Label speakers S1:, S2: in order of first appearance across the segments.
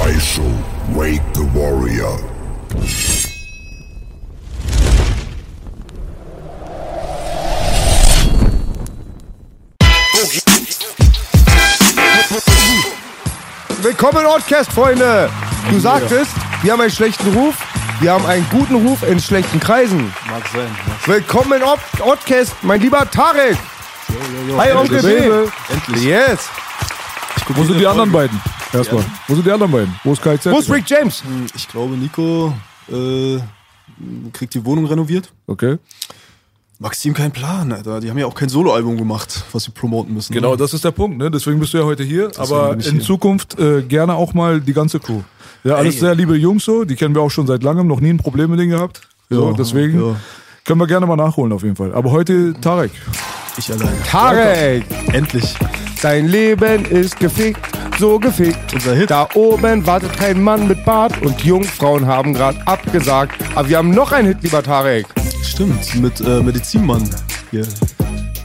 S1: Faisal, wake the warrior.
S2: Willkommen in Ortcast, Freunde. Du sagtest, wir haben einen schlechten Ruf. Wir haben einen guten Ruf in schlechten Kreisen.
S3: Mag sein.
S2: Willkommen in Ort Ortcast, mein lieber Tarek. Hi, Onkel B.
S3: Endlich.
S2: Yes.
S4: Wo sind die anderen beiden? Erstmal. Wo sind die anderen beiden? Wo ist KZ?
S2: Wo ist Rick James?
S3: Ich glaube, Nico äh, kriegt die Wohnung renoviert.
S4: Okay.
S3: Maxim kein Plan, Alter. Die haben ja auch kein Soloalbum gemacht, was sie promoten müssen.
S4: Genau,
S3: ne?
S4: das ist der Punkt, ne? Deswegen bist du ja heute hier. aber
S3: bin ich
S4: in
S3: hier.
S4: Zukunft äh, gerne auch mal die ganze Crew. Ja, alles
S3: Ey.
S4: sehr liebe Jungs so, die kennen wir auch schon seit langem, noch nie ein Problem mit denen gehabt. So,
S3: Ja,
S4: deswegen
S3: ja.
S4: können wir gerne mal nachholen auf jeden Fall. Aber heute Tarek.
S3: Ich alleine.
S2: Tarek.
S3: Endlich.
S2: Sein Leben ist gefickt, so gefickt.
S3: Unser Hit.
S2: Da oben wartet kein Mann mit Bart und Jungfrauen haben gerade abgesagt. Aber wir haben noch einen Hit, lieber Tarek.
S3: Stimmt, mit äh, Medizinmann. Hier,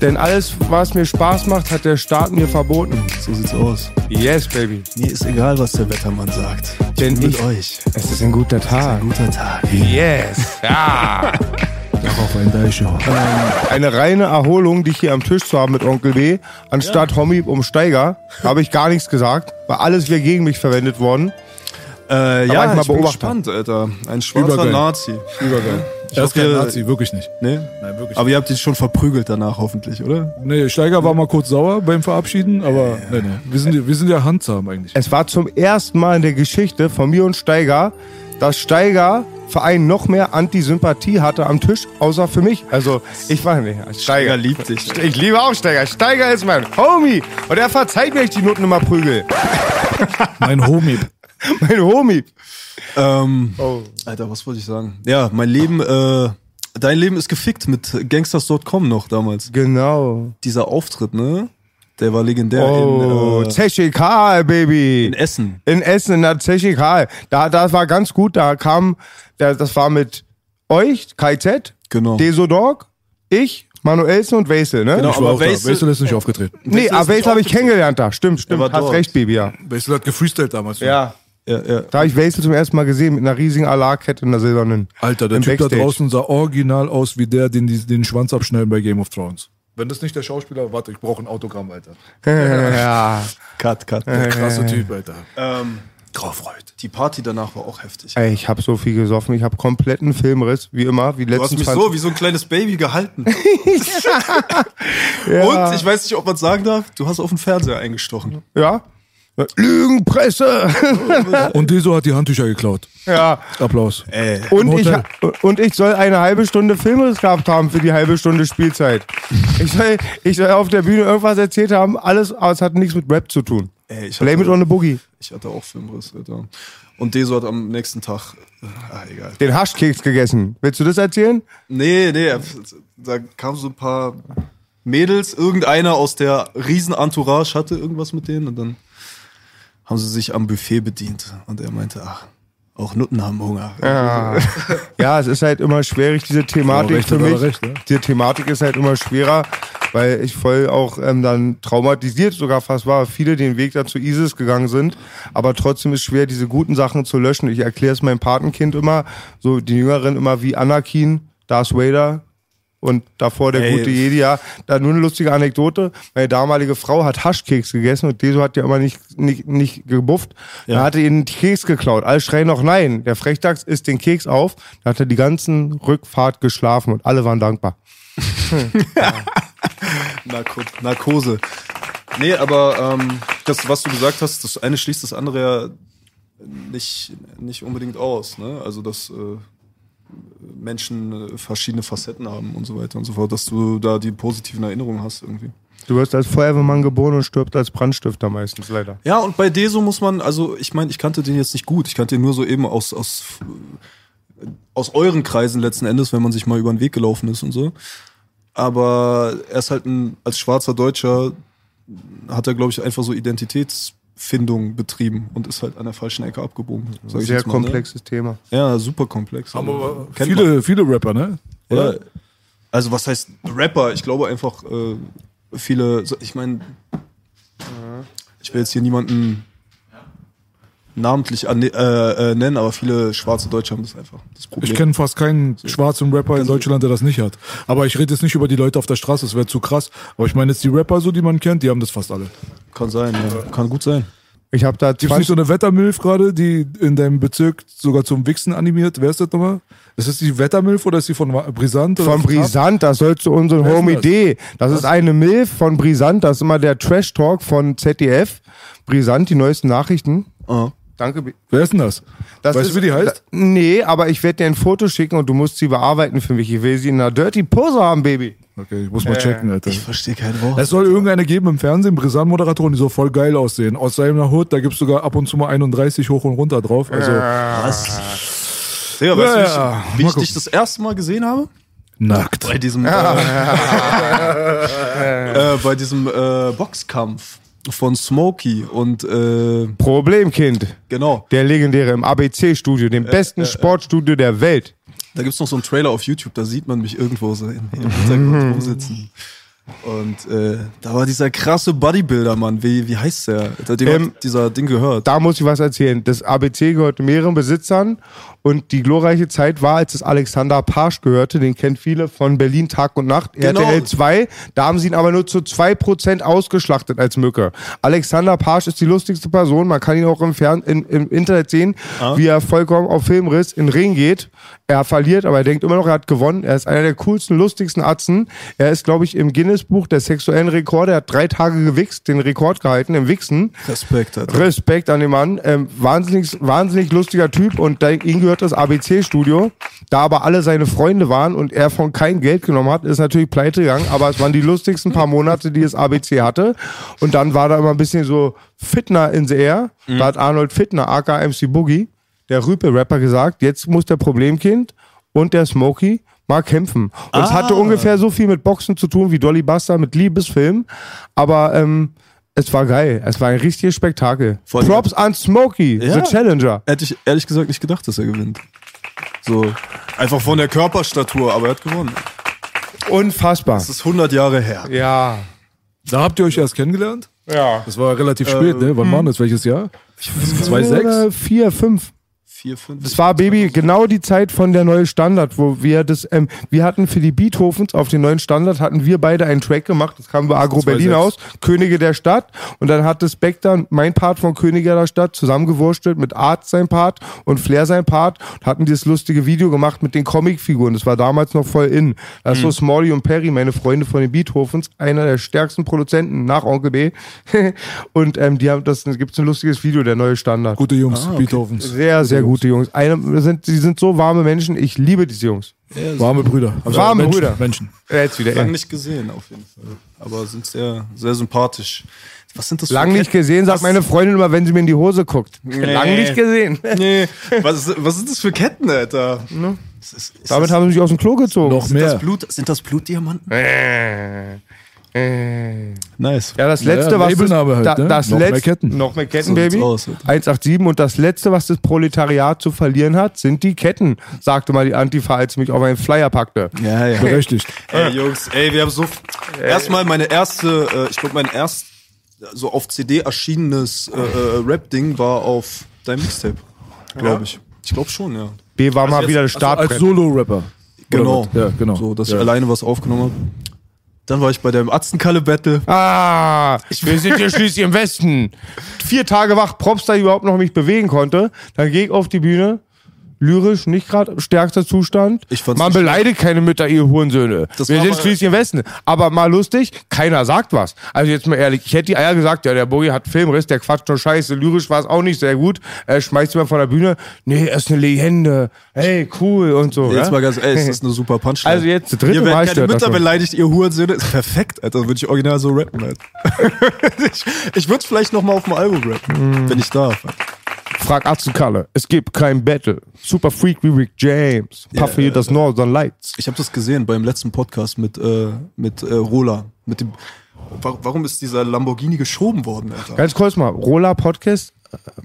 S2: Denn alles, was mir Spaß macht, hat der Staat mir verboten.
S3: so siecht's aus.
S2: Yes, baby.
S3: Mir ist egal, was der Wettermann sagt. Ich
S2: Denn
S3: bin mit
S2: ich-
S3: euch.
S2: Es ist ein guter Tag.
S3: Ein guter Tag.
S2: Yes. Ja.
S4: Darauf ein Deichau.
S2: Eine reine Erholung, dich hier am Tisch zu haben mit Onkel B, anstatt Homie um Steiger, habe ich gar nichts gesagt, weil alles wäre gegen mich verwendet worden.
S3: Äh,
S2: war ich
S3: ja,
S2: mal
S3: ich bin gespannt, Alter. Ein schwarzer
S4: Übergeil.
S3: Nazi.
S4: Übergeil.
S3: Ich
S4: Er ist kein Nazi, wirklich nicht.
S3: Nee?
S4: Nein, wirklich
S3: Aber ihr habt ihn schon verprügelt danach hoffentlich, oder?
S4: Nee, Steiger war mal kurz sauer beim Verabschieden, aber nee, nee. Wir sind, ja- wir sind ja handsam eigentlich.
S2: Es war zum ersten Mal in der Geschichte von mir und Steiger, dass Steiger Verein noch mehr Antisympathie hatte am Tisch, außer für mich. Also ich war nicht. Steiger
S3: liebt dich.
S2: Ich liebe auch Steiger. Steiger ist mein Homie. Und er verzeiht mir, wenn ich die Noten immer prügel.
S4: Mein Homie.
S2: Mein Homie.
S3: Ähm,
S2: Oh.
S3: Alter, was wollte ich sagen? Ja, mein Leben, äh, dein Leben ist gefickt mit Gangsters.com noch damals.
S2: Genau.
S3: Dieser Auftritt, ne? Der war legendär
S2: Oh,
S3: in, äh,
S2: Zeche Karl, Baby.
S3: in Essen.
S2: In Essen, in der Zeche Karl. Da, das war ganz gut. Da kam, das war mit euch, KZ,
S3: Genau.
S2: Desodog, ich, Manuelsen und Wesel, ne?
S3: Genau.
S4: Ich war
S3: aber
S4: auch da.
S3: Wesel-
S4: Wesel ist nicht aufgetreten.
S2: Nee, aber Wesel habe ich kennengelernt da. Stimmt, stimmt. Hast
S3: dort.
S2: recht, Baby, ja.
S4: Wesel hat gefreestylt damals.
S2: Ja.
S3: Ja, ja.
S2: Da habe ich Wesel zum ersten Mal gesehen mit einer riesigen Alarkette in der silbernen.
S4: Alter, der Typ da
S2: Backstage.
S4: draußen sah original aus wie der, den die den Schwanz abschneiden bei Game of Thrones. Wenn das nicht der Schauspieler, warte, ich brauche ein Autogramm, Alter.
S2: ja.
S3: Cut, cut.
S4: Der krasse Typ, Alter.
S3: Ähm,
S4: Graufreud.
S3: die Party danach war auch heftig.
S2: Ey, ich habe so viel gesoffen. Ich habe kompletten Filmriss, wie immer, wie die
S3: Du hast
S2: letzten
S3: mich
S2: 20
S3: so wie so ein kleines Baby gehalten.
S2: Ja.
S3: Und ich weiß nicht, ob man sagen darf, du hast auf den Fernseher eingestochen.
S2: Ja. Lügenpresse.
S4: Und Deso hat die Handtücher geklaut.
S2: ja.
S4: Applaus.
S3: Ey.
S2: Und ich, und ich soll eine halbe Stunde Filmriss gehabt haben für die halbe Stunde Spielzeit. Ich soll, ich soll auf der Bühne irgendwas erzählt haben, alles, aber es hat nichts mit Rap zu tun.
S3: Ey, ich
S2: Blame it
S3: hatte,
S2: on the Boogie.
S3: ich hatte auch Filmriss, Alter. Und Deso hat am nächsten Tag, äh, ah, egal.
S2: Den Haschkeks gegessen. Willst du das erzählen?
S3: Nee, nee, da kamen so ein paar Mädels, irgendeiner aus der riesen Entourage hatte irgendwas mit denen und dann haben sie sich am Buffet bedient und er meinte, ach, auch Nutten haben Hunger.
S2: Ja. ja, es ist halt immer schwierig, diese Thematik
S4: recht,
S2: für mich.
S4: recht, ne?
S2: Diese Thematik ist halt immer schwerer, weil ich voll auch ähm, dann traumatisiert sogar fast war, viele den Weg da zu ISIS gegangen sind. Aber trotzdem ist schwer, diese guten Sachen zu löschen. Ich erkläre es meinem Patenkind immer, so die Jüngeren immer wie Anakin, Darth Vader, und davor der
S3: Ey.
S2: gute Jedi, ja. Da nur eine lustige Anekdote. Meine damalige Frau hat Haschkeks gegessen und Deso hat ja immer nicht, nicht, nicht gebufft.
S3: Ja.
S2: Da hatte ihr einen Keks geklaut. Alle schreien noch nein. Der Frechdachs isst den Keks auf. Da hat er die ganzen Rückfahrt geschlafen und alle waren dankbar.
S3: Narko Narkose. Nee, aber ähm, das, was du gesagt hast, das eine schließt das andere ja nicht, nicht unbedingt aus. Ne? Also, dass äh, Menschen äh, verschiedene Facetten haben und so weiter und so fort, dass du da die positiven Erinnerungen hast irgendwie.
S2: Du wirst als Feuerwehrmann geboren und stirbst als Brandstifter meistens, leider.
S3: Ja, und bei Deso muss man, also ich meine, ich kannte den jetzt nicht gut. Ich kannte ihn nur so eben aus, aus, aus euren Kreisen letzten Endes, wenn man sich mal über den Weg gelaufen ist und so. Aber er ist halt ein, als schwarzer Deutscher hat er, glaube ich, einfach so Identitätsfindung betrieben und ist halt an der falschen Ecke abgebogen. Sag ich
S2: Sehr
S3: mal, ne?
S2: komplexes Thema.
S3: Ja, super komplex.
S4: Aber
S3: Kennt
S4: viele, viele Rapper, ne?
S3: Ja, also was heißt Rapper? Ich glaube einfach äh, viele, ich meine, ich will jetzt hier niemanden namentlich anne- äh, äh, nennen, aber viele schwarze Deutsche haben das einfach. Das Problem.
S4: Ich kenne fast keinen schwarzen Rapper in Deutschland, der das nicht hat. Aber ich rede jetzt nicht über die Leute auf der Straße, das wäre zu krass. Aber ich meine jetzt die Rapper, so die man kennt, die haben das fast alle.
S3: Kann sein, ja. Kann gut sein.
S2: Ich habe da
S4: Gibt es nicht
S2: 20,
S4: so eine Wettermilf gerade, die in deinem Bezirk sogar zum Wichsen animiert? Wer ist das nochmal? Ist das die Wettermilf oder ist die von Brisant?
S2: von Brisant, das sollst du unseren
S4: ist
S2: Homie
S4: das?
S2: D. Das ist eine Milf von Brisant, das ist immer der Trash-Talk von ZDF. Brisant, die neuesten Nachrichten.
S3: Ah.
S2: Danke. B-
S4: Wer ist denn das?
S2: Das
S4: weißt
S2: ist,
S4: du, wie die heißt?
S2: Da, nee, aber ich werde dir ein Foto schicken und du musst sie bearbeiten für mich. Ich will sie in einer Dirty Pose haben, Baby.
S4: Okay, ich muss mal checken, Alter.
S3: Ich verstehe kein Wort.
S4: Es soll irgendeine geben im Fernsehen, Brisant-Moderatoren, die so voll geil aussehen. Aus seiner Hut, da gibt's sogar ab und zu mal 31 hoch und runter drauf. Also,
S3: Was? Digga, weißt
S4: Ja,
S3: du,
S4: ja.
S3: wie, ich- wie
S4: Mal
S3: ich dich das erste Mal gesehen habe?
S4: nackt.
S3: Bei diesem, äh, äh, bei diesem äh, Boxkampf von Smokey und äh,
S2: Problemkind.
S3: genau.
S2: Der legendäre im ABC-Studio, dem besten Sportstudio der Welt.
S3: Da gibt's noch so einen Trailer auf YouTube, da sieht man mich irgendwo so im, im Hintergrund rumsitzen. Und äh, da war dieser krasse Bodybuilder, Mann. Wie, wie heißt der? der
S2: Ähm,
S3: hat dieser Ding gehört.
S2: Da muss ich was erzählen. Das ABC gehört mehreren Besitzern und die glorreiche Zeit war, als es Alexander Pasch gehörte. Den kennt viele von Berlin Tag und Nacht.
S3: Genau.
S2: RTL 2. Da haben sie ihn aber nur zu 2% ausgeschlachtet als Mücke. Alexander Pasch ist die lustigste Person. Man kann ihn auch im, Fern im, im Internet sehen, wie er vollkommen auf Filmriss in den Ring geht. Er verliert, aber er denkt immer noch, er hat gewonnen. Er ist einer der coolsten, lustigsten Atzen. Er ist, glaube ich, im Guinness-Buch der sexuellen Rekorde. Er hat drei Tage gewichst, den Rekord gehalten im Wichsen.
S3: Respekt, Alter.
S2: Respekt an den Mann. Ähm, wahnsinnig, wahnsinnig lustiger Typ und ihm gehört das ABC-Studio. Da aber alle seine Freunde waren und er von kein Geld genommen hat, ist natürlich pleite gegangen, aber es waren die lustigsten paar Monate, die das ABC hatte. Und dann war da immer ein bisschen so Fitner in the air. Da hat Arnold Fitner, aka MC Boogie, der Rüpe-Rapper, gesagt, jetzt muss der Problemkind und der Smokey mal kämpfen. Und es hatte ungefähr so viel mit Boxen zu tun wie Dolly Buster mit Liebesfilm, aber ähm, es war geil. Es war ein richtiges Spektakel.
S3: Vor allem-
S2: Props an Smokey,
S3: Ja.
S2: the Challenger.
S3: Hätte ich ehrlich gesagt nicht gedacht, dass er gewinnt. So, einfach von der Körperstatur, aber er hat gewonnen.
S2: Unfassbar.
S3: Das ist 100 Jahre her.
S2: Ja.
S4: Da habt ihr euch erst kennengelernt?
S2: Ja.
S4: Das war relativ spät, ne? Wann war das? Welches Jahr? 2006?
S2: Oder vier, fünf.
S3: Vier, fünf.
S2: Das war, Baby, genau die Zeit von der neue Standard, wo wir das, ähm, wir hatten für die Beethovens auf den neuen Standard, hatten wir beide einen Track gemacht, das kam bei Agro
S4: 2006.
S2: Berlin aus, Könige der Stadt, und dann hat das Spectre mein Part von Könige der Stadt zusammengewurstelt mit Art sein Part und Flair sein Part und hatten dieses lustige Video gemacht mit den Comicfiguren, das war damals noch voll in. Das ist so Smalley und Perry, meine Freunde von den Beethovens, einer der stärksten Produzenten nach Onkel B, und ähm, die haben, das, da gibt's ein lustiges Video, der neue Standard.
S4: Gute Jungs, Beethovens.
S2: Sehr, sehr gute Jungs. Eine, sind, die sind so warme Menschen. Ich liebe diese Jungs.
S4: Warme Brüder. Also
S2: Warme
S4: Menschen,
S2: Brüder.
S4: Menschen.
S2: Äh, Jetzt wieder.
S3: Lang nicht gesehen, auf jeden Fall. Aber sind sehr, sehr sympathisch. Was sind das
S2: Lang
S3: für
S2: nicht gesehen, sagt
S3: Was-
S2: meine Freundin immer, wenn sie mir in die Hose guckt. Lang nicht gesehen.
S3: Nee, was, ist, was sind das für Ketten, Alter? Das ist, ist
S2: Damit
S3: das,
S2: haben sie mich aus dem Klo gezogen.
S4: Noch
S3: sind,
S4: mehr.
S3: das Blut, sind das Blutdiamanten?
S2: Äh.
S3: Nice.
S2: Ja, das
S4: Ja,
S2: letzte, was das,
S4: halt,
S2: da,
S4: ne?
S2: das
S4: Noch mehr
S2: letzte,
S4: Ketten.
S2: noch mehr Ketten,
S3: So
S2: Baby.
S3: aus, Alter.
S2: 187 und das letzte, was das Proletariat zu verlieren hat, sind die Ketten, sagte mal die Antifa, als sie mich auf einen Flyer packte.
S3: Ja, ja.
S4: Berechtigt.
S3: Ey, Jungs, ey, wir haben so. Erstmal meine erste, äh, ich glaube, mein erst so auf CD erschienenes äh, äh, Rap-Ding war auf deinem Mixtape. Glaube ich. Ich glaube schon, ja.
S2: B war mal
S3: jetzt-
S2: wieder das
S4: Also als. Solo-Rapper.
S3: Genau.
S4: Ja, genau.
S3: So, dass
S4: ja.
S3: ich alleine was aufgenommen habe. Dann war ich bei deinem Atzenkalle-Battle.
S2: Ah, wir sind hier schließlich im Westen. Vier Tage wach, Props, da ich überhaupt noch mich bewegen konnte. Dann gehe ich auf die Bühne. Lyrisch nicht gerade stärkster Zustand.
S3: Ich fand's
S2: Man beleidigt keine Mütter, ihr Hurensöhne.
S3: Das
S2: Wir sind schließlich im Westen. Aber mal lustig, keiner sagt was. Also jetzt mal ehrlich, ich hätte die Eier gesagt, ja, der Bogi hat Filmriss, der quatscht nur Scheiße. Lyrisch war es auch nicht sehr gut. Er schmeißt jemand von der Bühne. Nee, er ist eine Legende. Hey, cool und so.
S3: Jetzt
S2: ja?
S3: mal ganz ehrlich, das ist eine super Punchline.
S2: Also jetzt, das dritte
S3: Ihr
S2: Mal
S3: werdet keine Mütter beleidigt, ihr Hurensöhne. Ist perfekt, Alter. Würde ich original so rappen, Alter. ich ich würde es vielleicht noch mal auf dem Album rappen, wenn ich darf.
S2: Frag Kalle. Es gibt kein Battle. Super Freak wie Rick James. Puffe hier das Northern Lights.
S3: Ich habe das gesehen beim letzten Podcast mit, äh, mit äh, Rola. Mit dem, Wa- warum ist dieser Lamborghini geschoben worden, Alter?
S2: Ganz kurz mal, Rola Podcast.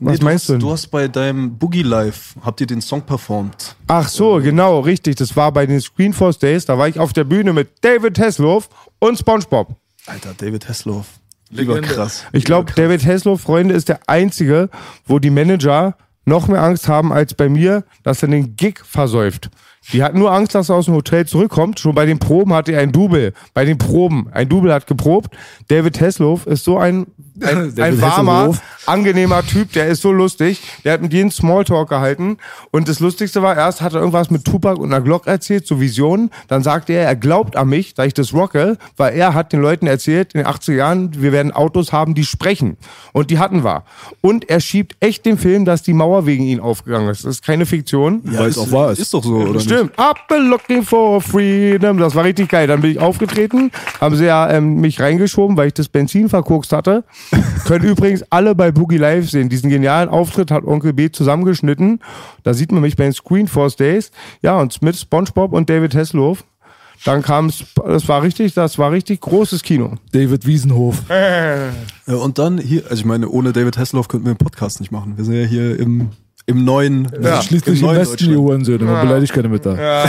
S2: Was
S3: Nee,
S2: meinst
S3: du?
S2: du?
S3: Hast, du hast bei deinem Boogie Live, habt ihr den Song performt?
S2: Ach so, genau, richtig. Das war bei den Screenforce Days. Da war ich auf der Bühne mit David Hasselhoff und SpongeBob.
S3: Alter, David Hasselhoff. Lieber
S4: Legende.
S3: krass.
S2: Ich glaube, David Hasselhoff, Freunde, ist der Einzige, wo die Manager noch mehr Angst haben als bei mir, dass er den Gig versäuft. Die hatten nur Angst, dass er aus dem Hotel zurückkommt. Schon bei den Proben hatte er ein Double. Bei den Proben. Ein Double hat geprobt. David Hasselhoff ist so ein, ein, ein warmer, angenehmer Typ. Der ist so lustig. Der hat mit jedem Smalltalk gehalten. Und das Lustigste war, erst hat er irgendwas mit Tupac und einer Glock erzählt, so Visionen. Dann sagte er, er glaubt an mich, da ich das rocke, weil er hat den Leuten erzählt, in den 80er Jahren, wir werden Autos haben, die sprechen. Und die hatten wir. Und er schiebt echt den Film, dass die Mauer wegen ihn aufgegangen ist. Das ist keine Fiktion.
S4: Weil es auch wahr ist.
S3: Ist doch so, oder nicht?
S2: Stimmt. I've been looking for freedom. Das war richtig geil. Dann bin ich aufgetreten, haben sie ja ähm, mich reingeschoben, weil ich das Benzin verkokst hatte. Können übrigens alle bei Boogie Live sehen. Diesen genialen Auftritt hat Onkel B zusammengeschnitten. Da sieht man mich bei den Screenforce Days. Ja, und mit SpongeBob und David Hasselhoff. Dann kam es, das war richtig, das war richtig großes Kino.
S4: David Wiesenhof.
S3: Ja, und dann hier, also ich meine, ohne David Hasselhoff könnten wir den Podcast nicht machen. Wir sind ja hier im, im neuen,
S4: Ja. Schließlich im
S3: neuen
S4: Westen, die. Hurensöhne. Man beleidigt keine Mütter.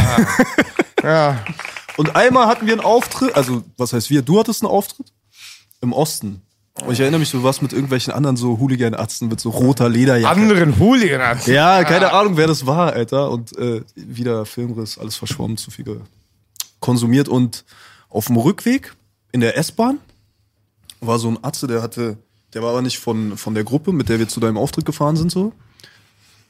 S2: Ja.
S3: Und einmal hatten wir einen Auftritt, also was heißt wir? Du hattest einen Auftritt im Osten. Und ich erinnere mich, du warst mit irgendwelchen anderen so Hooligan-Arzten mit so roter Lederjacke.
S2: Anderen Hooligans.
S3: Ja, keine Ahnung, wer das war, Alter. Und äh, wieder Filmriss, alles verschwommen, zu viel konsumiert. Und auf dem Rückweg in der S-Bahn war so ein Atze, der hatte, der war aber nicht von, von der Gruppe, mit der wir zu deinem Auftritt gefahren sind, so.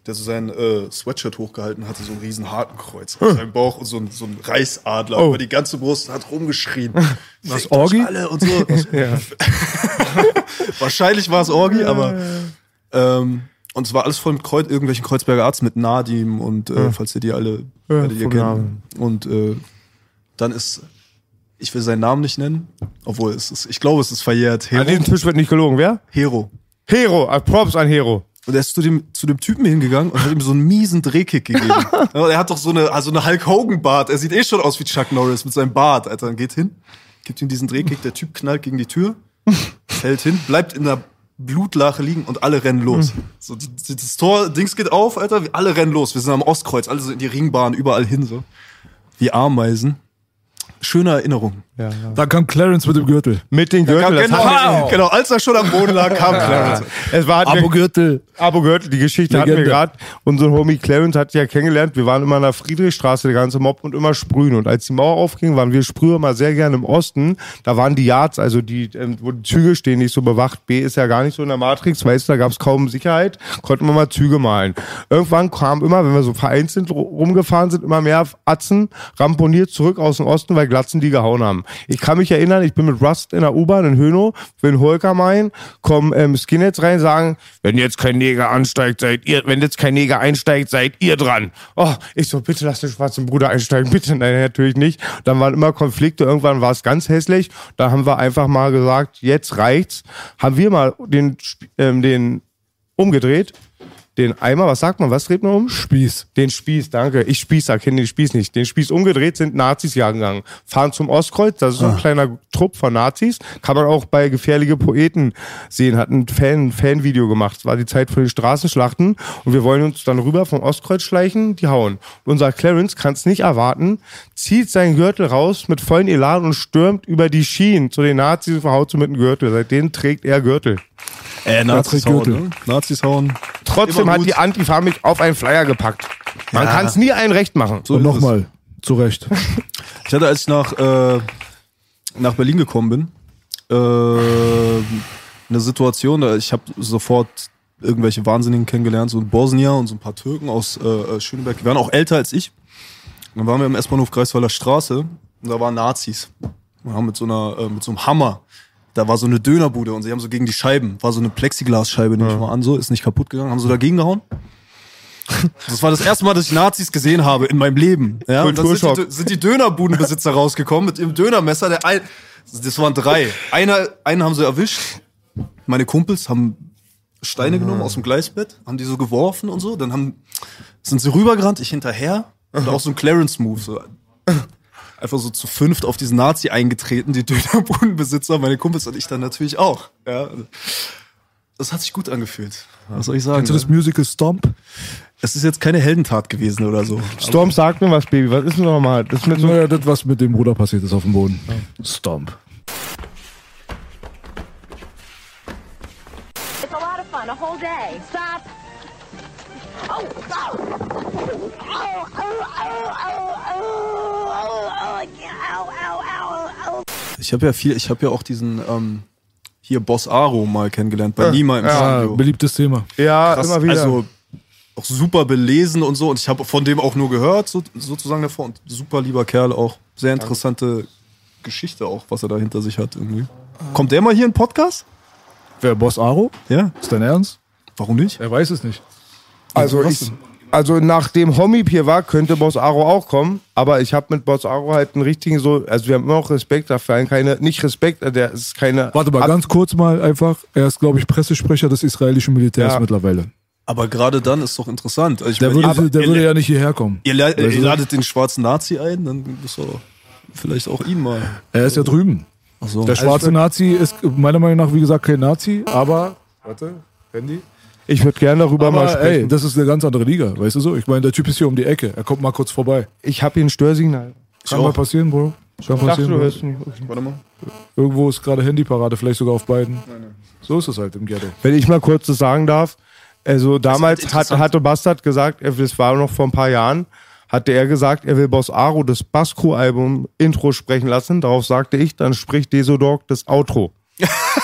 S3: Der so sein äh, Sweatshirt hochgehalten hatte, so ein riesen Hakenkreuz auf seinem Bauch und so ein, so ein Reichsadler
S2: Oh.
S3: über die ganze Brust, hat rumgeschrien.
S4: Was, Orgi?
S3: Alle und so. Wahrscheinlich war es Orgi, aber ähm, und es war alles voll mit Kreuz, irgendwelchen Kreuzberger Arzt mit Nadim und äh, falls ihr die alle,
S2: Ja,
S3: alle hier
S2: vom
S3: kennt.
S2: Namen.
S3: Und äh, dann ist, ich will seinen Namen nicht nennen, obwohl es ist, ich glaube, es ist verjährt.
S2: An
S3: Hero.
S2: diesem Tisch wird nicht gelogen. Wer?
S3: Hero.
S2: Hero. äh, Props an Hero.
S3: Und er ist zu dem, zu dem Typen hingegangen und hat ihm so einen miesen Drehkick gegeben. Ja, er hat doch so eine, also eine Hulk Hogan Bart. Er sieht eh schon aus wie Chuck Norris mit seinem Bart. Alter, dann geht hin, gibt ihm diesen Drehkick, der Typ knallt gegen die Tür, fällt hin, bleibt in der Blutlache liegen und alle rennen los. So, die, die, das Tor, Dings geht auf, Alter, wir alle rennen los. Wir sind am Ostkreuz, alle so in die Ringbahn, überall hin, so. Wie Ameisen. Schöne Erinnerung.
S4: Da kam Clarence mit dem Gürtel.
S2: Mit den Gürtel.
S3: genau,
S2: hat-
S3: genau, als er schon am Boden lag, kam Clarence.
S2: Es war, hat mir-
S4: Abo-Gürtel.
S2: Abo Gürtel, die Geschichte hatten wir
S4: Legende.
S2: gerade. Unser Homie Clarence hat ja kennengelernt. Wir waren immer in der Friedrichstraße, der ganze Mob, und immer sprühen. Und als die Mauer aufging, waren wir Sprüher mal sehr gerne im Osten. Da waren die Yards, also die, ähm, wo die Züge stehen, nicht so bewacht. B ist ja gar nicht so in der Matrix, weißt du, da gab es kaum Sicherheit. Konnten wir mal Züge malen. Irgendwann kam immer, wenn wir so vereinzelt ru- rumgefahren sind, immer mehr Atzen ramponiert zurück aus dem Osten, weil Glatzen die gehauen haben. Ich kann mich erinnern, ich bin mit Rust in der U-Bahn in Hönow, will Holker meinen, kommen ähm, Skinheads rein, sagen, wenn jetzt kein Neger ansteigt, seid ihr, wenn jetzt kein Neger einsteigt, seid ihr dran. Oh, ich so, bitte lass den schwarzen Bruder einsteigen, bitte, nein, natürlich nicht. Dann waren immer Konflikte, irgendwann war es ganz hässlich. Da haben wir einfach mal gesagt, jetzt reicht's. Haben wir mal den, ähm, den umgedreht, den Eimer, was sagt man, was dreht man um?
S4: Spieß.
S2: Den Spieß, danke. Ich Spießer, kenne den Spieß nicht. Den Spieß umgedreht sind Nazis jagen gegangen. Fahren zum Ostkreuz, das ist so ein kleiner Trupp von Nazis. Kann man auch bei Gefährliche Poeten sehen. Hat ein Fan, Fanvideo gemacht. Es war die Zeit von den Straßenschlachten. Und wir wollen uns dann rüber vom Ostkreuz schleichen, die hauen. Unser Clarence kann es nicht erwarten, zieht seinen Gürtel raus mit vollen Elan und stürmt über die Schienen zu den Nazis und verhaut sie mit dem Gürtel. Seitdem trägt er Gürtel.
S3: Äh, Nazis hauen,
S4: Gürtel.
S3: ne? Nazis hauen.
S2: Trotzdem hat die Antifa mich auf einen Flyer gepackt. Man
S3: Ja.
S2: kann es nie allen recht machen.
S3: So
S4: Und nochmal, zu Recht.
S3: Ich hatte, als ich nach, äh, nach Berlin gekommen bin, äh, eine Situation, ich habe sofort irgendwelche Wahnsinnigen kennengelernt, so ein Bosnier und so ein paar Türken aus äh, Schöneberg. Die waren auch älter als ich. Und dann waren wir im S-Bahnhof Greifswalder Straße und da waren Nazis. Wir haben mit so einer, äh, mit so einem Hammer. Da war so eine Dönerbude und sie haben so gegen die Scheiben, war so eine Plexiglasscheibe, nehme ich mal an, so, ist nicht kaputt gegangen, haben so dagegen gehauen. Das war das erste Mal, dass ich Nazis gesehen habe in meinem Leben. Ja, und dann sind die, sind die Dönerbudenbesitzer rausgekommen mit ihrem Dönermesser. Der ein, das waren drei. Einer, einen haben sie erwischt. Meine Kumpels haben Steine genommen aus dem Gleisbett, haben die so geworfen und so. Dann haben, sind sie rübergerannt, ich hinterher. Und auch so ein Clarence-Move. So. Einfach so zu fünft auf diesen Nazi eingetreten, die Dönerbudenbesitzer, meine Kumpels und ich dann natürlich auch. Ja. Das hat sich gut angefühlt. Was soll ich sagen?
S4: Kennst du das
S3: ne?
S4: Musical Stomp?
S3: Es ist jetzt keine Heldentat gewesen oder so.
S2: Storm, sag mir was, Baby. Was ist denn nochmal? Das ist mit so
S4: Naja, das, was mit dem Bruder passiert ist auf dem Boden. Stomp.
S5: It's a lot of fun, a whole day. Stop. Oh, oh. Oh, oh, oh, oh, oh, oh, oh, I can't- ow, ow, ow, ow.
S3: Ich habe ja viel, ich habe ja auch diesen ähm, hier Boss Aro mal kennengelernt bei Lima im
S4: Ah,
S3: Studio.
S4: beliebtes Thema.
S2: ja,
S3: Krass,
S2: immer wieder.
S3: Also auch super belesen und so und ich habe von dem auch nur gehört so, sozusagen davor und super lieber Kerl auch sehr interessante Geschichte auch, was er da hinter sich hat irgendwie. Kommt der mal hier in den Podcast?
S4: Wer, Boss Aro?
S3: Ja.
S4: Ist dein Ernst?
S3: Warum nicht?
S4: Er weiß es nicht.
S2: Also,
S3: Was
S2: ich, also nachdem Homie hier war, könnte Boss Aro auch kommen. Aber ich habe mit Boss Aro halt einen richtigen so, also wir haben immer noch Respekt dafür, keine, nicht Respekt, äh, der ist keine.
S4: Warte mal,
S2: Ab-
S4: ganz kurz mal einfach. Er ist, glaube ich, Pressesprecher des israelischen Militärs
S2: Ja.
S4: mittlerweile.
S3: Aber gerade dann ist doch interessant. Also ich
S4: Der
S3: meine,
S4: würde,
S3: ihr-
S4: der
S3: ihr-
S4: würde ja nicht hierher kommen.
S3: Ihr, la-
S4: Weißt
S3: ihr
S4: du?
S3: ladet den schwarzen Nazi ein, dann ist er vielleicht auch ihn mal.
S4: Er ist ja drüben.
S3: Ach so.
S4: Der schwarze Nazi ist meiner Meinung nach, wie gesagt, kein Nazi, aber. Warte, Handy.
S2: Ich würde gerne darüber mal
S4: Aber ey,
S2: sprechen.
S4: das ist eine ganz andere Liga, weißt du so? Ich meine, der Typ ist hier um die Ecke. Er kommt mal kurz vorbei.
S2: ich habe hier ein Störsignal.
S4: Kann
S3: auch.
S4: mal passieren, Bro. Kann
S2: Ich dachte,
S4: passieren,
S2: du
S4: Bro.
S2: hörst nicht.
S3: Warte mal.
S4: Irgendwo ist gerade Handyparade, vielleicht sogar auf beiden. So ist es halt im Ghetto.
S2: Wenn ich mal kurz das sagen darf, also damals hat,
S3: interessant.
S2: hatte Bastard gesagt, das war noch vor ein paar Jahren, hatte er gesagt, er will Boss Aro das Basco-Album Intro sprechen lassen. Darauf sagte ich, dann spricht Desodog das Outro.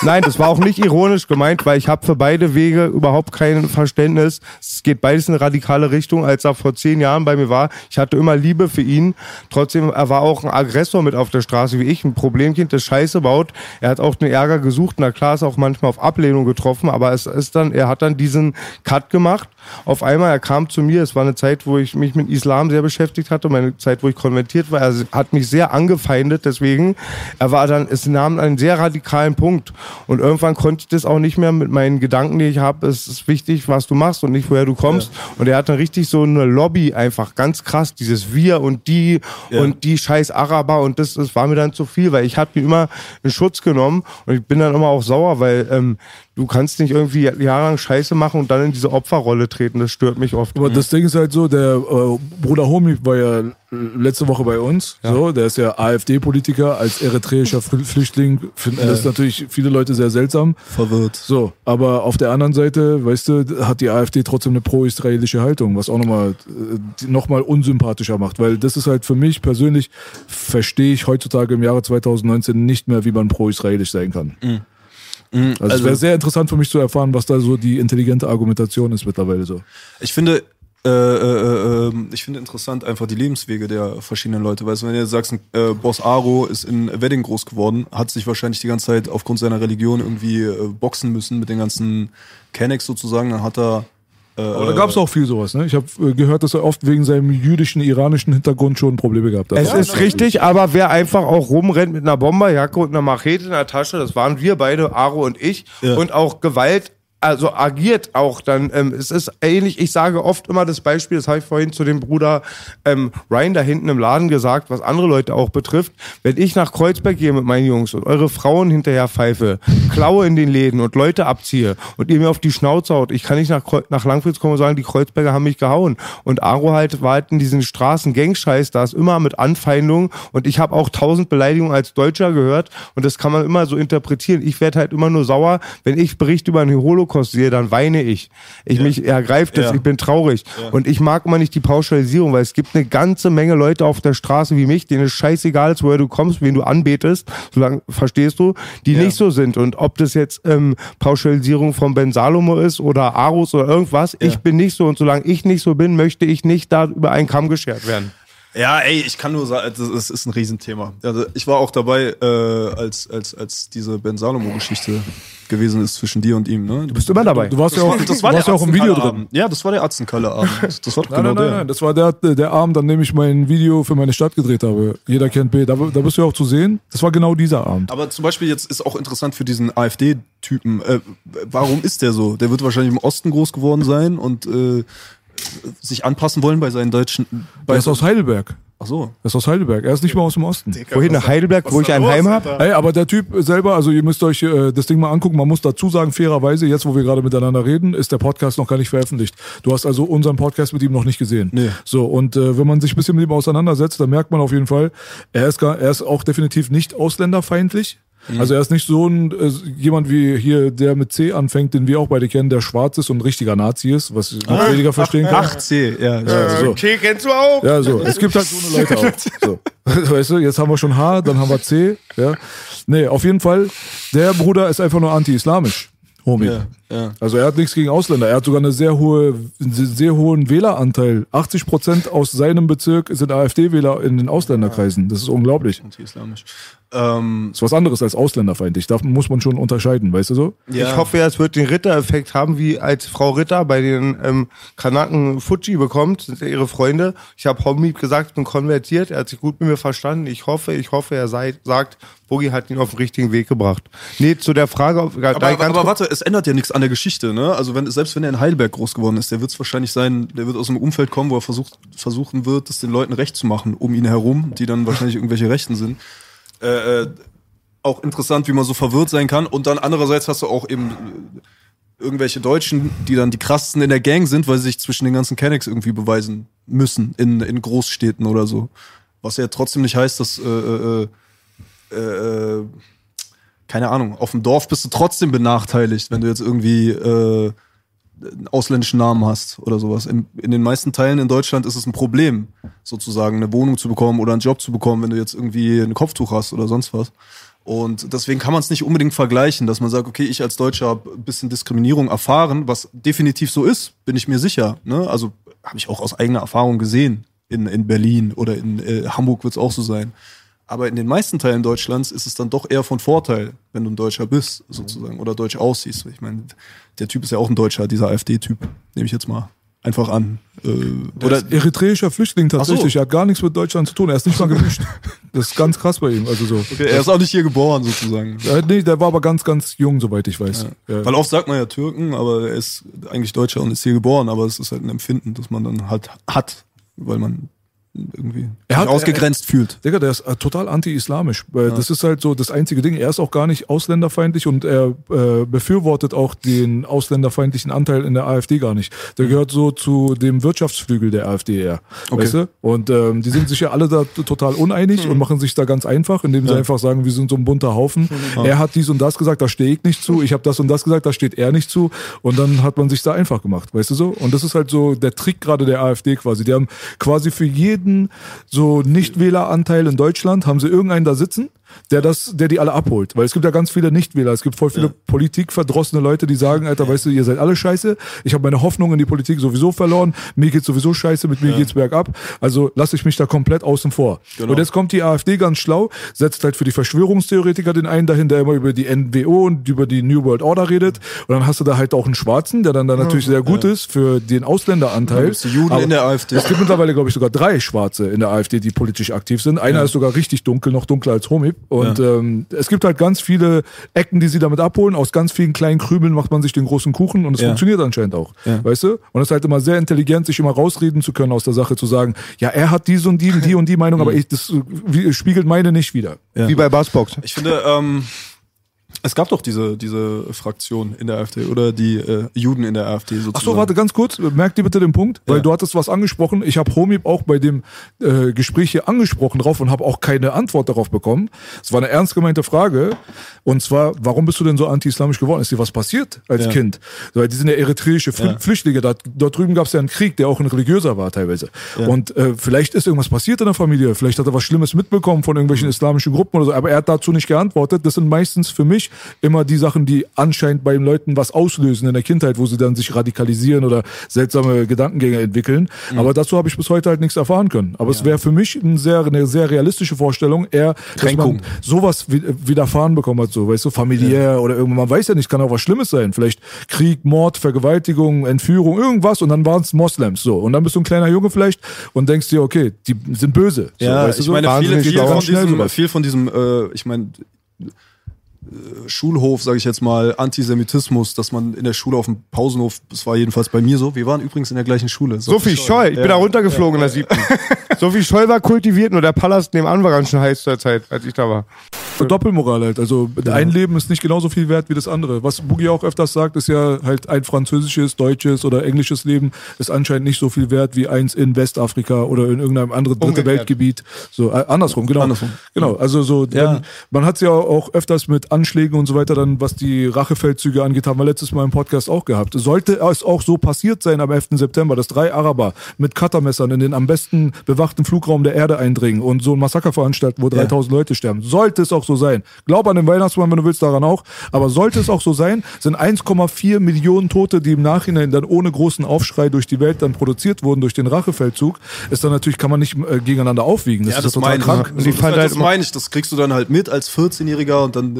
S2: Nein, das war auch nicht ironisch gemeint, weil ich habe für beide Wege überhaupt kein Verständnis. Es geht beides in eine radikale Richtung, als er vor zehn Jahren bei mir war. Ich hatte immer Liebe für ihn. Trotzdem, er war auch ein Aggressor mit auf der Straße wie ich, ein Problemkind, das Scheiße baut. Er hat auch den Ärger gesucht. Na klar, ist auch manchmal auf Ablehnung getroffen, aber es ist dann, er hat dann diesen Cut gemacht. Auf einmal, er kam zu mir. Es war eine Zeit, wo ich mich mit Islam sehr beschäftigt hatte, meine Zeit, wo ich konvertiert war. Er hat mich sehr angefeindet, deswegen. Er war dann, es nahm einen sehr radikalen Punkt. Und irgendwann konnte ich das auch nicht mehr mit meinen Gedanken, die ich habe. Es ist wichtig, was du machst und nicht, woher du kommst. Und er hat dann richtig so eine Lobby einfach ganz krass, dieses Wir und die
S3: Ja.
S2: und die scheiß Araber und das, das war mir dann zu viel, weil ich habe mir immer in Schutz genommen und ich bin dann immer auch sauer, weil ähm, du kannst nicht irgendwie jahrelang Scheiße machen und dann in diese Opferrolle treten. Das stört mich oft.
S4: Aber das Ding ist halt so, der äh, Bruder Homi war ja letzte Woche bei uns. So, der ist ja AfD-Politiker als eritreischer Fl- Flüchtling. Finden das natürlich viele Leute sehr seltsam.
S3: Verwirrt.
S4: So, aber auf der anderen Seite, weißt du, hat die AfD trotzdem eine pro-israelische Haltung, was auch nochmal äh, noch mal unsympathischer macht. Weil das ist halt für mich persönlich, verstehe ich heutzutage im Jahre 2019 nicht mehr, wie man pro-israelisch sein kann. Also, es
S3: also-
S4: wäre sehr interessant für mich zu erfahren, was da so die intelligente Argumentation ist mittlerweile so.
S3: Ich finde, äh, äh, äh, ich finde interessant einfach die Lebenswege der verschiedenen Leute. Weißt du, wenn du jetzt sagst, äh, Boss Aro ist in Wedding groß geworden, hat sich wahrscheinlich die ganze Zeit aufgrund seiner Religion irgendwie äh, boxen müssen mit den ganzen Kennex sozusagen, dann hat er
S4: Aber da gab es auch viel sowas. Ne? Ich habe äh, gehört, dass er oft wegen seinem jüdischen, iranischen Hintergrund schon Probleme gehabt hat.
S2: Es ist richtig, aber wer einfach auch rumrennt mit einer Bomberjacke und einer Machete in der Tasche, das waren wir beide, Aro und ich,
S3: Ja.
S2: und auch Gewalt, also agiert auch dann. Ähm, es ist ähnlich, ich sage oft immer das Beispiel, das habe ich vorhin zu dem Bruder ähm, Ryan da hinten im Laden gesagt, was andere Leute auch betrifft. Wenn ich nach Kreuzberg gehe mit meinen Jungs und eure Frauen hinterher pfeife, klaue in den Läden und Leute abziehe und ihr mir auf die Schnauze haut, ich kann nicht nach, Kreu- nach Langfritz kommen und sagen, die Kreuzberger haben mich gehauen. Und Aro halt war halt in diesen Straßen Gangscheiß, da ist immer mit Anfeindungen und ich habe auch tausend Beleidigungen als Deutscher gehört und das kann man immer so interpretieren. Ich werde halt immer nur sauer, wenn ich berichte über einen Holocaust Holocaust sehe, dann weine ich. Ich mich ergreift es,
S3: Ja.
S2: ich bin traurig. Und ich mag immer nicht die Pauschalisierung, weil es gibt eine ganze Menge Leute auf der Straße wie mich, denen es scheißegal ist, woher du kommst, wen du anbetest, solange, verstehst du, die
S3: Ja.
S2: nicht so sind. Und ob das jetzt ähm, Pauschalisierung von Ben Salomo ist oder Arus oder irgendwas, ich bin nicht so. Und solange ich nicht so bin, möchte ich nicht da über einen Kamm geschert werden.
S3: Ja, ey, ich kann nur sagen, das ist, ein Riesenthema. Also ich war auch dabei, äh, als, als, als diese Ben Salomo-Geschichte gewesen ist zwischen dir und ihm. Ne? Du
S2: Bist immer dabei.
S4: Du warst ja auch, du warst ja auch im Video drin.
S3: Ja, das war der Atzenkalle-Abend. Das war doch
S4: Nein,
S3: genau
S4: nein, nein,
S3: der.
S4: nein, das war der, der Abend, an dem ich mein Video für meine Stadt gedreht habe. Jeder kennt B. Da, da bist du ja auch zu sehen. Das war genau dieser Abend.
S3: Aber zum Beispiel jetzt ist auch interessant für diesen AfD-Typen. Äh, warum ist der so? Der wird wahrscheinlich im Osten groß geworden sein und äh, sich anpassen wollen bei seinen deutschen. Bei
S4: Er ist aus Heidelberg.
S3: Ach so.
S4: Er ist aus Heidelberg. Er ist nicht mal aus dem Osten.
S2: Wohin nach Heidelberg, wo ich ein Heim habe?
S4: Ey, aber der Typ selber, also ihr müsst euch äh, das Ding mal angucken. Man muss dazu sagen, fairerweise, jetzt wo wir gerade miteinander reden, ist der Podcast noch gar nicht veröffentlicht. Du hast also unseren Podcast mit ihm noch nicht gesehen.
S3: Nee.
S4: So, und äh, wenn man sich ein bisschen mit ihm auseinandersetzt, dann merkt man auf jeden Fall, er ist, gar, er ist auch definitiv nicht ausländerfeindlich. Also er ist nicht so ein äh, jemand wie hier, der mit C anfängt, den wir auch beide kennen, der schwarz ist und ein richtiger Nazi ist, was ich noch weniger verstehen kann.
S3: Ach, C, ja.
S4: Ja, so.
S2: Okay, kennst du auch?
S4: Ja, so. Es gibt halt so eine Leute auch. So. Weißt du, jetzt haben wir schon H, dann haben wir C. Ja. Nee, auf jeden Fall, der Bruder ist einfach nur anti-islamisch. Homie.
S3: Ja, ja.
S4: Also er hat nichts gegen Ausländer. Er hat sogar eine sehr hohe, einen sehr hohen Wähleranteil. 80 Prozent aus seinem Bezirk sind AfD-Wähler in den Ausländerkreisen. Das ist unglaublich.
S3: Anti-islamisch. Ähm,
S4: Das ist was anderes als ausländerfeindlich. Da muss man schon unterscheiden, weißt du so?
S3: ja.
S2: Ich hoffe, es wird den Ritter-Effekt haben, wie als Frau Ritter bei den ähm, Kanaken Fuji bekommt, sind ja ihre Freunde. Ich habe Homie gesagt, ich bin konvertiert, er hat sich gut mit mir verstanden. Ich hoffe, ich hoffe, er sei, sagt, Boogie hat ihn auf den richtigen Weg gebracht. Nee, zu der Frage, ob-
S3: Aber, aber,
S2: ganz
S3: aber warte, es ändert ja nichts an der Geschichte, ne? Also wenn, selbst wenn er in Heidelberg groß geworden ist, der wird es wahrscheinlich sein, der wird aus einem Umfeld kommen, wo er versucht, versuchen wird, es den Leuten recht zu machen, um ihn herum, die dann wahrscheinlich irgendwelche Rechten sind. Äh, äh, auch interessant, wie man so verwirrt sein kann. Und dann andererseits hast du auch eben äh, irgendwelche Deutschen, die dann die krassesten in der Gang sind, weil sie sich zwischen den ganzen Kennex irgendwie beweisen müssen in, in Großstädten oder so. Was ja trotzdem nicht heißt, dass äh, äh, äh, äh, keine Ahnung, auf dem Dorf bist du trotzdem benachteiligt, wenn du jetzt irgendwie äh, einen ausländischen Namen hast oder sowas. In, in den meisten Teilen in Deutschland ist es ein Problem, sozusagen eine Wohnung zu bekommen oder einen Job zu bekommen, wenn du jetzt irgendwie ein Kopftuch hast oder sonst was. Und deswegen kann man es nicht unbedingt vergleichen, dass man sagt, okay, ich als Deutscher habe ein bisschen Diskriminierung erfahren, was definitiv so ist, bin ich mir sicher. Ne? Also habe ich auch aus eigener Erfahrung gesehen. In, in Berlin oder in äh, Hamburg wird es auch so sein. Aber in den meisten Teilen Deutschlands ist es dann doch eher von Vorteil, wenn du ein Deutscher bist, sozusagen, oder deutsch aussiehst. Ich meine, der Typ ist ja auch ein Deutscher, dieser AfD-Typ, nehme ich jetzt mal einfach an. Äh,
S4: Oder eritreischer Flüchtling tatsächlich.
S3: so.
S4: Er hat gar nichts mit Deutschland zu tun. Er ist nicht mal gemischt. das ist ganz krass bei ihm. Also so.
S3: okay, er ist auch nicht hier geboren, sozusagen.
S4: Äh, nee, der war aber ganz, ganz jung, soweit ich weiß. Ja.
S3: Weil oft sagt man ja Türken, aber er ist eigentlich Deutscher und ist hier geboren, aber es ist halt ein Empfinden, das man dann halt hat, weil man irgendwie
S4: Er
S3: sich
S4: hat-
S3: ausgegrenzt fühlt.
S4: Digga, der ist äh, total anti-islamisch. Weil Das ist halt so das einzige Ding. Er ist auch gar nicht ausländerfeindlich und er äh, befürwortet auch den ausländerfeindlichen Anteil in der AfD gar nicht. Der gehört so zu dem Wirtschaftsflügel der AfD eher.
S3: Okay.
S4: Weißt du? Und ähm, die sind sich ja alle da total uneinig und machen sich da ganz einfach, indem sie einfach sagen, wir sind so ein bunter Haufen. Er hat dies und das gesagt, da stehe ich nicht zu. Ich habe das und das gesagt, da steht er nicht zu. Und dann hat man sich da einfach gemacht, weißt du so? Und das ist halt so der Trick gerade der AfD quasi. Die haben quasi für jeden so Nichtwähleranteil in Deutschland, haben sie irgendeinen da sitzen, der das, der die alle abholt. Weil es gibt ja ganz viele Nichtwähler. Es gibt voll viele politikverdrossene Leute, die sagen, Alter, weißt du, ihr seid alle scheiße. Ich habe meine Hoffnung in die Politik sowieso verloren. Mir geht's sowieso scheiße, mit mir geht's bergab. Also lasse ich mich da komplett außen vor.
S3: Genau.
S4: Und jetzt kommt die AfD ganz schlau, setzt halt für die Verschwörungstheoretiker den einen dahin, der immer über die NWO und über die New World Order redet. Und dann hast du da halt auch einen Schwarzen, der dann da natürlich sehr gut ist für den Ausländeranteil.
S3: Die Juden
S4: Aber
S3: in der AfD.
S4: Es gibt mittlerweile, glaube ich, sogar drei Schwarze in der AfD, die politisch aktiv sind. Einer ist sogar richtig dunkel, noch dunkler als Homib. Und ähm, es gibt halt ganz viele Ecken, die sie damit abholen. Aus ganz vielen kleinen Krümeln macht man sich den großen Kuchen und es
S3: Ja.
S4: funktioniert anscheinend auch.
S3: Ja.
S4: Weißt du? Und es ist halt immer sehr intelligent, sich immer rausreden zu können aus der Sache, zu sagen, ja, er hat diese und die und die und die Meinung, aber ich, das äh, wie, spiegelt meine nicht wieder.
S3: Ja.
S2: Wie bei Bassbox.
S3: Ich finde, ähm, Es gab doch diese, diese Fraktion in der AfD oder die äh, Juden in der AfD sozusagen.
S4: Ach so, warte ganz kurz, merk dir bitte den Punkt, weil
S3: Ja.
S4: du hattest was angesprochen. Ich habe Homib auch bei dem äh, Gespräch hier angesprochen drauf und habe auch keine Antwort darauf bekommen. Es war eine ernst gemeinte Frage und zwar, warum bist du denn so anti-islamisch geworden? Ist dir was passiert als
S3: Ja.
S4: Kind? Weil die sind ja eritreische Flü
S3: Ja.
S4: Flüchtlinge. Da, dort drüben gab es ja einen Krieg, der auch ein religiöser war teilweise. Und äh, vielleicht ist irgendwas passiert in der Familie. Vielleicht hat er was Schlimmes mitbekommen von irgendwelchen islamischen Gruppen oder so. Aber er hat dazu nicht geantwortet. Das sind meistens für mich immer die Sachen, die anscheinend bei den Leuten was auslösen in der Kindheit, wo sie dann sich radikalisieren oder seltsame Gedankengänge entwickeln. Aber dazu habe ich bis heute halt nichts erfahren können. Aber es wäre für mich ein sehr, eine sehr realistische Vorstellung, eher, dass
S3: Kränkung.
S4: man sowas wi- widerfahren bekommen hat, so, weißt du, familiär oder irgendwann, man weiß ja nicht, kann auch was Schlimmes sein. Vielleicht Krieg, Mord, Vergewaltigung, Entführung, irgendwas und dann waren es Moslems, so. Und dann bist du ein kleiner Junge vielleicht und denkst dir, okay, die sind böse. So,
S3: Ja,
S4: weißt du
S3: ich
S4: so?
S3: meine, viele,
S2: Wahnsinnig
S3: viel, von diesem, viel von diesem, äh, ich meine, Schulhof, sage ich jetzt mal, Antisemitismus, dass man in der Schule auf dem Pausenhof, das war jedenfalls bei mir so, wir waren übrigens in der gleichen Schule.
S2: Sophie Scholl, ich bin da runtergeflogen in der siebten. Sophie Scholl war kultiviert, nur der Palast nebenan war ganz schön heiß zur Zeit, als ich da war.
S4: Doppelmoral halt. Also ein Leben ist nicht genauso viel wert wie das andere. Was Boogie auch öfters sagt, ist ja halt ein französisches, deutsches oder englisches Leben ist anscheinend nicht so viel wert wie eins in Westafrika oder in irgendeinem anderen dritte. Weltgebiet. So äh, andersrum, genau.
S3: Andersrum.
S4: Genau. Also so,
S3: Ja.
S4: man hat es ja auch öfters mit Anschlägen und so weiter dann, was die Rachefeldzüge angeht, haben wir letztes Mal im Podcast auch gehabt. Sollte es auch so passiert sein am 11. September, dass drei Araber mit Cuttermessern in den am besten bewachten Flugraum der Erde eindringen und so ein Massaker veranstalten, wo 3000 Leute sterben. Sollte es auch so sein. Glaub an den Weihnachtsmann, wenn du willst, daran auch. Aber sollte es auch so sein, sind 1,4 Millionen Tote, die im Nachhinein dann ohne großen Aufschrei durch die Welt dann produziert wurden durch den Rachefeldzug, ist dann natürlich, kann man nicht äh, gegeneinander aufwiegen. Das
S3: Ja,
S4: ist
S3: das
S4: ja total
S3: meine ich.
S4: krank.
S3: Und
S2: die
S3: das, das
S2: halt
S3: meine ich, das kriegst du dann halt mit als 14-Jähriger und dann,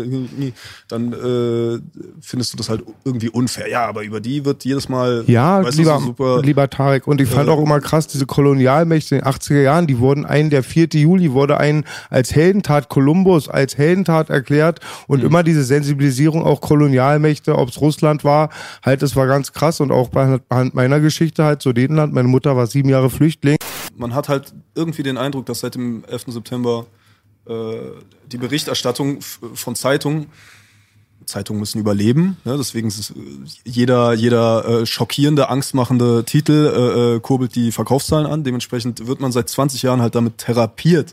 S3: dann äh, findest du das halt irgendwie unfair. Ja, aber über die wird jedes Mal,
S2: Ja, lieber,
S3: du, so super.
S2: lieber Tarek. Und ich fand auch immer krass, diese Kolonialmächte in den 80er Jahren, die wurden ein, der 4. Juli wurde ein als Heldentat Kolumbus, als Heldentat erklärt und immer diese Sensibilisierung auch Kolonialmächte, ob es Russland war, halt, das war ganz krass und auch bei anhand meiner Geschichte halt Sudetenland, meine Mutter war sieben Jahre Flüchtling.
S3: man hat halt irgendwie den Eindruck, dass seit dem 11. September äh, die Berichterstattung von Zeitungen Zeitungen müssen überleben, ne? deswegen ist äh, jeder, jeder äh, schockierende, angstmachende Titel äh, äh, kurbelt die Verkaufszahlen an. Dementsprechend wird man seit 20 Jahren halt damit therapiert.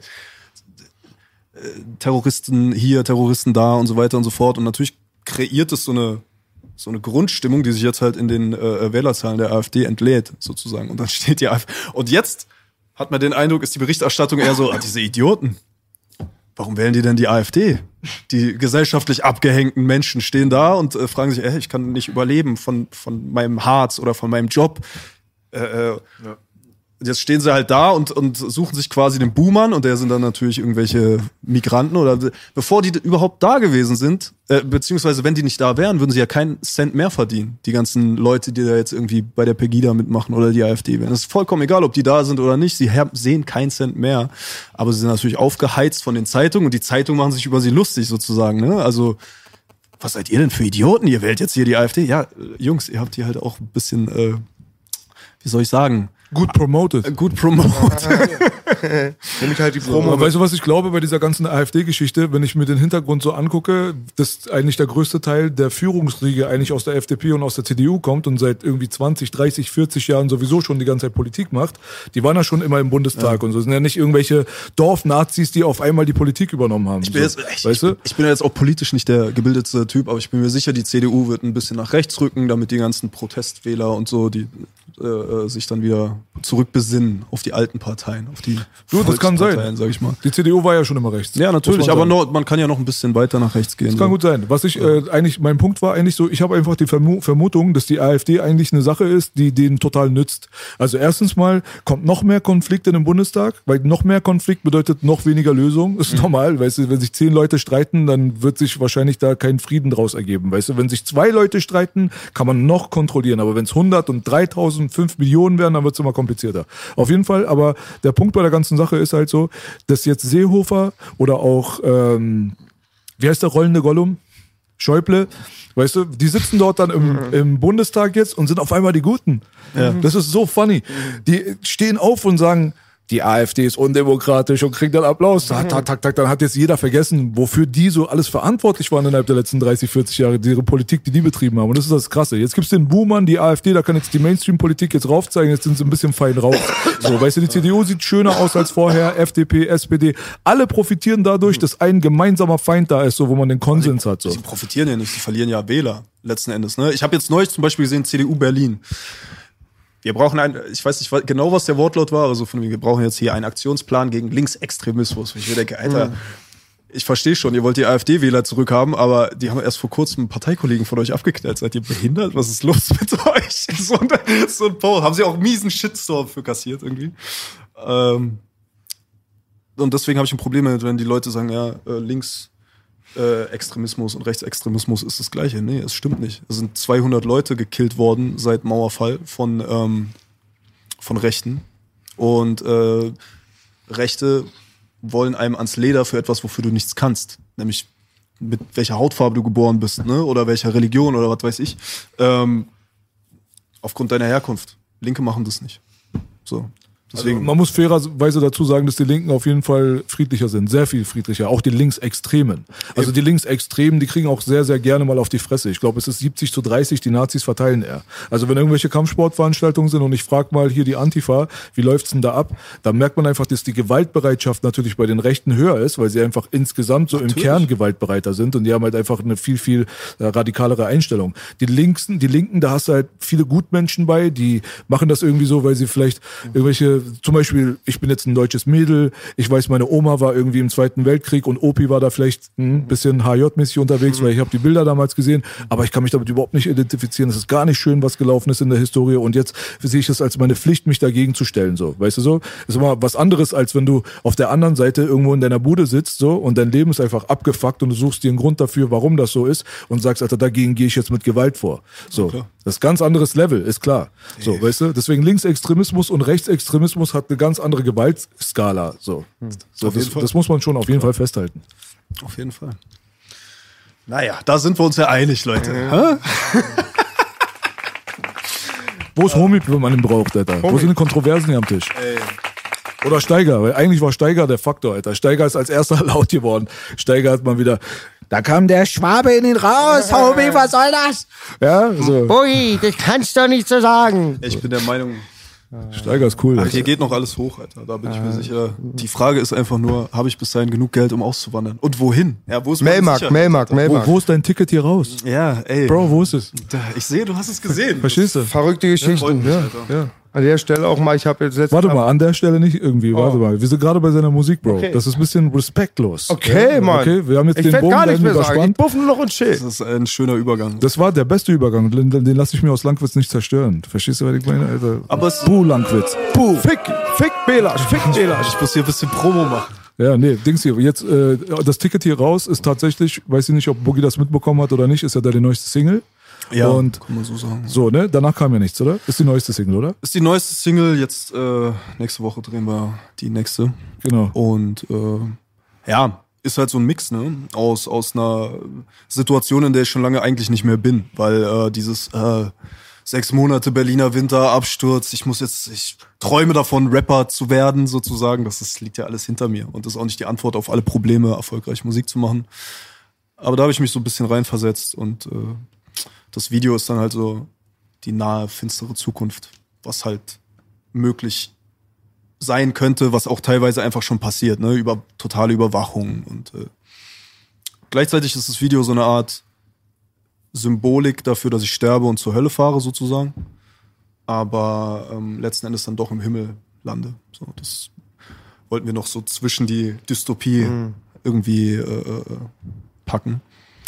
S3: Äh, Terroristen hier, Terroristen da und so weiter und so fort. Und natürlich kreiert es so eine so eine Grundstimmung, die sich jetzt halt in den äh, Wählerzahlen der AfD entlädt, sozusagen. Und dann steht die AfD. Und jetzt hat man den Eindruck, ist die Berichterstattung eher so, ah, diese Idioten. Warum wählen die denn die AfD? Die gesellschaftlich abgehängten Menschen stehen da und äh, fragen sich, ey, ich kann nicht überleben von, von meinem Harz oder von meinem Job. Äh, äh, Jetzt stehen sie halt da und, und suchen sich quasi den Boomern und der sind dann natürlich irgendwelche Migranten oder bevor die überhaupt da gewesen sind, äh, beziehungsweise wenn die nicht da wären, würden sie ja keinen Cent mehr verdienen. Die ganzen Leute, die da jetzt irgendwie bei der Pegida mitmachen oder die AfD wären. Das ist vollkommen egal, ob die da sind oder nicht. Sie sehen keinen Cent mehr. Aber sie sind natürlich aufgeheizt von den Zeitungen und die Zeitungen machen sich über sie lustig sozusagen. Ne? Also was seid ihr denn für Idioten? Ihr wählt jetzt hier die AfD. Ja, äh, Jungs, ihr habt hier halt auch ein bisschen, äh, wie soll ich sagen,
S4: Gut promoted.
S3: gut promotet.
S2: Nämlich halt die Promo.
S4: Aber weißt du, was ich glaube bei dieser ganzen AfD-Geschichte, wenn ich mir den Hintergrund so angucke, dass eigentlich der größte Teil der Führungsriege eigentlich aus der FDP und aus der CDU kommt und seit irgendwie 20, 30, 40 Jahren sowieso schon die ganze Zeit Politik macht, die waren ja schon immer im Bundestag und so. Das sind ja nicht irgendwelche Dorfnazis, die auf einmal die Politik übernommen haben.
S3: Ich bin,
S4: so.
S3: jetzt, ich,
S4: weißt du?
S3: ich bin jetzt auch politisch nicht der gebildete Typ, aber ich bin mir sicher, die CDU wird ein bisschen nach rechts rücken, damit die ganzen Protestwähler und so, die äh, äh, sich dann wieder zurückbesinnen auf die alten Parteien, auf die
S4: Du, das kann sein.
S3: Sag ich mal.
S4: Die CDU war ja schon immer rechts.
S3: Ja, natürlich, aber noch, man kann ja noch ein bisschen weiter nach rechts gehen.
S4: Das kann
S3: so.
S4: gut sein. Was ich äh, eigentlich, mein Punkt war eigentlich so, ich habe einfach die Vermu Vermutung, dass die AfD eigentlich eine Sache ist, die denen total nützt. Also erstens mal kommt noch mehr Konflikt in den Bundestag, weil noch mehr Konflikt bedeutet noch weniger Lösung. Ist normal, weißt du, wenn sich zehn Leute streiten, dann wird sich wahrscheinlich da kein Frieden draus ergeben. Weißt du, wenn sich zwei Leute streiten, kann man noch kontrollieren. Aber wenn es 100 und 3000, 5 Millionen werden, dann wird es immer komplizierter. Auf jeden Fall, aber der Punkt bei der ganzen Sache ist halt so, dass jetzt Seehofer oder auch, ähm, wie heißt der rollende Gollum? Schäuble, weißt du, die sitzen dort dann im, im Bundestag jetzt und sind auf einmal die Guten. Das ist so funny. Die stehen auf und sagen, die AfD ist undemokratisch und kriegt dann Applaus. Tak, tak, tak, tak. Dann hat jetzt jeder vergessen, wofür die so alles verantwortlich waren innerhalb der letzten 30, 40 Jahre, ihre Politik, die die betrieben haben. Und das ist das Krasse. Jetzt gibt's den Boom an, die AfD, da kann jetzt die Mainstream-Politik jetzt raufzeigen, jetzt sind sie ein bisschen fein raus. So, weißt du, die CDU sieht schöner aus als vorher, FDP, SPD. Alle profitieren dadurch, dass ein gemeinsamer Feind da ist, so, wo man den Konsens hat. So.
S3: Sie profitieren ja nicht, sie verlieren ja Wähler letzten Endes. Ne? Ich habe jetzt neulich zum Beispiel gesehen, CDU Berlin. Wir brauchen ein, ich weiß nicht genau, was der Wortlaut war, aber so von wir brauchen jetzt hier einen Aktionsplan gegen Linksextremismus. Und ich mir denke, Alter, ich verstehe schon, ihr wollt die AfD-Wähler zurückhaben, aber die haben erst vor kurzem Parteikollegen von euch abgeknallt. Seid ihr behindert? Was ist los mit euch? So ein, so ein Post. Haben sie auch miesen Shitstorm für kassiert irgendwie. Ähm, und deswegen habe ich ein Problem damit, wenn die Leute sagen, ja, äh, links äh, Extremismus und Rechtsextremismus ist das Gleiche. Nee, es stimmt nicht. Es sind 200 Leute gekillt worden seit Mauerfall von, ähm, von Rechten. Und äh, Rechte wollen einem ans Leder für etwas, wofür du nichts kannst. Nämlich mit welcher Hautfarbe du geboren bist, ne? Oder welcher Religion oder was weiß ich. Ähm, aufgrund deiner Herkunft. Linke machen das nicht. So. Deswegen.
S4: Also man muss fairerweise dazu sagen, dass die Linken auf jeden Fall friedlicher sind, sehr viel friedlicher. Auch die Linksextremen. Also die Linksextremen, die kriegen auch sehr, sehr gerne mal auf die Fresse. Ich glaube, es ist 70 zu 30, die Nazis verteilen eher. Also wenn irgendwelche Kampfsportveranstaltungen sind und ich frage mal hier die Antifa, wie läuft's denn da ab? Da merkt man einfach, dass die Gewaltbereitschaft natürlich bei den Rechten höher ist, weil sie einfach insgesamt so im Kern gewaltbereiter sind und die haben halt einfach eine viel, viel äh, radikalere Einstellung. Die Linksen, die Linken, da hast du halt viele Gutmenschen bei, die machen das irgendwie so, weil sie vielleicht irgendwelche, zum Beispiel, ich bin jetzt ein deutsches Mädel, ich weiß, meine Oma war irgendwie im Zweiten Weltkrieg und Opi war da vielleicht ein bisschen HJ-mäßig unterwegs, weil ich habe die Bilder damals gesehen, aber ich kann mich damit überhaupt nicht identifizieren. Es ist gar nicht schön, was gelaufen ist in der Historie und jetzt sehe ich es als meine Pflicht, mich dagegen zu stellen, so, weißt du so? Das ist immer was anderes, als wenn du auf der anderen Seite irgendwo in deiner Bude sitzt, so, und dein Leben ist einfach abgefuckt und du suchst dir einen Grund dafür, warum das so ist und sagst, Alter, dagegen gehe ich jetzt mit Gewalt vor. So.
S3: klar.
S4: Das ist ganz anderes Level, ist klar. So, weißt du? Deswegen Linksextremismus und Rechtsextremismus hat eine ganz andere Gewaltskala. So, so
S3: Auf jeden
S4: das, das muss man schon auf jeden Fall festhalten.
S3: Auf jeden Fall. Naja, da sind wir uns ja einig, Leute.
S4: Wo ist Homie, wenn man ihn braucht, Alter? Wo sind die Kontroversen hier am Tisch? Oder Steiger, weil eigentlich war Steiger der Faktor, Alter. Steiger ist als erster laut geworden. Steiger hat mal wieder, da kam der Schwabe in ihn raus, Homie, was soll das? Ja, so.
S6: Ui, das kannst du doch nicht so sagen.
S3: Ich bin der Meinung,
S4: Steiger ist cool.
S3: ach, hier geht noch alles hoch, Alter. Da bin ich mir sicher. Die Frage ist einfach nur, habe ich bis dahin genug Geld, um auszuwandern? Und wohin? Ja, wo ist
S2: Melmark,
S3: Sicherheit,
S2: Melmark,
S3: Alter?
S4: Wo, wo ist dein Ticket hier raus?
S3: Ja, ey.
S4: Bro, wo ist es?
S3: Da- Ich sehe, du hast es gesehen.
S4: Verstehst du?
S2: Verrückte Geschichten.
S3: mich,
S2: Ja, ja. An der Stelle auch mal, ich habe jetzt letztens
S4: Warte mal, an der Stelle nicht irgendwie, warte mal. Wir sind gerade bei seiner Musik, Bro.
S2: Okay.
S4: Das ist ein bisschen respektlos.
S2: Okay, Mann.
S4: Okay, wir haben jetzt
S2: ich
S4: den Bogen
S2: gar nicht mehr sagen. Ich
S4: überspannt.
S2: buff nur noch und chill.
S3: Das ist ein schöner Übergang.
S4: Das war der beste Übergang. Den, den lasse ich mir aus Langwitz nicht zerstören. Verstehst du, was ich meine, Alter?
S3: Aber es-
S4: Puh, Langwitz.
S2: Puh. Fick, fick Belasch, fick Belasch.
S3: Ich muss hier ein bisschen Promo machen.
S4: Ja, nee, Dings hier. Jetzt, äh, das Ticket hier raus ist tatsächlich, weiß ich nicht, ob Boogie das mitbekommen hat oder nicht, ist ja da die neueste Single. Und
S3: kann man so sagen.
S4: so, ne? Danach kam ja nichts, oder? Ist die neueste Single, oder?
S3: Ist die neueste Single. Jetzt äh, nächste Woche drehen wir die nächste.
S4: Genau.
S3: Und äh, ja, ist halt so ein Mix, ne? Aus, aus einer Situation, in der ich schon lange eigentlich nicht mehr bin. Weil äh, dieses äh, sechs Monate Berliner Winter, Absturz, ich muss jetzt, ich träume davon, Rapper zu werden, sozusagen. Das ist, liegt ja alles hinter mir. Und das ist auch nicht die Antwort auf alle Probleme, erfolgreich Musik zu machen. Aber da habe ich mich so ein bisschen reinversetzt und äh, das Video ist dann halt so die nahe, finstere Zukunft, was halt möglich sein könnte, was auch teilweise einfach schon passiert, ne? Über totale Überwachung und äh, gleichzeitig ist das Video so eine Art Symbolik dafür, dass ich sterbe und zur Hölle fahre sozusagen, aber ähm, letzten Endes dann doch im Himmel lande. So, das wollten wir noch so zwischen die Dystopie irgendwie äh, äh, packen.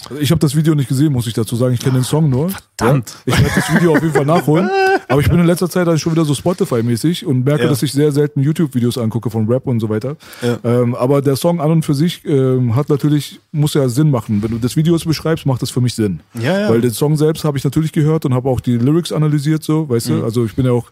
S4: Also ich habe das Video nicht gesehen, muss ich dazu sagen. Ich kenne den Song nur.
S3: Verdammt.
S4: Ja? Ich werde das Video auf jeden Fall nachholen. Aber ich bin in letzter Zeit dann schon wieder so Spotify-mäßig und merke,
S3: Ja.
S4: dass ich sehr selten YouTube-Videos angucke von Rap und so weiter.
S3: Ja.
S4: Ähm, aber der Song an und für sich ähm, hat natürlich, muss ja Sinn machen. Wenn du das Video beschreibst, macht das für mich Sinn.
S3: Ja, ja.
S4: Weil den Song selbst habe ich natürlich gehört und habe auch die Lyrics analysiert, so, weißt
S3: Mhm.
S4: du? Also ich bin ja auch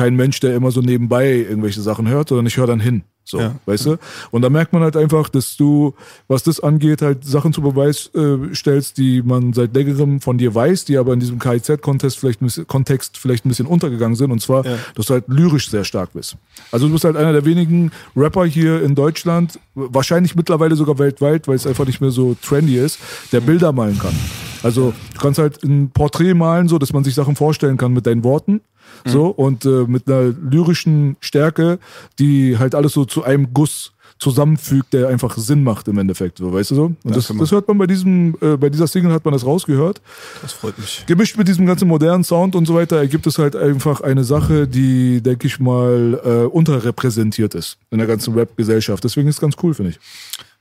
S4: kein Mensch, der immer so nebenbei irgendwelche Sachen hört, sondern ich höre dann hin. So,
S3: Ja.
S4: weißt du? Und da merkt man halt einfach, dass du, was das angeht, halt Sachen zu Beweis äh, stellst, die man seit längerem von dir weiß, die aber in diesem KIZ-Kontext vielleicht, ein bisschen- Kontext vielleicht ein bisschen untergegangen sind. Und zwar,
S3: Ja.
S4: dass du halt lyrisch sehr stark bist. Also du bist halt einer der wenigen Rapper hier in Deutschland, wahrscheinlich mittlerweile sogar weltweit, weil es einfach nicht mehr so trendy ist, der Bilder malen kann. Also du kannst halt ein Porträt malen, so dass man sich Sachen vorstellen kann mit deinen Worten. So, und äh, mit einer lyrischen Stärke, die halt alles so zu einem Guss zusammenfügt, der einfach Sinn macht im Endeffekt, so, weißt du so? Und das, das hört man bei diesem, äh, bei dieser Single hat man das rausgehört.
S3: Das freut mich.
S4: Gemischt mit diesem ganzen modernen Sound und so weiter ergibt es halt einfach eine Sache, die, denke ich mal, äh, unterrepräsentiert ist in der ganzen Rap-Gesellschaft. Deswegen ist es ganz cool, finde ich.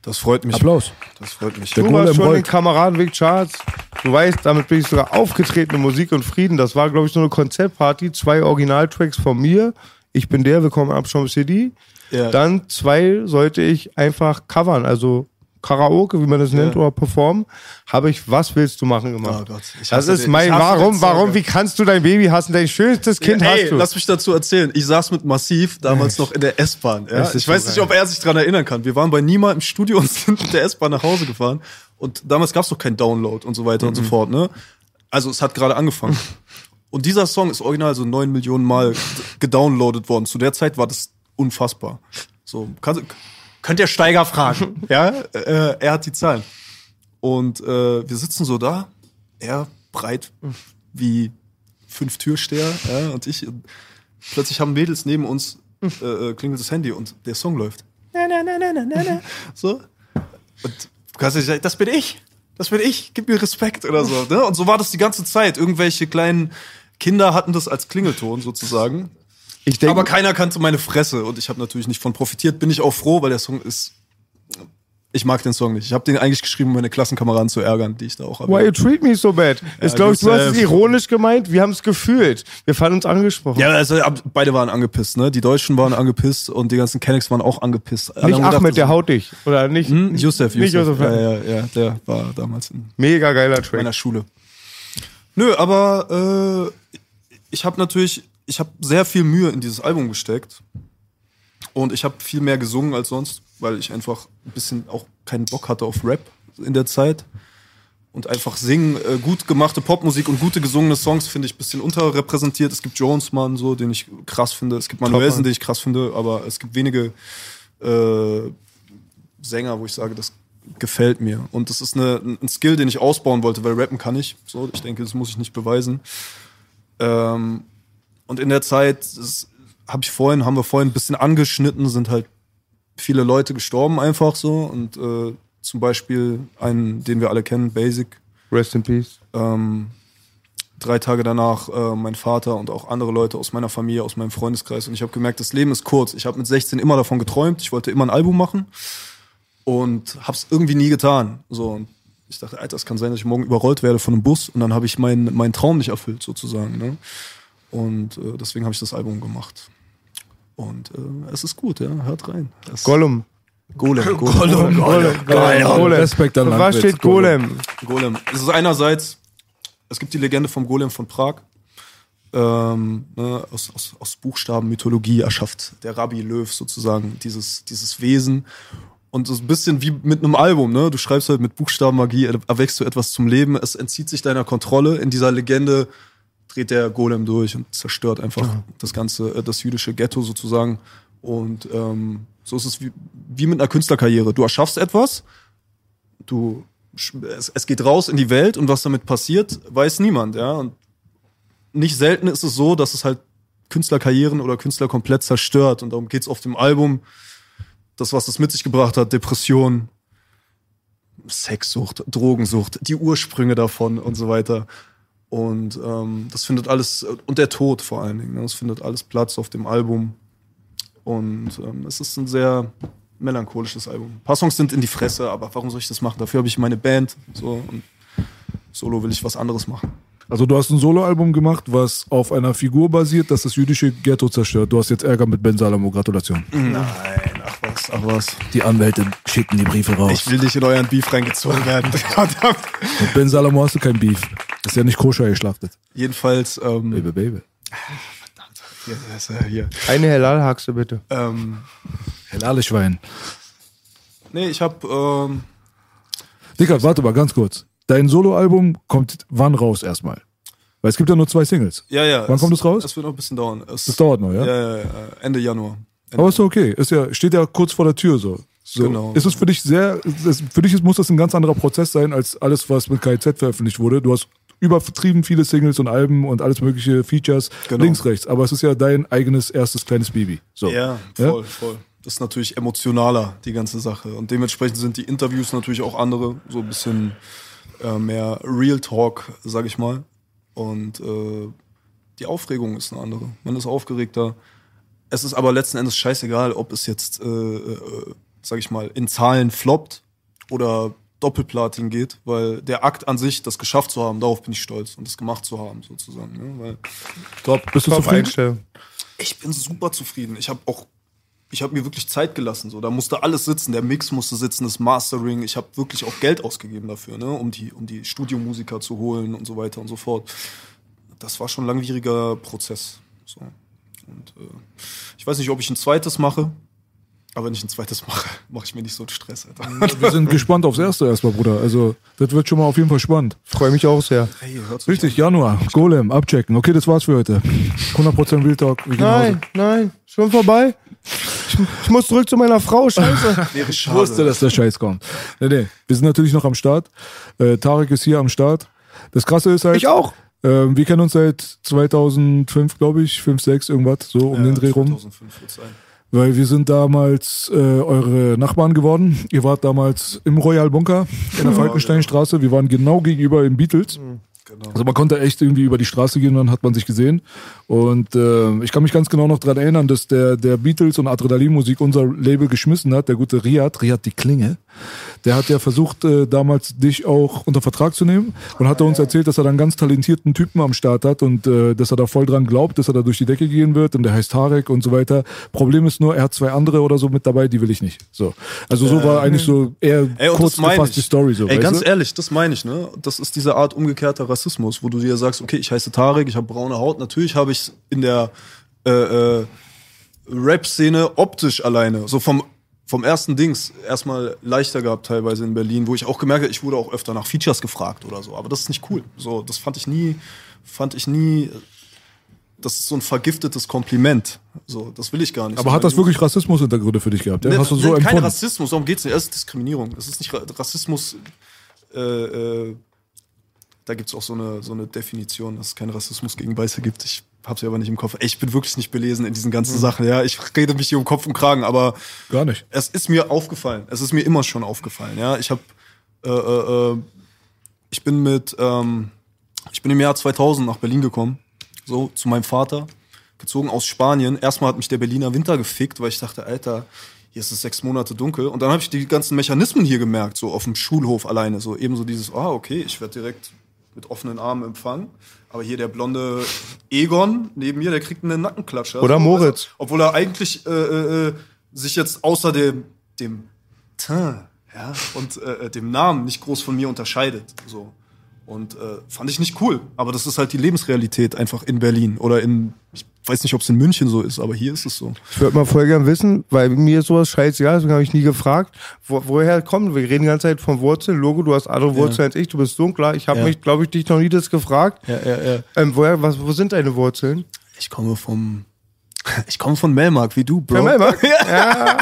S3: Das freut mich.
S4: Applaus.
S3: Das freut mich.
S4: Der
S2: Du warst schon in
S4: rollt.
S2: Kameradenweg Charts. Du weißt, damit bin ich sogar aufgetreten in Musik und Frieden. Das war, glaube ich, so eine Konzeptparty. Zwei Originaltracks von mir. Ich bin der, willkommen ab Shom City.
S3: Ja.
S2: Dann zwei sollte ich einfach covern, also Karaoke, wie man das nennt,
S3: Ja.
S2: oder performen. Habe ich Was willst du machen gemacht.
S3: Oh Gott, ich
S2: das ist
S3: den-
S2: mein, warum, warum,
S3: ja.
S2: wie kannst du dein Baby hassen? Dein schönstes Kind
S3: Ey,
S2: hast du.
S3: lass mich dazu erzählen. Ich saß mit Massiv damals noch in der S-Bahn. Ja? Ich weiß nicht, ob er sich dran erinnern kann. Wir waren bei Nima im Studio und sind mit der S-Bahn nach Hause gefahren. Und damals gab es noch kein Download und so weiter und so fort. Ne? Also es hat gerade angefangen. Und dieser Song ist original so neun Millionen Mal gedownloadet worden. Zu der Zeit war das unfassbar. So, kann, könnt ihr Steiger fragen. ja, äh, er hat die Zahlen. Und äh, wir sitzen so da, er breit wie fünf Türsteher, ja, und ich. Und plötzlich haben Mädels neben uns äh, äh, klingelt das Handy und der Song läuft. Na, na, na, na, na, na, na. So. Und du kannst nicht sagen, das bin ich. Das bin ich. Gib mir Respekt oder so. Ne? Und so war das die ganze Zeit. Irgendwelche kleinen Kinder hatten das als Klingelton sozusagen.
S2: Ich denke,
S3: Aber keiner kannte meine Fresse und ich habe natürlich nicht von profitiert. Bin ich auch froh, weil der Song ist. Ich mag den Song nicht. Ich habe den eigentlich geschrieben, um meine Klassenkameraden zu ärgern, die ich da auch habe.
S2: Why you treat me so bad? Glaube ich, du hast es
S3: Josef.
S2: ironisch gemeint. Wir haben es gefühlt. Wir fanden uns angesprochen.
S3: Ja, also beide waren angepisst, ne? Die Deutschen waren angepisst und die ganzen Kennex waren auch angepisst. Alle
S2: Nicht
S3: gedacht,
S2: Ahmed, der haut dich. Oder nicht?
S3: Hm? Yusuf,
S2: Nicht
S3: Yusuf.
S2: Yusuf.
S3: Ja, ja, ja, der war damals in
S2: Mega geiler Track.
S3: meiner Schule. Nö, aber äh, ich habe natürlich, ich habe sehr viel Mühe in dieses Album gesteckt und ich habe viel mehr gesungen als sonst, weil ich einfach ein bisschen auch keinen Bock hatte auf Rap in der Zeit und einfach singen, äh, gut gemachte Popmusik und gute gesungene Songs finde ich ein bisschen unterrepräsentiert. Es gibt Jones Mann so, den ich krass finde. Es gibt Manuelsen, den ich krass finde, aber es gibt wenige äh, Sänger, wo ich sage, das gefällt mir. Und das ist eine, ein Skill, den ich ausbauen wollte, weil rappen kann ich. So, ich denke, das muss ich nicht beweisen. Ähm, und in der Zeit, das habe ich vorhin, haben wir vorhin ein bisschen angeschnitten, sind halt viele Leute gestorben einfach so. Und äh, zum Beispiel einen, den wir alle kennen, Basic.
S2: Rest in Peace.
S3: Ähm, drei Tage danach äh, mein Vater und auch andere Leute aus meiner Familie, aus meinem Freundeskreis. Und ich habe gemerkt, das Leben ist kurz. Ich habe mit 16 immer davon geträumt. Ich wollte immer ein Album machen und habe es irgendwie nie getan. So und ich dachte, Alter, es kann sein, dass ich morgen überrollt werde von einem Bus und dann habe ich meinen meinen Traum nicht erfüllt sozusagen. Ne? Und äh, deswegen habe ich das Album gemacht. Und äh, es ist gut, ja, hört rein. Es-
S2: Gollum.
S3: Golem, Golem,
S2: Golem. Golem.
S4: Respekt an
S2: was steht Golem?
S3: Golem. Es ist einerseits, es gibt die Legende vom Golem von Prag. Ähm, ne, aus, aus, aus Buchstaben Mythologie erschafft der Rabbi Löw sozusagen dieses, dieses Wesen. Und so ein bisschen wie mit einem Album, ne? Du schreibst halt mit Buchstabenmagie, er- erweckst du etwas zum Leben, es entzieht sich deiner Kontrolle. In dieser Legende dreht der Golem durch und zerstört einfach das ganze, äh, das jüdische Ghetto sozusagen. Und ähm, so ist es wie, wie mit einer Künstlerkarriere. Du erschaffst etwas, du es, es geht raus in die Welt und was damit passiert, weiß niemand, ja. Und nicht selten ist es so, dass es halt Künstlerkarrieren oder Künstler komplett zerstört. Und darum geht's auf dem Album, das, was es mit sich gebracht hat, Depression, Sexsucht, Drogensucht, die Ursprünge davon und so weiter. Und ähm, das findet alles, und der Tod vor allen Dingen, ne, das findet alles Platz auf dem Album. Und ähm, es ist ein sehr melancholisches Album. Ein paar Songs sind in die Fresse, aber warum soll ich das machen? Dafür habe ich meine Band. So, und solo will ich was anderes machen.
S4: Also du hast ein Soloalbum gemacht, was auf einer Figur basiert, das das jüdische Ghetto zerstört. Du hast jetzt Ärger mit Ben Salamo. Gratulation.
S3: Nein, ach was, ach was.
S4: Die Anwälte schicken die Briefe raus.
S3: Ich will nicht in euren Beef reingezogen werden.
S4: Mit Ben Salamo hast du kein Beef. Das ist ja nicht koscher geschlachtet.
S3: Jedenfalls, ähm,
S4: Baby, baby.
S3: hier, das ist ja hier.
S2: Eine Halal-Haxe bitte.
S3: Ähm,
S4: Lalleschwein.
S3: Nee, ich hab, ähm,
S4: Dicker, warte mal ganz kurz. Dein Soloalbum kommt wann raus erstmal? Weil es gibt ja nur zwei Singles.
S3: ja, ja.
S4: Wann kommt es raus?
S3: Es wird noch ein bisschen dauern. Es,
S4: Das dauert noch, ja?
S3: Ja, ja, ja, Ende Januar. Ende
S4: Aber ist ja okay. Ist ja, steht ja kurz vor der Tür so. so.
S3: Genau.
S4: Ist es für dich sehr, das, für dich ist, muss das ein ganz anderer Prozess sein, als alles, was mit KIZ veröffentlicht wurde. Du hast übertrieben viele Singles und Alben und alles mögliche Features,
S3: Genau.
S4: links, rechts. Aber es ist ja dein eigenes erstes kleines Baby. So.
S3: Ja, voll, voll. Das ist natürlich emotionaler, die ganze Sache. Und dementsprechend sind die Interviews natürlich auch andere, so ein bisschen äh, mehr Real Talk, sag ich mal. Und äh, die Aufregung ist eine andere. Man ist aufgeregter. Es ist aber letzten Endes scheißegal, ob es jetzt, äh, äh, sag ich mal, in Zahlen floppt oder Doppelplatin geht, weil der Akt an sich, das geschafft zu haben, darauf bin ich stolz und das gemacht zu haben, sozusagen. Ne? Weil
S4: Top. Bist du zufrieden?
S2: Einstellung.
S3: ich bin super zufrieden. Ich habe auch, ich habe mir wirklich Zeit gelassen. So, da musste alles sitzen. Der Mix musste sitzen, das Mastering. Ich habe wirklich auch Geld ausgegeben dafür, ne, um die, um die Studiomusiker zu holen und so weiter und so fort. Das war schon ein langwieriger Prozess. So. Und äh, ich weiß nicht, ob ich ein zweites mache. Aber wenn ich ein zweites mache, mache ich mir nicht so einen Stress, Alter.
S4: Wir sind gespannt aufs erste erstmal, Bruder. Also, das wird schon mal auf jeden Fall spannend.
S2: Freue mich auch sehr.
S3: Hey,
S4: Richtig, Januar, Golem, abchecken. Okay, das war's für heute. 100% Real Talk.
S2: Nein, nein, schon vorbei. Ich, ich muss zurück zu meiner Frau, scheiße.
S3: Wäre
S4: Ich wusste, dass der Scheiß kommt. Nee, nee. Wir sind natürlich noch am Start. Äh, Tarek ist hier am Start. Das Krasse ist halt.
S2: Ich auch.
S4: Ähm, wir kennen uns seit 2005, glaube ich, 5, 6, irgendwas, so um
S3: Ja,
S4: den Dreh rum.
S3: 2005 wird's sein.
S4: Weil wir sind damals äh, eure Nachbarn geworden. Ihr wart damals im Royal Bunker in der Falkensteinstraße. Wir waren genau gegenüber im Beatles.
S3: Genau.
S4: Also man konnte echt irgendwie über die Straße gehen und dann hat man sich gesehen. Und äh, ich kann mich ganz genau noch dran erinnern, dass der, der Beatles und Adrenalinmusik unser Label geschmissen hat. Der gute Riyad, Riyad die Klinge, der hat ja versucht, äh, damals dich auch unter Vertrag zu nehmen und hat uns erzählt, dass er da einen ganz talentierten Typen am Start hat und äh, dass er da voll dran glaubt, dass er da durch die Decke gehen wird und der heißt Tarek und so weiter. Problem ist nur, er hat zwei andere oder so mit dabei, die will ich nicht. So. Also so war eigentlich so eher
S3: Ey, und
S4: kurz gefasst
S3: ich.
S4: die Story so.
S3: Ey, ganz
S4: du?
S3: ehrlich, das meine ich, ne? Das ist diese Art umgekehrter Rassismus, wo du dir sagst, okay, ich heiße Tarek, ich habe braune Haut. Natürlich habe ich in der äh, äh, Rap-Szene optisch alleine, so vom vom ersten Dings erstmal leichter gehabt teilweise in Berlin, wo ich auch gemerkt habe, ich wurde auch öfter nach Features gefragt oder so. Aber das ist nicht cool. So, das fand ich nie, fand ich nie. Das ist so ein vergiftetes Kompliment. So, das will ich gar nicht.
S4: Aber hat das wirklich Rassismus-Hintergründe für dich gehabt? Ja?
S3: Ne,
S4: Hast du so
S3: ne, kein? Rassismus, darum geht's nicht. Es ist Diskriminierung. Es ist nicht Ra- Rassismus. Äh, äh, da gibt's auch so eine, so eine Definition, dass es keinen Rassismus gegen Weiße gibt. Ich hab's ja aber nicht im Kopf. Ich bin wirklich nicht belesen in diesen ganzen Sachen. Ja, ich rede mich hier um Kopf und Kragen, aber
S4: Gar nicht.
S3: es ist mir aufgefallen. Es ist mir immer schon aufgefallen. Ja, ich habe, äh, äh, äh, ich bin mit, ähm, ich bin im Jahr 2000 nach Berlin gekommen, so zu meinem Vater, gezogen aus Spanien. Erstmal hat mich der Berliner Winter gefickt, weil ich dachte, Alter, hier ist es sechs Monate dunkel. Und dann habe ich die ganzen Mechanismen hier gemerkt, so auf dem Schulhof alleine, so ebenso dieses, ah okay, ich werde direkt mit offenen Armen empfangen. Aber hier der blonde Egon neben mir, der kriegt einen Nackenklatscher.
S2: Oder
S3: So,
S2: Moritz.
S3: du, obwohl er eigentlich äh, äh, äh, sich jetzt außer dem, dem Teint ja, und äh, dem Namen nicht groß von mir unterscheidet. So. Und äh, fand ich nicht cool. Aber das ist halt die Lebensrealität einfach in Berlin. Oder in, ich weiß nicht, ob es in München so ist, aber hier ist es so.
S2: Ich würde mal voll gern wissen, weil mir ist sowas scheißegal, deswegen habe ich nie gefragt, wo, woher kommt. Wir reden die ganze Zeit von Wurzeln. Logo, du hast andere Wurzeln als ich, du bist dunkler. Ich habe
S3: Ja.
S2: mich, glaube ich, dich noch nie das gefragt.
S3: Ja, ja, ja.
S2: Ähm, woher, was, wo sind deine Wurzeln?
S3: Ich komme vom. Ich komme von Melmark, wie du, Bro.
S2: Von Melmark? Ja.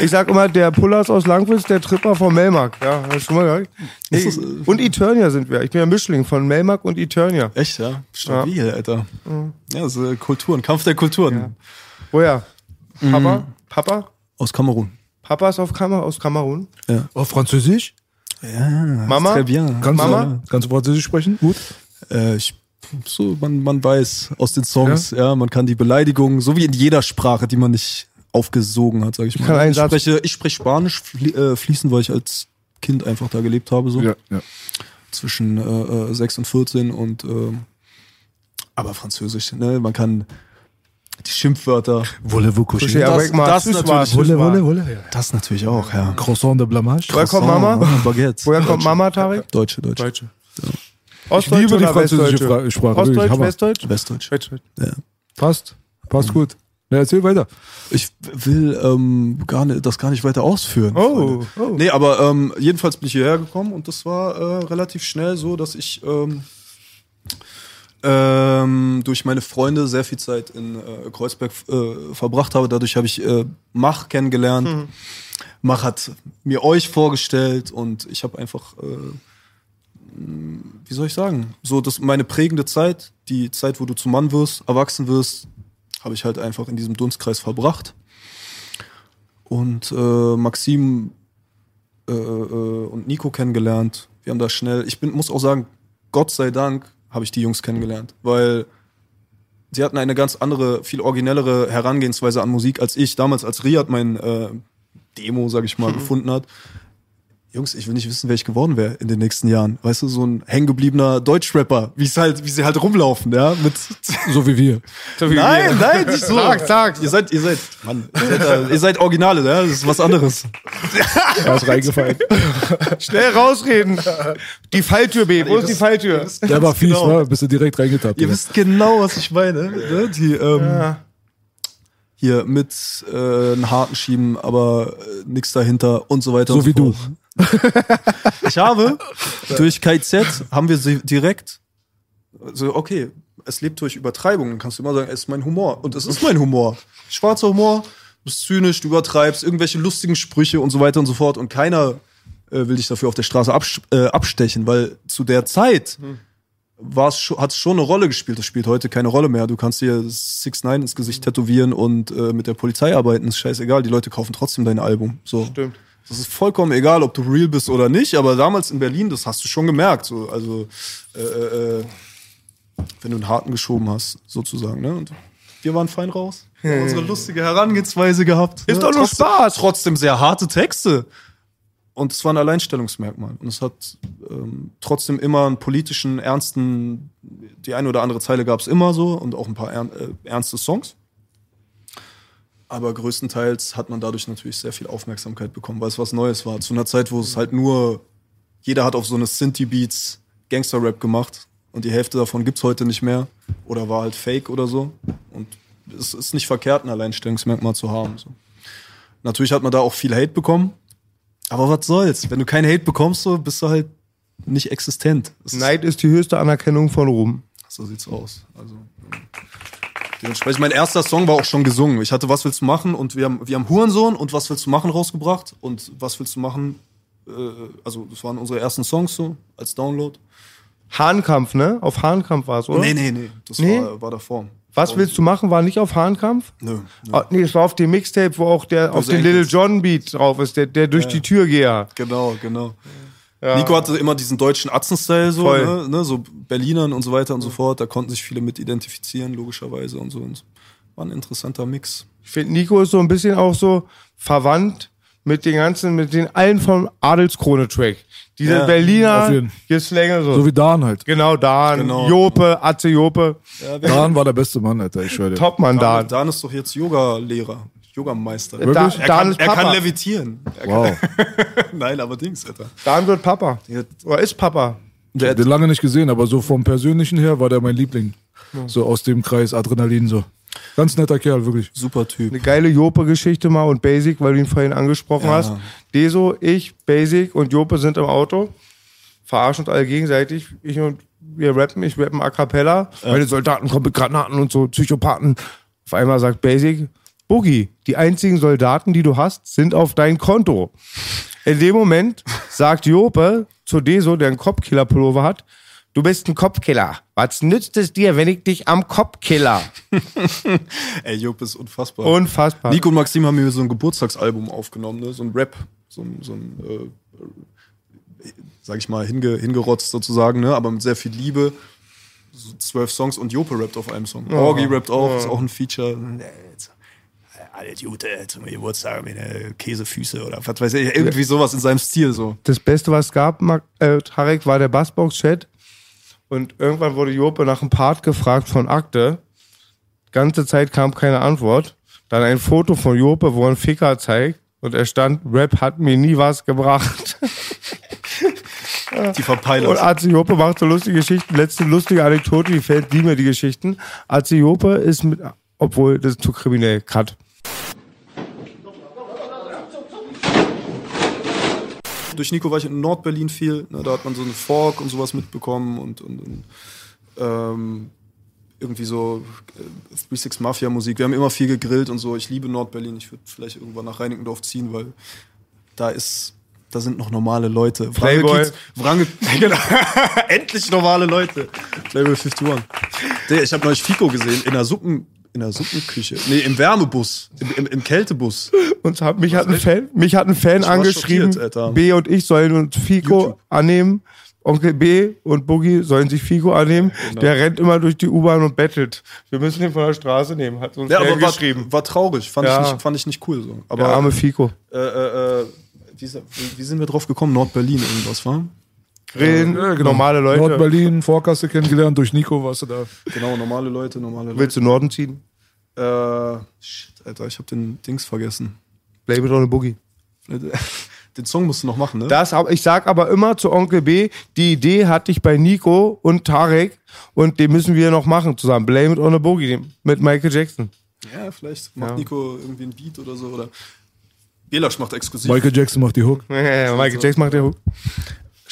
S2: Ich sag immer, der Pullers aus Langwitz, der Tripper von Melmark. Ja, hast du schon mal gehört? Nee,
S3: das, äh,
S2: und Eternia sind wir. Ich bin ja Mischling von Melmark und Eternia.
S3: Echt, ja? Stabil, Alter. Ja, das ist äh, Kulturen, Kampf der Kulturen.
S2: Woher?
S3: Mhm.
S2: Papa? Papa?
S3: Aus Kamerun.
S2: Papa ist auf Kamer aus Kamerun.
S4: Oh, Französisch?
S2: Mama?
S3: Très bien.
S4: Kannst,
S2: Mama?
S4: Du, kannst du Französisch sprechen? Gut.
S3: Äh, ich, so, man, man weiß aus den Songs, ja? man kann die Beleidigungen, so wie in jeder Sprache, die man nicht aufgesogen hat, sag ich mal. ich, spreche, ich spreche Spanisch flie äh, fließend, weil ich als Kind einfach da gelebt habe, so
S4: Ja, ja.
S3: zwischen äh, äh, 6 und 14 und ähm, aber Französisch, ne? Man kann die Schimpfwörter,
S4: coucher?
S2: Coucher
S3: Das- das
S2: soir,
S3: natürlich.
S4: Wolle, wolle, wolle. Ja.
S3: das natürlich auch, ja.
S4: Croissant de Blamage.
S2: Woher kommt Mama?
S3: Baguette.
S2: Woher kommt Mama, Tarek?
S3: Deutsche, Deutsche.
S4: Deutsche.
S2: Ostdeutsche
S4: liebe die französische Sprache,
S2: Ostdeutsch. Westdeutsch?
S3: Westdeutsch.
S2: Westdeutsch.
S3: Ja.
S4: Passt. Passt gut. Ja, erzähl weiter.
S3: Ich will ähm, gar nicht, das gar nicht weiter ausführen.
S2: Oh,
S3: Freunde. Nee, aber ähm, jedenfalls bin ich hierher gekommen und das war äh, relativ schnell so, dass ich ähm, ähm, durch meine Freunde sehr viel Zeit in äh, Kreuzberg äh, verbracht habe. Dadurch habe ich äh, Mach kennengelernt. Mach hat mir euch vorgestellt und ich habe einfach, äh, wie soll ich sagen, so das meine prägende Zeit, die Zeit, wo du zum Mann wirst, erwachsen wirst, habe ich halt einfach in diesem Dunstkreis verbracht. Und äh, Maxim äh, äh, und Nico kennengelernt. Wir haben da schnell, ich bin, muss auch sagen, Gott sei Dank habe ich die Jungs kennengelernt, weil sie hatten eine ganz andere, viel originellere Herangehensweise an Musik als ich damals, als Riyad mein äh, Demo, sag ich mal, gefunden hat. Jungs, ich will nicht wissen, wer ich geworden wäre in den nächsten Jahren. Weißt du, so ein hängengebliebener Deutschrapper, wie es halt, wie sie halt rumlaufen, ja, mit
S4: So wie wir.
S3: Nein, nein, nicht so.
S2: Sag, sag.
S3: Ihr seid, ihr seid, Mann, ihr seid, äh, ihr seid Originale, ja? das ist was anderes.
S4: Da ist reingefallen.
S2: Schnell rausreden. Die Falltür, B. Wo ist die Falltür?
S4: Der war fies,
S3: genau.
S4: war, bist du direkt reingetappt.
S3: Ihr
S4: Digga.
S3: wisst genau, was ich meine. Ne? Die, ähm, Hier mit äh, einen harten Schieben, aber äh, nichts dahinter und so weiter.
S4: So
S3: und
S4: wie du.
S3: Ich habe durch KZ haben wir sie direkt so, okay, es lebt durch Übertreibung. Dann kannst du immer sagen, es ist mein Humor. Und es ist mein Humor. Schwarzer Humor, du bist zynisch, du übertreibst, irgendwelche lustigen Sprüche und so weiter und so fort. Und keiner äh, will dich dafür auf der Straße abs äh, abstechen, weil zu der Zeit hat es schon eine Rolle gespielt. Das spielt heute keine Rolle mehr. Du kannst dir 6 9 ins Gesicht tätowieren und äh, mit der Polizei arbeiten. Ist scheißegal. Die Leute kaufen trotzdem dein Album. So.
S2: Stimmt.
S3: Das ist vollkommen egal, ob du real bist oder nicht. Aber damals in Berlin, das hast du schon gemerkt. So. Also, äh, äh, wenn du einen harten geschoben hast, sozusagen. Ne? Und wir waren fein raus. Wir haben unsere lustige Herangehensweise gehabt.
S2: Ist
S3: ne?
S2: doch nur
S3: Trotzdem-
S2: Spaß.
S3: Trotzdem sehr harte Texte. Und es war ein Alleinstellungsmerkmal. Und es hat ähm, trotzdem immer einen politischen, ernsten, die eine oder andere Zeile gab es immer so und auch ein paar ern, äh, ernste Songs. Aber größtenteils hat man dadurch natürlich sehr viel Aufmerksamkeit bekommen, weil es was Neues war. Zu einer Zeit, wo es halt nur, jeder hat auf so eine Synthie-Beats Gangster-Rap gemacht und die Hälfte davon gibt's heute nicht mehr oder war halt fake oder so. Und es ist nicht verkehrt, ein Alleinstellungsmerkmal zu haben. So. Natürlich hat man da auch viel Hate bekommen, aber was soll's? Wenn du keinen Hate bekommst, so bist du halt nicht existent. Es ist-
S2: Neid ist die höchste Anerkennung von Ruhm.
S3: so sieht's aus. Also ähm, dementsprechend mein erster Song war auch schon gesungen. Ich hatte Was willst du machen und wir haben wir haben Hurensohn und Was willst du machen rausgebracht und Was willst du machen äh, also das waren unsere ersten Songs so als Download.
S2: Hahnkampf, ne? Auf Hahnkampf war es, oder?
S3: Nee, nee, nee, das
S2: Nee?
S3: war war davor.
S2: Was willst du machen? War nicht auf Hahnkampf?
S3: Nö. nö.
S2: Ah, nee, es war auf dem Mixtape, wo auch der auf
S3: Böse
S2: den Little. John Beat drauf ist, der, der durch die Tür gehe.
S3: Genau, genau. Nico hatte immer diesen deutschen Atzen-Style, so, ne, ne, so Berlinern und so weiter und so fort. Da konnten sich viele mit identifizieren, logischerweise und so. Und war ein interessanter Mix.
S2: Ich finde, Nico ist so ein bisschen auch so verwandt mit den ganzen, mit den allen vom Adelskrone-Track. Diese
S3: Ja,
S2: Berliner. Geslänge so.
S4: So wie Dan halt.
S2: genau, Dan,
S3: Genau.
S2: Jope, Atze Jope,
S4: Dan war der beste Mann, Alter, ich schwöre dir.
S2: Topmann
S3: Dan.
S2: Dan
S3: ist doch jetzt Yoga-Lehrer, Yogameister.
S2: Da,
S3: Er, kann, er
S2: Papa.
S3: kann levitieren. Er
S4: Wow.
S3: kann, nein, aber Dings, Alter.
S2: Dan wird Papa. Oder ist Papa.
S3: Der,
S4: Den lange nicht gesehen, aber so vom Persönlichen her war der mein Liebling. So aus dem Kreis Adrenalin so. Ganz netter Kerl, wirklich.
S3: super Typ.
S2: Eine geile Jope-Geschichte mal und Basic, weil du ihn vorhin angesprochen
S3: Ja.
S2: hast. Deso, ich, Basic und Jope sind im Auto, verarschen uns alle gegenseitig. Ich und wir rappen, ich rappen a cappella. Meine Soldaten kommen mit Granaten und so, Psychopathen. Auf einmal sagt Basic, Boogie, die einzigen Soldaten, die du hast, sind auf dein Konto. In dem Moment sagt Jope zu Deso, der einen Kopfkiller-Pullover hat, du bist ein Kopfkiller. Was nützt es dir, wenn ich dich am Kopfkiller?
S3: Ey, Jupp ist unfassbar.
S2: Unfassbar.
S3: Nico und Maxim haben mir so ein Geburtstagsalbum aufgenommen, ne? so ein Rap, so ein, so ein äh, sag ich mal, hinge, hingerotzt sozusagen, ne? aber mit sehr viel Liebe. So zwölf Songs und Jope rappt auf einem Song. Orgi rappt auch, ist auch ein Feature. Alles Gute zum Geburtstag äh, Käsefüße oder was weiß ich, irgendwie sowas in seinem Stil so.
S2: das Beste, was es gab, Mark, äh, Tarek, war der Bassbox-Chat. Und irgendwann wurde Jope nach einem Part gefragt von Akte. Ganze Zeit kam keine Antwort. Dann ein Foto von Jope, wo er einen Ficker zeigt. Und er stand, Rap hat mir nie was gebracht.
S3: Die Verpeiler.
S2: Und Arze Jope macht so lustige Geschichten. Letzte lustige Anekdote, die fällt nie mehr die Geschichten. Arze Jope ist mit obwohl das ist zu kriminell. Cut.
S3: Durch Nico war ich in Nordberlin viel. Ne, da hat man so eine Fork und sowas mitbekommen und, und, und ähm, irgendwie so äh, 36 Mafia Musik. Wir haben immer viel gegrillt und so. Ich liebe Nordberlin. Ich würde vielleicht irgendwann nach Reinickendorf ziehen, weil da ist, da sind noch normale Leute.
S2: Playboy.
S3: Wrange, genau. Endlich normale Leute. Playboy 51. Der, ich habe neulich Fico gesehen in der Suppen, in der Suppenküche. Nee, im Wärmebus, im, im, im Kältebus.
S2: Und hat, mich, hat ein Fan, mich hat ein Fan angeschrieben. B und ich sollen uns Fico
S3: YouTube.
S2: annehmen. Onkel B und Boogie sollen sich Fico annehmen.
S3: Genau.
S2: Der rennt immer durch die U-Bahn und bettelt. Wir müssen ihn von der Straße nehmen, hat uns
S3: Ja, aber war,
S2: geschrieben.
S3: war traurig. Fand,
S2: Ja.
S3: ich nicht, fand ich nicht cool so. Aber
S2: Der arme Fico.
S3: äh, äh, äh, wie- wie sind wir drauf gekommen? Nordberlin irgendwas, war?
S2: Grillen,
S4: Ja, genau.
S2: normale Leute.
S4: Nordberlin, Vorkasse kennengelernt, durch Nico warst du da.
S3: Genau, normale Leute, normale Leute.
S2: Willst du Norden ziehen?
S3: Äh, shit, Alter, ich hab den Dings vergessen.
S2: Blame it on a Boogie.
S3: Den Song musst du noch machen, ne?
S2: Das, ich sag aber immer zu Onkel B, die Idee hatte ich bei Nico und Tarek und den müssen wir noch machen zusammen. Blame it on a Boogie mit Michael Jackson.
S3: ja, vielleicht macht
S2: Ja.
S3: Nico irgendwie ein Beat oder so. Oder Belasch macht exklusiv.
S4: Michael Jackson macht die Hook.
S2: Michael Jackson macht den Hook.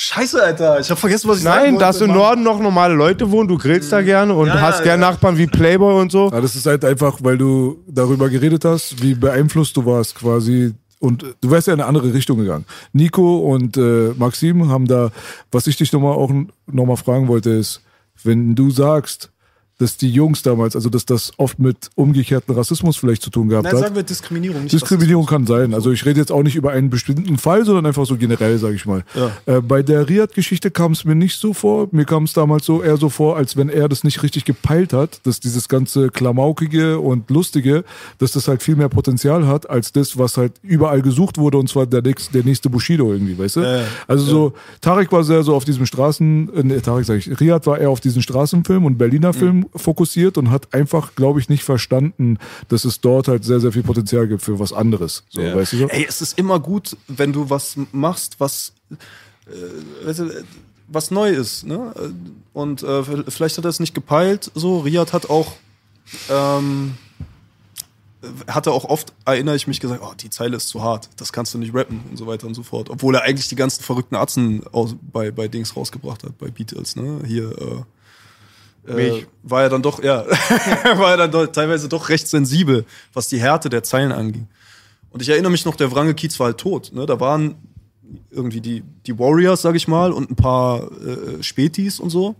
S3: Scheiße, Alter. Ich hab vergessen, was ich sagen
S2: Nein,
S3: wollte.
S2: dass im. Norden noch normale Leute wohnen, du grillst da gerne und
S3: Ja,
S2: hast
S3: ja,
S2: gern
S3: ja.
S2: Nachbarn wie Playboy und so.
S4: Ja, das ist halt einfach, weil du darüber geredet hast, wie beeinflusst du warst quasi. Und äh, du wärst ja in eine andere Richtung gegangen. Nico und äh, Maxim haben da, was ich dich nochmal auch nochmal fragen wollte, ist, wenn du sagst, dass die Jungs damals, also dass das oft mit umgekehrten Rassismus vielleicht zu tun gehabt
S3: Nein,
S4: hat.
S3: sagen wir Diskriminierung, nicht
S4: Diskriminierung kann sein. Also ich rede jetzt auch nicht über einen bestimmten Fall, sondern einfach so generell, sage ich mal. Äh, bei der Riyadh-Geschichte kam es mir nicht so vor. Mir kam es damals so eher so vor, als wenn er das nicht richtig gepeilt hat, dass dieses ganze Klamaukige und Lustige, dass das halt viel mehr Potenzial hat, als das, was halt überall gesucht wurde, und zwar der nächste, der nächste Bushido irgendwie, weißt du?
S3: Ja, ja.
S4: Also so, Tarek war sehr so auf diesem Straßen, äh, Tarek sag ich, Riyadh war eher auf diesen Straßenfilm und Berliner Film fokussiert und hat einfach, glaube ich, nicht verstanden, dass es dort halt sehr, sehr viel Potenzial gibt für was anderes. So,
S3: Ja.
S4: weißt du so?
S3: Ey, es ist immer gut, wenn du was machst, was, äh, weißt du, was neu ist. Ne? Und äh, vielleicht hat er es nicht gepeilt. So, Riyad hat auch, ähm, hatte auch oft, erinnere ich mich, gesagt, oh, die Zeile ist zu hart, das kannst du nicht rappen und so weiter und so fort. Obwohl er eigentlich die ganzen verrückten Atzen aus, bei, bei Dings rausgebracht hat, bei Beatles, ne? Hier, äh, äh, war er dann doch, ja, war er dann doch, teilweise doch recht sensibel, was die Härte der Zeilen anging. Und ich erinnere mich noch, der Wrange Kiez war halt tot. Ne? Da waren irgendwie die, die Warriors, sag ich mal, und ein paar äh, Spätis und so.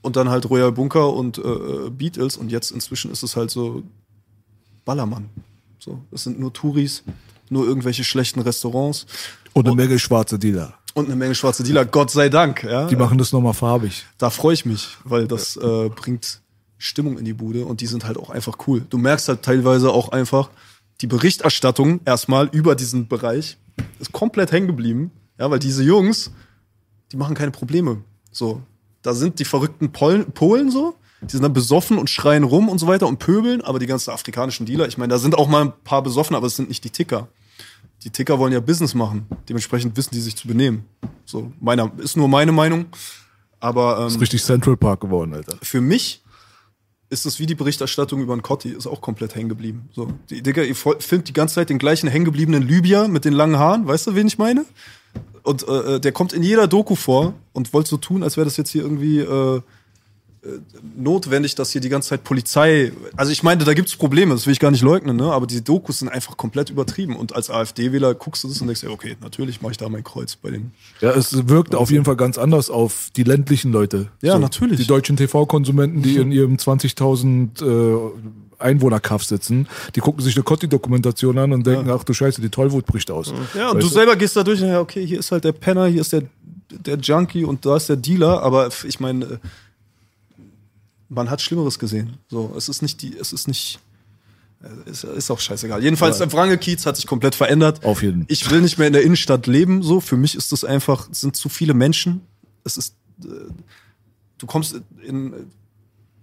S3: Und dann halt Royal Bunker und äh, Beatles. Und jetzt inzwischen ist es halt so Ballermann. So, es sind nur Touris, nur irgendwelche schlechten Restaurants
S4: Und eine Menge schwarze Dealer.
S3: Und eine Menge schwarze Dealer. Gott sei Dank. Ja?
S4: Die machen das nochmal farbig.
S3: Da freue ich mich, weil das äh, bringt Stimmung in die Bude und die sind halt auch einfach cool. Du merkst halt teilweise auch einfach, die Berichterstattung erstmal über diesen Bereich ist komplett hängen geblieben. Ja, weil diese Jungs, die machen keine Probleme. So, da sind die verrückten Polen, Polen so, die sind dann besoffen und schreien rum und so weiter und pöbeln, aber die ganzen afrikanischen Dealer, ich meine, da sind auch mal ein paar besoffen, aber es sind nicht die Ticker. Die Ticker wollen ja Business machen. Dementsprechend wissen die sich zu benehmen. So, meiner, ist nur meine Meinung. Aber ähm,
S4: Ist richtig Central Park geworden, Alter.
S3: für mich ist es wie die Berichterstattung über einen Cotti, ist auch komplett hängen geblieben. So, die, Digga, ihr filmt die ganze Zeit den gleichen hängengebliebenen Libyer mit den langen Haaren, weißt du, wen ich meine? Und äh, der kommt in jeder Doku vor und wollte so tun, als wäre das jetzt hier irgendwie äh, äh, notwendig, dass hier die ganze Zeit Polizei. Also ich meine, da gibt's Probleme, das will ich gar nicht leugnen, ne? Aber die Dokus sind einfach komplett übertrieben. Und als AfD-Wähler guckst du das und denkst dir, okay, natürlich mache ich da mein Kreuz bei den.
S4: Ja, es wirkt auf jeden Fall ganz anders auf die ländlichen Leute.
S3: Ja, natürlich.
S4: Die deutschen TV-Konsumenten, die in ihrem 20.000 äh, Einwohnerkaff sitzen, die gucken sich eine Cotti-Dokumentation an und denken, ach du Scheiße, die Tollwut bricht aus.
S3: Ja, und
S4: Weißt
S3: du selber gehst da durch und ja, okay, hier ist halt der Penner, hier ist der, der Junkie und da ist der Dealer, aber ich meine, äh, man hat Schlimmeres gesehen. So, es ist nicht die, es ist nicht. äh, Ist, ist auch scheißegal. Jedenfalls, der Wrange Kiez hat sich komplett verändert.
S4: Auf jeden.
S3: Ich will nicht mehr in der Innenstadt leben. So, für mich ist das einfach, es sind zu viele Menschen. Es ist, äh, du kommst in,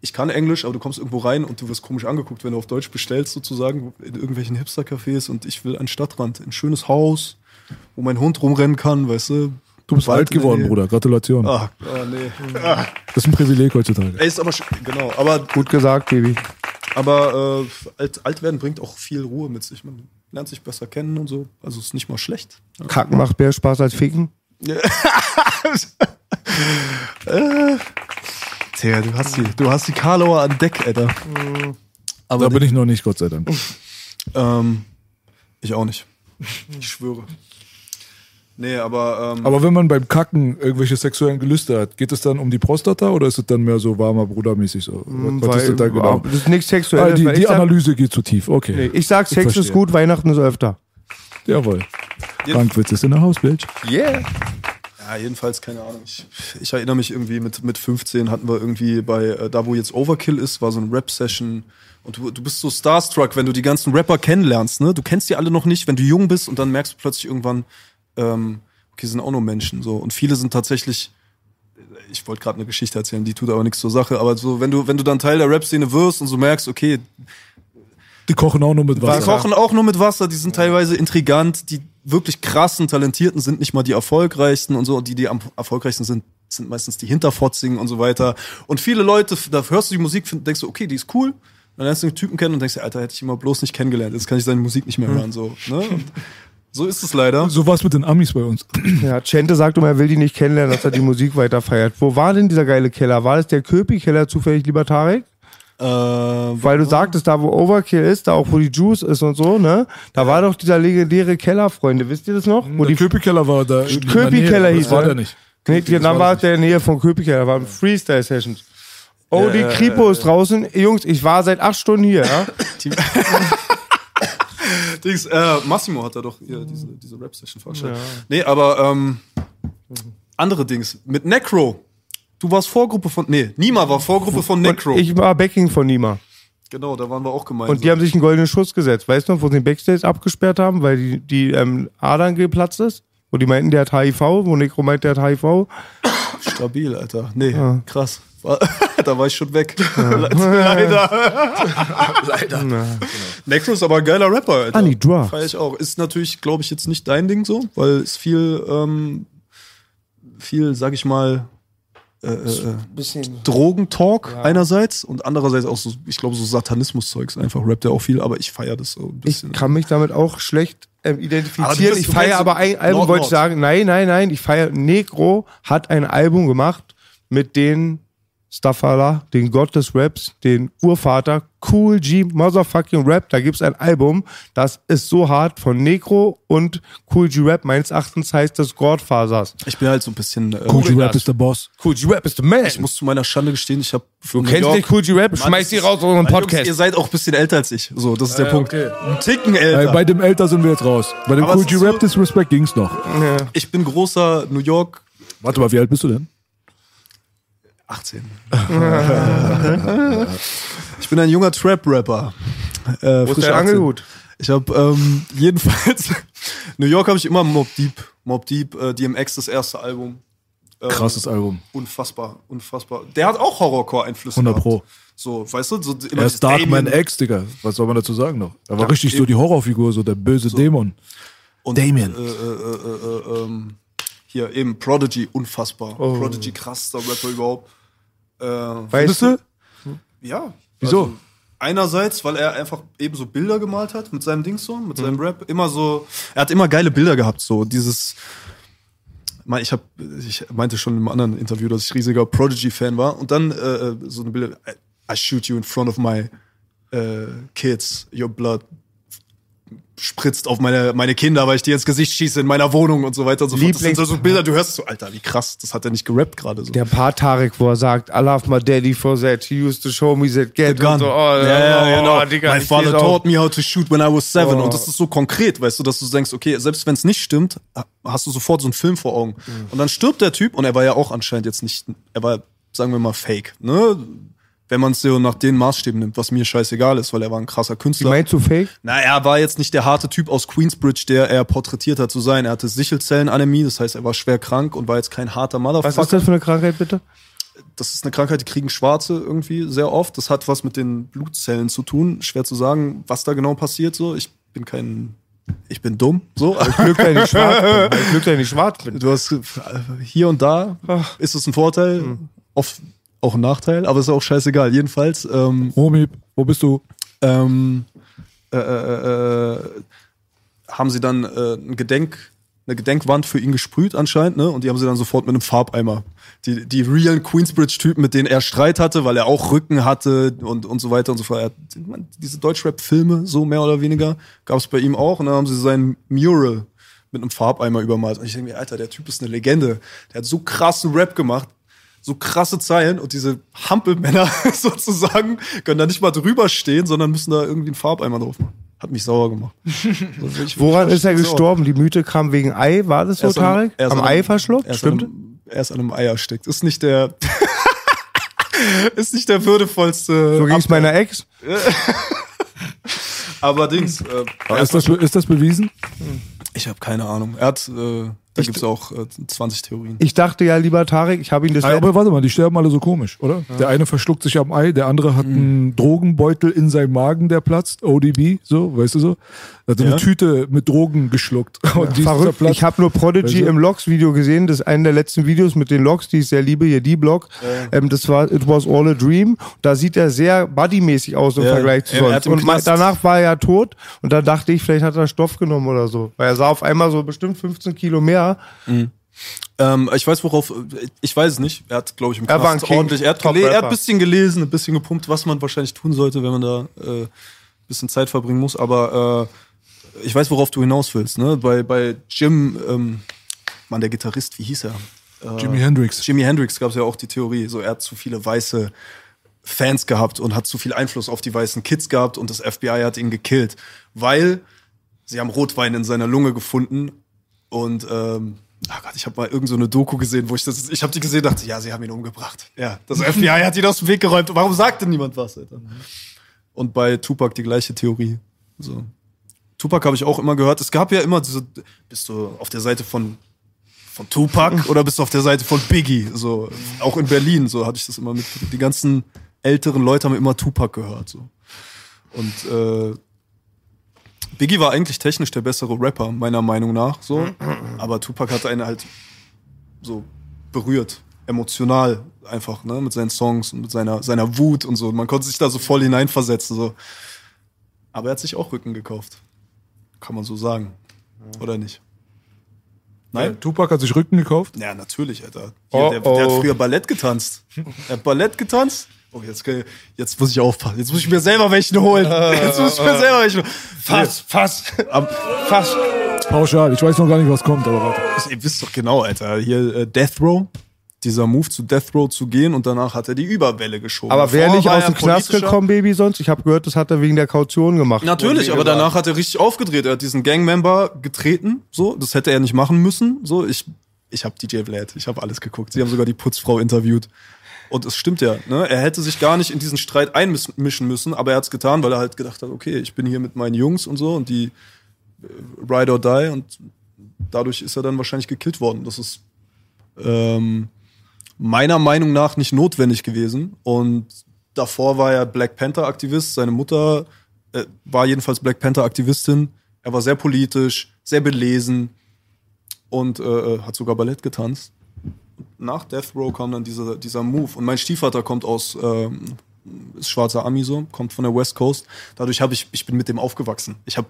S3: ich kann Englisch, aber du kommst irgendwo rein und du wirst komisch angeguckt, wenn du auf Deutsch bestellst, sozusagen, in irgendwelchen Hipster-Cafés und ich will einen Stadtrand, ein schönes Haus, wo mein Hund rumrennen kann, weißt du.
S4: Du bist alt geworden,
S3: Nähe.
S4: Bruder. Gratulation.
S3: Ah, ah nee.
S4: Das ist ein Privileg heutzutage.
S3: Ey, ist aber, genau, aber
S2: Gut gesagt, Baby.
S3: Aber äh, alt, alt werden bringt auch viel Ruhe mit sich. Man lernt sich besser kennen und so. Also ist nicht mal schlecht.
S2: Kacken macht mehr Spaß als Ficken.
S3: Tja, du hast die, du hast die Karlauer an Deck, Alter. Aber
S4: Da bin ich noch nicht, Gott sei Dank.
S3: Ähm, ich auch nicht. Ich schwöre. Nee, aber, ähm,
S4: Aber wenn man beim Kacken irgendwelche sexuellen Gelüste hat, geht es dann um die Prostata oder ist es dann mehr so warmer Brudermäßig so? Was, was ist das da genau?
S2: Das ist nichts
S4: Ah,
S2: Sexuelles.
S4: die
S2: weil
S4: die
S2: ich, sag,
S4: Analyse geht zu tief, okay.
S2: nee, ich sag,
S4: Ich
S2: Sex ist
S4: verstehe.
S2: gut, Weihnachten ist öfter.
S4: Jawohl. Frankwitz ist in der Haus, Bitch.
S2: Yeah.
S3: Ja, jedenfalls, keine Ahnung. Ich, ich erinnere mich irgendwie, mit, mit 15 hatten wir irgendwie bei, äh, da wo jetzt Overkill ist, war so eine Rap-Session. Und du, du bist so starstruck, wenn du die ganzen Rapper kennenlernst, ne? Du kennst die alle noch nicht, wenn du jung bist und dann merkst du plötzlich irgendwann, ähm, okay, sind auch nur Menschen, so. Und viele sind tatsächlich, ich wollte gerade eine Geschichte erzählen, die tut aber nichts zur Sache, aber so, wenn du, wenn du dann Teil der Rap-Szene wirst und so merkst, okay,
S4: Die kochen auch nur mit
S3: die
S4: Wasser.
S3: kochen auch nur mit Wasser, die sind teilweise intrigant, die wirklich krassen, talentierten sind nicht mal die erfolgreichsten und so, die, die am erfolgreichsten sind, sind meistens die Hinterfotzigen und so weiter. Und viele Leute, da hörst du die Musik, denkst du, okay, die ist cool. Dann lernst du den Typen kennen und denkst Alter, hätte ich immer bloß nicht kennengelernt. Jetzt kann ich seine Musik nicht mehr hören, so. Ne? Und so ist es leider.
S4: So war es mit den Amis bei uns.
S2: Ja, Chente sagt immer, er will die nicht kennenlernen, dass er die Musik weiter feiert. Wo war denn dieser geile Keller? War das der Köpi-Keller zufällig, lieber Tarek?
S3: Äh,
S2: Weil du sagtest, da wo Overkill ist, da auch wo die Juice ist und so, ne? Da war doch dieser legendäre Keller, Freunde. Wisst ihr das noch? Wo die
S4: der Köpi-Keller war da.
S2: Köpi-Keller hieß
S4: Das war
S2: er.
S4: der nicht.
S2: Nee, dann war es der in der Nähe von Köpi-Keller, da waren Freestyle-Sessions. Oh, die Kripo ist draußen. Jungs, ich war seit acht Stunden hier, ja?
S3: Dings, äh, Massimo hat da doch hier diese, diese Rap-Session veranstaltet. Nee, aber ähm, andere Dings. Mit Necro. Du warst Vorgruppe von. Nee, Nima war Vorgruppe von Necro.
S2: Und ich war Backing von Nima.
S3: genau, da waren wir auch gemeinsam.
S2: Und die haben sich einen goldenen Schuss gesetzt. Weißt du noch, wo sie den Backstage abgesperrt haben, weil die, die ähm, Adern geplatzt ist? Wo die meinten, der hat HIV, wo Necro meint, der hat HIV.
S3: Stabil, Alter. Nee, krass. Da war ich schon weg. Leider. Leider. Necro ist aber ein geiler Rapper, Alter.
S2: Honey Drugs.
S3: Feier ich auch. Ist natürlich, glaube ich, jetzt nicht dein Ding so, weil es viel, ähm, viel, sag ich mal, äh, äh, äh, Drogentalk einerseits und andererseits auch so, ich glaube, so Satanismus-Zeugs. Einfach rappt er auch viel, aber ich feiere das so ein
S2: Ich
S3: bisschen.
S2: kann mich damit auch schlecht ähm, identifizieren. Ich feiere aber ein Album,
S3: Nord,
S2: wollte ich sagen. Nein, nein, nein. Ich feiere. Negro hat ein Album gemacht mit den Stafala, den Gott des Raps, den Urvater, Cool G Motherfucking Rap. Da gibt's ein Album, das ist so hart von Negro und Cool G Rap. Meines Erachtens heißt das Godfathers.
S3: Ich bin halt so ein bisschen. Äh,
S4: Cool
S2: Google
S4: Rap
S2: das.
S4: ist der Boss.
S2: Cool G Rap ist the man.
S3: ich muss zu meiner Schande gestehen, ich habe.
S2: du kennst nicht Cool G Rap? Schmeiß die raus aus unserem Podcast.
S3: ihr seid auch ein bisschen älter als ich. So, das ist der Punkt. Ein Ticken
S4: Äh,
S3: älter.
S4: bei dem Älter sind wir jetzt raus. Bei dem
S3: Aber
S4: Cool
S3: es
S4: G Rap
S3: so-
S4: Disrespect ging's noch.
S3: ich bin großer New York
S4: Warte mal, wie alt bist du denn?
S3: 18. ich bin ein junger Trap-Rapper. Äh,
S2: Wo ist
S3: frisch
S2: der
S3: 18.
S2: Angelhut?
S3: Ich habe ähm, jedenfalls New York habe ich immer Mob Deep, Mob Deep, äh, DMX das erste Album. Ähm,
S4: Krasses Album.
S3: Unfassbar, unfassbar. Der hat auch Horrorcore-Einflüsse.
S4: 100
S3: gehabt.
S4: Pro.
S3: So, weißt du, so immer
S4: Er ist Darkman X, Digga. Was soll man dazu sagen noch? Er war
S3: Ja,
S4: richtig so
S3: eben.
S4: die Horrorfigur, so der böse Dämon.
S3: und
S4: Damien.
S3: Äh, äh, äh, äh, ähm, hier eben Prodigy, unfassbar.
S4: Oh.
S3: Prodigy, krassester Rapper überhaupt. Äh,
S2: Weißt du?
S3: Ja.
S4: Wieso?
S3: Also, einerseits, weil er einfach eben so Bilder gemalt hat mit seinem Ding so, mit seinem Rap. Immer so, er hat immer geile Bilder gehabt, so dieses. Ich, hab, ich meinte schon im anderen Interview, dass ich riesiger Prodigy-Fan war. Und dann äh, so eine Bilder, I, I shoot you in front of my äh, kids, your blood spritzt auf meine, meine Kinder, weil ich dir ins Gesicht schieße in meiner Wohnung und so weiter und so fort. Das sind
S2: Lieblings-
S3: so, so Bilder, du hörst so, Alter, wie krass, das hat er nicht gerappt gerade so.
S2: Der Part Tarek, wo er sagt, I love my daddy for that. He used to show me that get.
S3: Gun.
S2: So, oh,
S3: ja, ja, genau.
S2: oh, Digga,
S3: My father taught me how to shoot when I was seven.
S2: Oh.
S3: Und das ist so konkret, weißt du, dass du denkst, okay, selbst wenn es nicht stimmt, hast du sofort so einen Film vor Augen.
S2: Mhm.
S3: Und dann stirbt der Typ und er war ja auch anscheinend jetzt nicht, er war, sagen wir mal, fake, ne? Wenn man es so nach den Maßstäben nimmt, was mir scheißegal ist, weil er war ein krasser
S2: Wie
S3: Künstler.
S2: meinst du fake?
S3: Na, er war jetzt nicht der harte Typ aus Queensbridge, der er porträtiert hat zu sein. Er hatte Sichelzellenanämie, das heißt, er war schwer krank und war jetzt kein harter
S2: Was
S3: Motherfucker
S2: ist das für eine Krankheit, bitte?
S3: das ist eine Krankheit, die kriegen Schwarze irgendwie sehr oft. Das hat was mit den Blutzellen zu tun. Schwer zu sagen, was da genau passiert. So, ich bin kein, ich bin dumm. So,
S2: Glück, dass ich nicht schwarz bin. Weil Glück, dass ich nicht schwarz bin.
S3: du hast äh, hier und da ist es ein Vorteil, oft auch ein Nachteil, aber ist auch scheißegal. Jedenfalls, ähm,
S4: Homie, Wo bist du?
S3: ähm, äh, äh, äh, haben sie dann äh, ein Gedenk, eine Gedenkwand für ihn gesprüht anscheinend, ne? Und die haben sie dann sofort mit einem Farbeimer. Die, die realen Queensbridge-Typen, mit denen er Streit hatte, weil er auch Rücken hatte und, und so weiter und so fort. Man, diese Deutschrap-Filme, so mehr oder weniger, gab es bei ihm auch. Und dann haben sie sein Mural mit einem Farbeimer übermalt. Und ich denke mir, Alter, der Typ ist eine Legende. Der hat so krassen Rap gemacht so krasse Zeilen und diese Hampelmänner sozusagen können da nicht mal drüber stehen, sondern müssen da irgendwie einen Farbeimer drauf machen. Hat mich sauer gemacht. So, wirklich-
S2: Woran ist er
S3: sauer.
S2: gestorben? Die Mythe kam wegen Ei, war das so,
S3: an-
S2: Tarek?
S3: er ist
S2: Am
S3: an-
S2: Ei verschluckt?
S3: Er ist
S2: Stimmt?
S3: An einem, er ist an einem Ei erstickt. Ist nicht der. ist nicht der würdevollste.
S2: So ging es meiner Ex.
S3: Allerdings. Äh, er
S4: Ist das, ist das bewiesen?
S3: ich habe keine Ahnung. Er hat. Äh, da gibt es auch äh, 20 Theorien.
S2: Ich dachte ja, lieber Tarek, ich habe ihn das
S4: Ja, aber warte mal, die sterben alle so komisch, oder? Der eine verschluckt sich am Ei, der andere hat einen Drogenbeutel in seinem Magen, der platzt, ODB, so, weißt du so? Er hat
S3: Ja.
S4: eine Tüte mit Drogen geschluckt. Und ist
S2: Verrückt. Ich habe nur Prodigy
S4: Weißt du?
S2: im Logs-Video gesehen. Das ist einer der letzten Videos mit den Logs, die ich sehr liebe, hier die Blog. Ähm, das war It Was All a Dream. Da sieht er sehr bodymäßig aus im
S3: Ja.
S2: Vergleich zu sonst. Und
S3: Knast-
S2: danach war er ja tot. Und da dachte ich, vielleicht hat er Stoff genommen oder so. Weil er sah auf einmal so bestimmt 15 Kilo mehr.
S3: Ähm, ich weiß, worauf. Ich weiß es nicht. Er hat, glaube ich, im
S2: Er
S3: Knast ordentlich. Er hat, er hat ein bisschen gelesen, ein bisschen gepumpt, was man wahrscheinlich tun sollte, wenn man da äh, ein bisschen Zeit verbringen muss. Aber äh, ich weiß, worauf du hinaus willst. Ne? Bei, bei Jim, ähm, Mann, der Gitarrist, wie hieß er? Äh,
S4: Jimi Hendrix.
S3: Jimi Hendrix gab es ja auch die Theorie, so er hat zu viele weiße Fans gehabt und hat zu viel Einfluss auf die weißen Kids gehabt und das FBI hat ihn gekillt, weil sie haben Rotwein in seiner Lunge gefunden und ähm, ach Gott, ich habe mal irgend so eine Doku gesehen, wo ich das, ich habe die gesehen, dachte, ja, sie haben ihn umgebracht. Ja, das FBI hat ihn aus dem Weg geräumt. Warum sagt denn niemand was? Alter? Und bei Tupac die gleiche Theorie. So. Tupac habe ich auch immer gehört. Es gab ja immer diese, bist du auf der Seite von von Tupac oder bist du auf der Seite von Biggie? So, auch in Berlin, so hatte ich das immer mit. Die ganzen älteren Leute haben immer Tupac gehört. So. Und äh, Biggie war eigentlich technisch der bessere Rapper, meiner Meinung nach. So. Aber Tupac hat einen halt so berührt, emotional einfach, ne, mit seinen Songs und mit seiner, seiner Wut und so. Man konnte sich da so voll hineinversetzen. So. Aber er hat sich auch Rücken gekauft. Kann man so sagen. Oder nicht? Nein?
S4: Tupac hat sich Rücken gekauft.
S3: Ja, natürlich, Alter. Hier,
S2: Oh,
S3: der, der hat früher Ballett getanzt. Er hat Ballett getanzt. Oh, jetzt, jetzt muss ich aufpassen. Jetzt muss ich mir selber welchen holen. Jetzt muss ich mir selber welchen holen.
S2: Fass, fass,
S3: Am-
S2: fass.
S4: Pauschal. Ich weiß noch gar nicht, was kommt, aber warte.
S3: Ihr wisst doch genau, Alter. Hier äh, Death Row. Dieser Move zu Death Row zu gehen und danach hat er die Überwelle geschoben.
S2: Aber wäre nicht aus dem Knast gekommen, Baby, sonst? Ich habe gehört, das hat er wegen der Kaution gemacht.
S3: Natürlich, aber
S2: gesagt.
S3: danach hat er richtig aufgedreht. Er hat diesen Gangmember getreten. So, das hätte er nicht machen müssen. So, ich, ich habe DJ Vlad, ich habe alles geguckt. Sie haben sogar die Putzfrau interviewt. Und es stimmt ja, ne? Er hätte sich gar nicht in diesen Streit einmischen müssen, aber er hat es getan, weil er halt gedacht hat, okay, ich bin hier mit meinen Jungs und so und die äh, ride or die und dadurch ist er dann wahrscheinlich gekillt worden. Das ist ähm, meiner Meinung nach nicht notwendig gewesen. Und davor war er Black Panther-Aktivist. Seine Mutter äh, war jedenfalls Black Panther-Aktivistin. Er war sehr politisch, sehr belesen und äh, äh, hat sogar Ballett getanzt. Nach Death Row kam dann dieser, dieser Move. Und mein Stiefvater kommt aus, ähm, ist schwarzer Ami so, kommt von der West Coast. Dadurch habe ich, ich bin mit dem aufgewachsen. Ich habe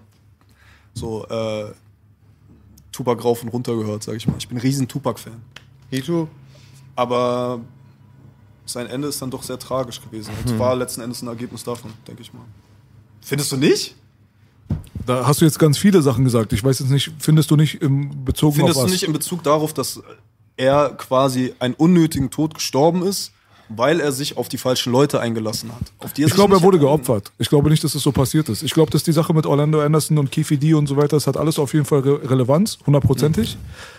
S3: so äh, Tupac rauf und runter gehört, sag ich mal. Ich bin ein riesen Tupac-Fan.
S2: Hito?
S3: Aber sein Ende ist dann doch sehr tragisch gewesen.
S4: Hm.
S3: Es war letzten Endes ein Ergebnis davon, denke ich mal. Findest du nicht?
S4: Da hast du jetzt ganz viele Sachen gesagt. Ich weiß jetzt nicht, findest du nicht im bezogen
S3: Findest
S4: auf
S3: du
S4: was?
S3: nicht in Bezug darauf, dass er quasi einen unnötigen Tod gestorben ist, weil er sich auf die falschen Leute eingelassen hat?
S4: Ich glaube, er wurde geopfert. Ich glaube nicht, dass es so passiert ist. Ich glaube, dass die Sache mit Orlando Anderson und Keefe D und so weiter, das hat alles auf jeden Fall Re Relevanz, hundertprozentig.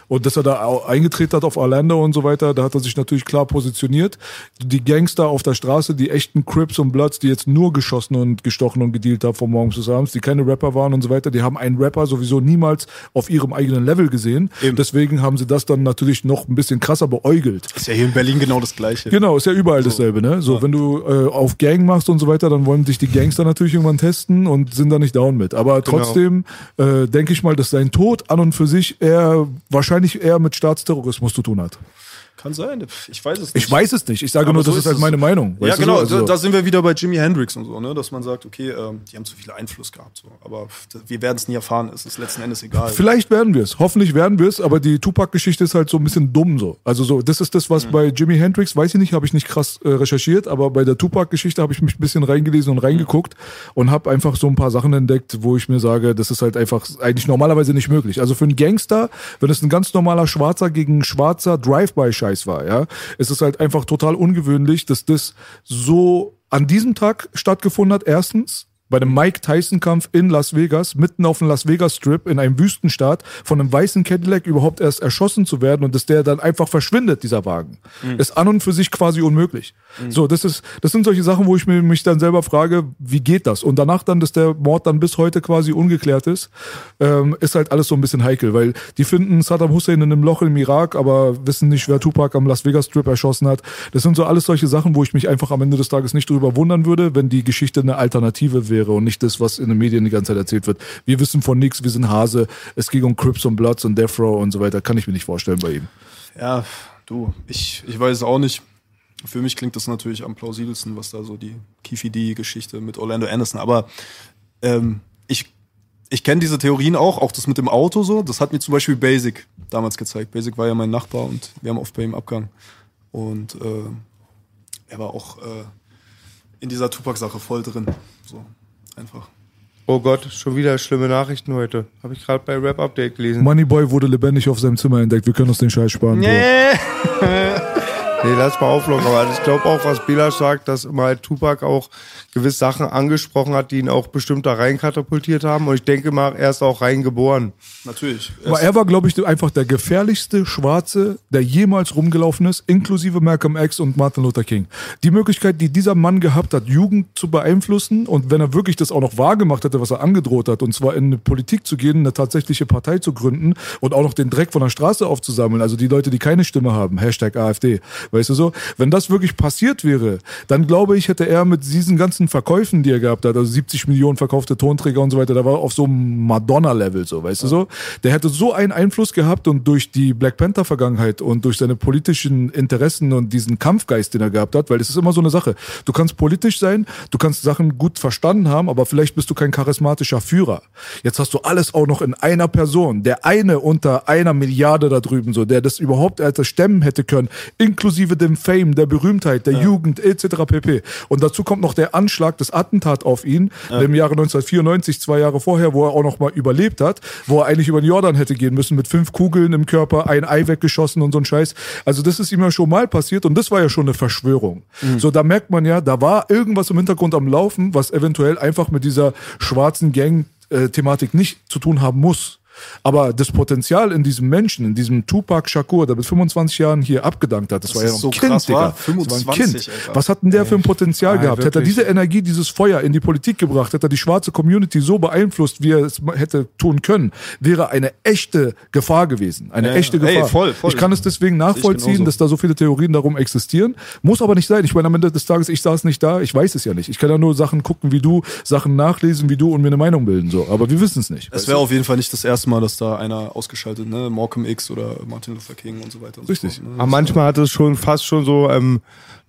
S4: Und dass er da eingetreten hat auf Orlando und so weiter, da hat er sich natürlich klar positioniert. Die Gangster auf der Straße, die echten Crips und Bloods, die jetzt nur geschossen und gestochen und gedealt haben von morgens bis abends, die keine Rapper waren und so weiter, die haben einen Rapper sowieso niemals auf ihrem eigenen Level gesehen. Deswegen haben sie das dann natürlich noch ein bisschen krasser beäugelt.
S3: Ist ja hier in Berlin genau das Gleiche.
S4: Genau, ist ja überall dasselbe, ne? So, wenn du äh, auf Gang machst und so weiter, dann wollen dich die Gangster natürlich irgendwann testen und sind da nicht down mit. Aber trotzdem äh, denke ich mal, dass sein Tod an und für sich eher wahrscheinlich eher mit Staatsterrorismus zu tun hat.
S3: Kann sein. Ich weiß es nicht.
S4: Ich weiß es nicht. Ich sage
S3: Aber
S4: nur,
S3: so
S4: das ist halt meine Meinung.
S3: Ja, genau.
S4: so? Also-
S3: Da, sind wir wieder bei Jimi Hendrix und so, ne? dass man sagt, okay, ähm, die haben zu viel Einfluss gehabt. So. Aber wir werden es nie erfahren. Es ist letzten Endes egal.
S4: Vielleicht werden wir es. Hoffentlich werden wir es, aber die Tupac-Geschichte ist halt so ein bisschen dumm so. Also so, das ist das,
S3: Mhm.
S4: was bei Jimi Hendrix, weiß ich nicht, habe ich nicht krass äh, recherchiert, aber bei der Tupac-Geschichte habe ich mich ein bisschen reingelesen und reingeguckt und habe einfach so ein paar Sachen entdeckt, wo ich mir sage, das ist halt einfach eigentlich normalerweise nicht möglich. Also für einen Gangster, wenn es ein ganz normaler Schwarzer gegen Schwarzer Drive-by-Scheiß war, ja, ist es halt einfach total ungewöhnlich, dass das so an diesem Tag stattgefunden hat, erstens bei dem Mike Tyson-Kampf in Las Vegas, mitten auf dem Las Vegas Strip in einem Wüstenstaat, von einem weißen Cadillac überhaupt erst erschossen zu werden und dass der dann einfach verschwindet, dieser Wagen. Ist an und für sich quasi unmöglich. So, das ist, das sind solche Sachen, wo ich mir, mich dann selber frage, wie geht das? Und danach dann, dass der Mord dann bis heute quasi ungeklärt ist, ähm, ist halt alles so ein bisschen heikel, weil die finden Saddam Hussein in einem Loch im Irak, aber wissen nicht, wer Tupac am Las Vegas Strip erschossen hat. Das sind so alles solche Sachen, wo ich mich einfach am Ende des Tages nicht drüber wundern würde, wenn die Geschichte eine Alternative wäre und nicht das, was in den Medien die ganze Zeit erzählt wird. Wir wissen von nichts, wir sind Hase, es ging um Crips und Bloods und Death Row und so weiter. Kann ich mir nicht vorstellen bei ihm.
S3: Ja, du, ich, ich weiß es auch nicht. Für mich klingt das natürlich am plausibelsten, was da so die Kifi D-Geschichte mit Orlando Anderson. Aber ähm, ich, ich kenne diese Theorien auch, auch das mit dem Auto so. Das hat mir zum Beispiel Basic damals gezeigt. Basic war ja mein Nachbar und wir haben oft bei ihm Abgang. Und äh, er war auch äh, in dieser Tupac-Sache voll drin. So, einfach.
S2: Oh Gott, schon wieder schlimme Nachrichten heute. Habe ich gerade bei Rap Update gelesen.
S4: Moneyboy wurde lebendig auf seinem Zimmer entdeckt. Wir können uns den Scheiß sparen. Bro.
S2: Nee, lass mal auflockern. Aber ich glaube auch, was Belasch sagt, dass immer halt Tupac auch gewisse Sachen angesprochen hat, die ihn auch bestimmt da rein katapultiert haben. Und ich denke mal, er ist auch reingeboren.
S3: Natürlich.
S4: Aber er war, glaube ich, einfach der gefährlichste Schwarze, der jemals rumgelaufen ist, inklusive Malcolm X und Martin Luther King. Die Möglichkeit, die dieser Mann gehabt hat, Jugend zu beeinflussen und wenn er wirklich das auch noch wahrgemacht hätte, was er angedroht hat, und zwar in eine Politik zu gehen, eine tatsächliche Partei zu gründen und auch noch den Dreck von der Straße aufzusammeln, also die Leute, die keine Stimme haben, Hashtag AfD, weißt du so, wenn das wirklich passiert wäre, dann glaube ich, hätte er mit diesen ganzen Verkäufen, die er gehabt hat, also 70 Millionen verkaufte Tonträger und so weiter, da war auf so einem Madonna-Level, so, weißt du so, der hätte so einen Einfluss gehabt und durch die Black Panther-Vergangenheit und durch seine politischen Interessen und diesen Kampfgeist, den er gehabt hat, weil es ist immer so eine Sache. Du kannst politisch sein, du kannst Sachen gut verstanden haben, aber vielleicht bist du kein charismatischer Führer. Jetzt hast du alles auch noch in einer Person, der eine unter einer Milliarde da drüben, so, der das überhaupt als stemmen hätte können, inklusive dem Fame, der Berühmtheit, der Jugend, etc. pp. Und dazu kommt noch der Anschlag, das Attentat auf ihn im Jahre 1994, zwei Jahre vorher, wo er auch noch mal überlebt hat, wo er eigentlich über den Jordan hätte gehen müssen mit fünf Kugeln im Körper, ein Ei weggeschossen und so ein Scheiß. Also das ist ihm ja schon mal passiert und das war ja schon eine Verschwörung. So, da merkt man ja, da war irgendwas im Hintergrund am Laufen, was eventuell einfach mit dieser schwarzen Gang-Thematik nicht zu tun haben muss. Aber das Potenzial in diesem Menschen, in diesem Tupac Shakur, der mit 25 Jahren hier abgedankt hat, das,
S3: Das
S4: war ja noch
S3: so
S4: ein Kind,
S3: krass,
S4: Digga.
S3: wa?
S4: Das war ein
S3: 25,
S4: Kind.
S3: Alter.
S4: Was hat denn der für ein Potenzial
S2: Nein,
S4: gehabt? Hätte er diese Energie, dieses Feuer in die Politik gebracht, hätte er die schwarze Community so beeinflusst, wie er es hätte tun können, wäre eine echte Gefahr gewesen. Eine
S3: Ja,
S4: echte
S3: ey,
S4: Gefahr.
S3: voll, voll.
S4: Ich kann es deswegen nachvollziehen, dass da so viele Theorien darum existieren. Muss aber nicht sein. Ich meine, am Ende des Tages, ich saß nicht da, ich weiß es ja nicht. Ich kann ja nur Sachen gucken wie du, Sachen nachlesen wie du und mir eine Meinung bilden. So. Aber wir wissen es nicht.
S3: Es wäre auf jeden Fall nicht das erste Mal, dass da einer ausgeschaltet, ne? Malcolm X oder Martin Luther King und so weiter. Und
S4: Richtig.
S3: So fort, ne?
S2: Aber manchmal hat es schon fast schon so ähm,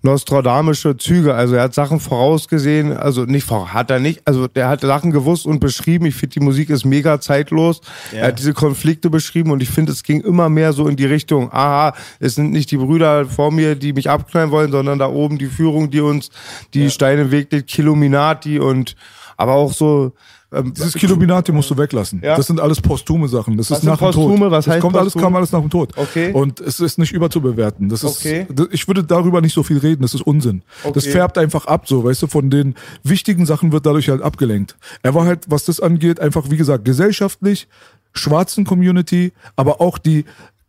S2: nostradamische Züge. Also er hat Sachen vorausgesehen, also nicht vor, hat er nicht, also der hat Sachen gewusst und beschrieben. Ich finde, die Musik ist mega zeitlos.
S3: Ja.
S2: Er hat diese Konflikte beschrieben und ich finde, es ging immer mehr so in die Richtung, aha, es sind nicht die Brüder vor mir, die mich abknallen wollen, sondern da oben die Führung, die uns die Steine im Weg legt, Kilominati und aber auch so ähm,
S4: Dieses Kilominati musst du weglassen.
S2: Ja.
S4: Das sind alles posthume Sachen. Das
S2: Was
S4: ist nach dem
S2: Postume?
S4: Tod.
S2: Was
S4: das
S2: heißt
S4: kommt alles, kam alles nach dem Tod.
S2: Okay.
S4: Und es ist nicht überzubewerten. Das ist,
S2: Okay.
S4: ich würde darüber nicht so viel reden. Das ist Unsinn. Das
S2: Okay.
S4: färbt einfach ab, so, weißt du, von den wichtigen Sachen wird dadurch halt abgelenkt. Er war halt, was das angeht, einfach, wie gesagt, gesellschaftlich, schwarzen Community, aber auch die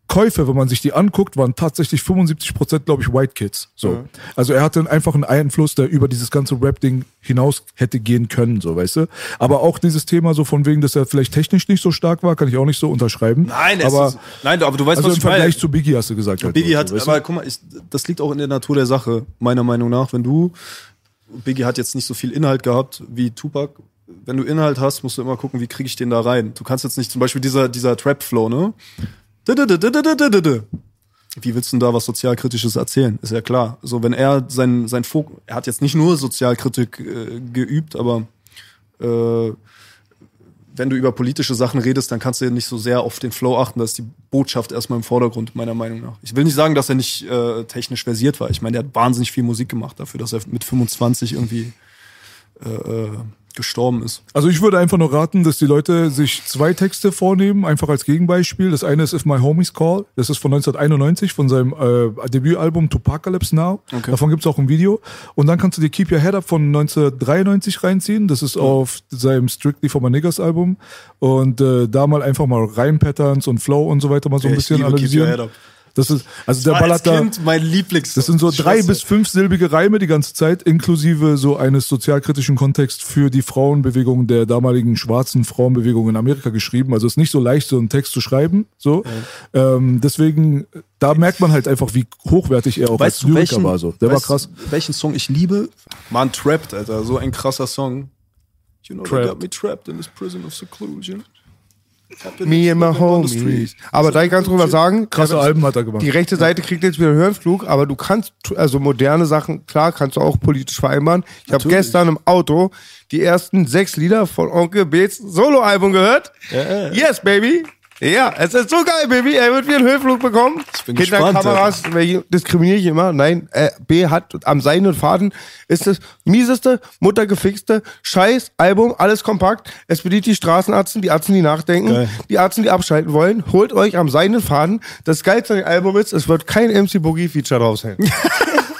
S4: Käufe, wenn man sich die anguckt, waren tatsächlich 75 Prozent, glaube ich, White Kids. So, also er hatte einfach einen Einfluss, der über dieses ganze Rap-Ding hinaus hätte gehen können, so, weißt du. Aber auch dieses Thema so von wegen, dass er vielleicht technisch nicht so stark war, kann ich auch nicht so unterschreiben.
S3: Nein, es
S4: aber
S3: ist, nein, aber du weißt,
S4: also
S3: was
S4: im
S3: ich meine.
S4: Vergleich zu Biggie hast du gesagt. Halt
S3: Biggie hat,
S4: so,
S3: aber guck mal, ich, das liegt auch in der Natur der Sache, meiner Meinung nach. Wenn du, Biggie hat jetzt nicht so viel Inhalt gehabt wie Tupac. Wenn du Inhalt hast, musst du immer gucken, wie kriege ich den da rein. Du kannst jetzt nicht zum Beispiel dieser, dieser Trap-Flow, ne? Wie willst du denn da was Sozialkritisches erzählen? Ist ja klar. So, wenn er sein, sein Fokus, er hat jetzt nicht nur Sozialkritik äh, geübt, aber äh, wenn du über politische Sachen redest, dann kannst du ja nicht so sehr auf den Flow achten. Da ist die Botschaft erstmal im Vordergrund, meiner Meinung nach. Ich will nicht sagen, dass er nicht äh, technisch versiert war. Ich meine, der hat wahnsinnig viel Musik gemacht dafür, dass er mit 25 irgendwie äh, äh, gestorben ist.
S4: Also ich würde einfach nur raten, dass die Leute sich zwei Texte vornehmen, einfach als Gegenbeispiel. Das eine ist If My Homies Call, das ist von 1991, von seinem äh, Debütalbum Tupacalypse Now.
S3: Okay.
S4: Davon gibt's auch ein Video. Und dann kannst du dir Keep Your Head Up von 1993 reinziehen. Das ist auf seinem Strictly for My Niggas Album. Und äh, da mal einfach mal Reim-Patterns und Flow und so weiter mal so ein bisschen
S3: liebe Keep Your
S4: analysieren. Das ist, also der
S3: War als
S4: ballert da.
S3: Kind mein Lieblings.
S4: Das sind so drei bis fünfsilbige Reime die ganze Zeit, inklusive so eines sozialkritischen Kontext für die Frauenbewegung der damaligen schwarzen Frauenbewegung in Amerika geschrieben. Also es ist nicht so leicht, so einen Text zu schreiben. So. Ähm, deswegen, da merkt man halt einfach, wie hochwertig er auch
S3: Weißt
S4: als Lyriker
S3: welchen,
S4: war. So. Der war
S3: weißt du,
S4: krass.
S3: Welchen Song ich liebe? Man Trapped, Alter. So ein krasser Song. You know, they
S4: Trapped.
S3: got me trapped in this prison of seclusion.
S2: Me and my homies. Aber da ich ganz drüber sagen,
S4: Krasse Alben hat er gemacht.
S2: die rechte Seite kriegt jetzt wieder einen aber du kannst, also moderne Sachen, klar, kannst du auch politisch vereinbaren. Ich habe gestern im Auto die ersten sechs Lieder von Onkel Beats Soloalbum gehört. Yes, baby. Ja, es ist so geil, Baby. Er wird wieder einen Höhenflug bekommen.
S3: Ich bin
S2: Hinter
S3: gespannt,
S2: Kameras welche diskriminiere ich immer. Nein, äh, B hat am seidenen Faden ist das mieseste, muttergefixte Scheiß-Album, alles kompakt. Es bedient die Straßenarzten, die Arzten, die nachdenken,
S3: Geil.
S2: die Arzten, die abschalten wollen. Holt euch am seidenen Faden. Das geilste Album ist, es wird kein MC Boogie Feature drauf sein.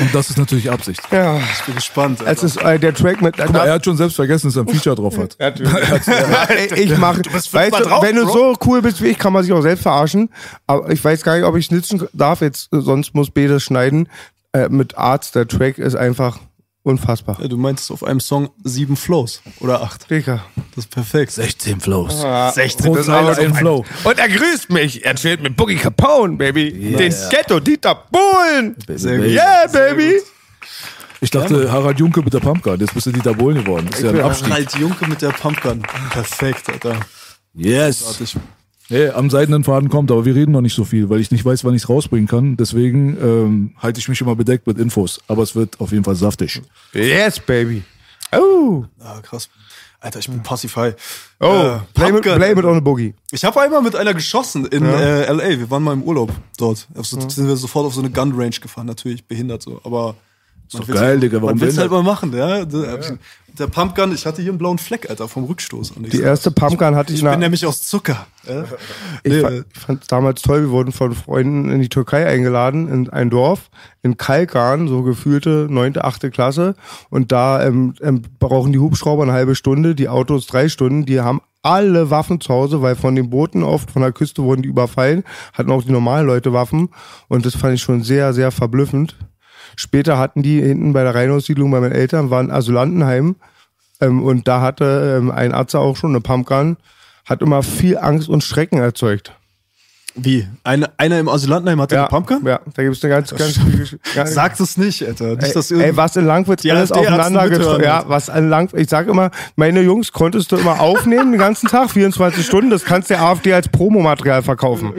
S4: Und das ist natürlich Absicht.
S2: ja.
S3: Ich bin gespannt.
S2: Es ist äh, der Track mit.
S4: Guck mal, er hat schon selbst vergessen, dass er ein Feature drauf hat.
S2: Ich mache, weißt du,
S3: drauf,
S2: wenn du
S3: Bro.
S2: so cool bist wie ich, kann man sich auch selbst verarschen. Aber ich weiß gar nicht, ob ich snitchen darf jetzt, sonst muss B das schneiden. Äh, mit Arzt, der Track ist einfach unfassbar.
S3: Ja, du meinst auf einem Song sieben Flows oder acht.
S2: Digga.
S3: Das ist perfekt.
S4: 16 Flows.
S3: 16
S4: Pro Zeile ein Flow.
S2: Und er grüßt mich. Er chillt mit Boogie Capone, Baby. Den Ghetto Dieter Bohlen.
S3: Sehr gut.
S2: Yeah, Baby.
S4: Ich dachte, Harald Junke mit der Pumpgun. Jetzt bist du Dieter Bohlen geworden. Das ist ja ein Abstieg.
S3: Harald Junke mit der Pumpgun. Perfekt, Alter.
S4: Yes. Nee, am seidenen Faden kommt, aber wir reden noch nicht so viel, weil ich nicht weiß, wann ich es rausbringen kann. Deswegen ähm, halte ich mich immer bedeckt mit Infos. Aber es wird auf jeden Fall saftig.
S2: Yes, Baby. Oh.
S3: ah, krass. Alter, ich bin Passify.
S2: Oh.
S3: Äh,
S2: blame, it, blame it on the Boogie.
S3: Ich habe einmal mit einer geschossen in äh, L.A. Wir waren mal im Urlaub dort. Auf so, Sind wir sofort auf so eine Gun Range gefahren. Natürlich behindert so, aber man
S4: doch
S3: will's-
S4: geil, Digga, warum
S3: Man will es halt mal machen, ja. Der, der Pumpgun, ich hatte hier einen blauen Fleck, Alter, vom Rückstoß. Und ich
S2: Die
S3: sag,
S2: erste Pumpgun hatte ich,
S3: Ich
S2: nach-
S3: bin nämlich aus Zucker. Ja?
S2: Ich,
S3: Nee,
S2: fand es damals toll, wir wurden von Freunden in die Türkei eingeladen, in ein Dorf, in Kalkan, so gefühlte neunte, achte Klasse. Und da ähm, ähm, brauchen die Hubschrauber eine halbe Stunde, die Autos drei Stunden. Die haben alle Waffen zu Hause, weil von den Booten oft, von der Küste wurden die überfallen, hatten auch die normalen Leute Waffen. Und das fand ich schon sehr, sehr verblüffend. Später hatten die hinten bei der Rheinaussiedlung bei meinen Eltern, war ein Asylantenheim. Ähm, und da hatte ähm, ein Arzt auch schon eine Pumpgun, hat immer viel Angst und Schrecken erzeugt.
S3: Wie? Eine, einer im Asylantenheim hatte eine Pumpgun?
S2: Ja, da gibt's eine ganz, ganz ganz-
S3: Sag das nicht, Alter. Nicht,
S2: Ey, ey, was in Langwitz alles aufeinander getroffen. Ja, was in Langwitz. Ich sag immer, meine Jungs konntest du immer aufnehmen den ganzen Tag, 24 Stunden. Das kannst der AfD als Promomaterial verkaufen.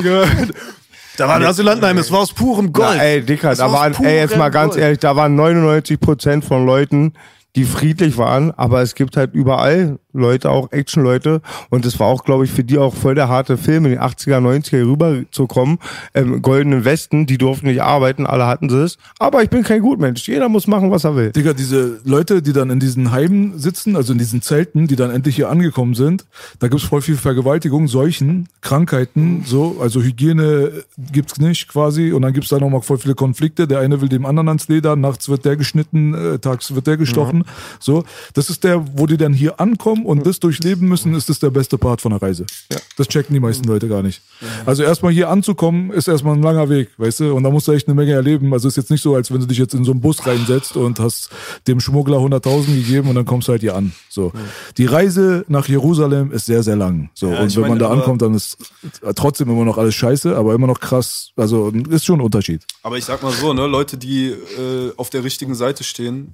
S3: Da war ein Asylantenheim, es war aus purem Gold.
S2: Na, ey, Dicker, da waren, ey, jetzt mal ganz
S3: Gold.
S2: ehrlich, da waren 99 Prozent von Leuten, die friedlich waren, aber es gibt halt überall Leute, auch Action-Leute. Und es war auch, glaube ich, für die auch voll der harte Film, in den 80er, 90er hier rüberzukommen. Ähm, Goldenen Westen, die durften nicht arbeiten, alle hatten sie es. Aber ich bin kein Gutmensch. Jeder muss machen, was er will.
S4: Digga, diese Leute, die dann in diesen Heimen sitzen, also in diesen Zelten, die dann endlich hier angekommen sind, da gibt's voll viel Vergewaltigung, Seuchen, Krankheiten, so, also Hygiene gibt's nicht quasi und dann gibt's da nochmal voll viele Konflikte. Der eine will dem anderen ans Leder, nachts wird der geschnitten, äh, tags wird der gestochen, so. Das ist der, wo die dann hier ankommen und das durchleben müssen, ist das der beste Part von der Reise. Das checken die meisten Leute gar nicht. Also erstmal hier anzukommen, ist erstmal ein langer Weg, weißt du, und da musst du echt eine Menge erleben. Also ist jetzt nicht so, als wenn du dich jetzt in so einen Bus reinsetzt und hast dem Schmuggler 100.000 gegeben und dann kommst du halt hier an. So. Die Reise nach Jerusalem ist sehr, sehr lang. So.
S3: Ja,
S4: und wenn man
S3: meine,
S4: da
S3: aber-
S4: ankommt, dann ist trotzdem immer noch alles scheiße, aber immer noch krass. Also ist schon ein Unterschied.
S3: Aber ich sag mal so, ne, Leute, die äh, auf der richtigen Seite stehen,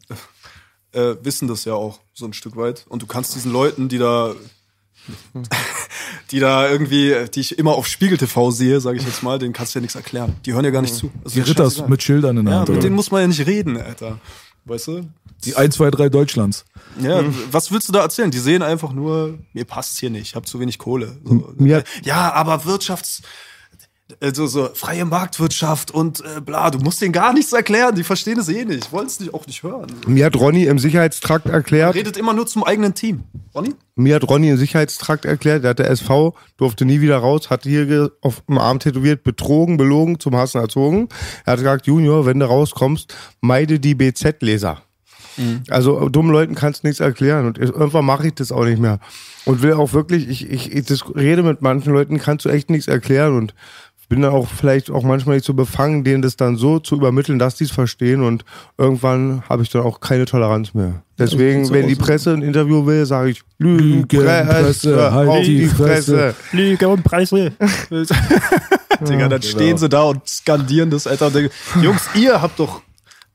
S3: äh, wissen das ja auch so ein Stück weit. Und du kannst diesen Leuten, die da die da irgendwie, die ich immer auf Spiegel TV sehe, sage ich jetzt mal, denen kannst du ja nichts erklären. Die hören ja gar nicht zu. Das
S4: Die Ritters mit Schildern in der
S3: Ja,
S4: Hand.
S3: mit
S4: oder?
S3: denen muss man ja nicht reden, Alter. Weißt du?
S4: Die 1, 2, 3 Deutschlands.
S3: Ja, was willst du da erzählen? Die sehen einfach nur, mir passt's hier nicht, ich habe zu wenig Kohle. So, ja, aber Wirtschafts also so freie Marktwirtschaft und äh, bla, du musst denen gar nichts erklären, die verstehen es eh nicht, wollen es nicht, auch nicht hören.
S2: Mir hat Ronny im Sicherheitstrakt erklärt,
S3: Redet immer nur zum eigenen Team. Ronny?
S2: mir hat Ronny im Sicherheitstrakt erklärt, der hat der SV, durfte nie wieder raus, hat hier auf dem Arm tätowiert, betrogen, belogen, zum Hassen erzogen. Er hat gesagt, Junior, wenn du rauskommst, meide die BZ-Leser. Also dummen Leuten kannst du nichts erklären und irgendwann mache ich das auch nicht mehr. Und will auch wirklich, ich, ich, ich rede mit manchen Leuten, kannst du echt nichts erklären und bin dann auch vielleicht auch manchmal nicht so befangen, denen das dann so zu übermitteln, dass die es verstehen und irgendwann habe ich dann auch keine Toleranz mehr. Deswegen, wenn die Presse ein Interview will, sage ich Lügenpresse,
S4: Lügenpresse, halt
S2: auf
S4: die
S2: Fresse.
S3: Lüge und Preise. Digga, dann stehen sie da und skandieren das, Alter. Und denken, Jungs, ihr habt doch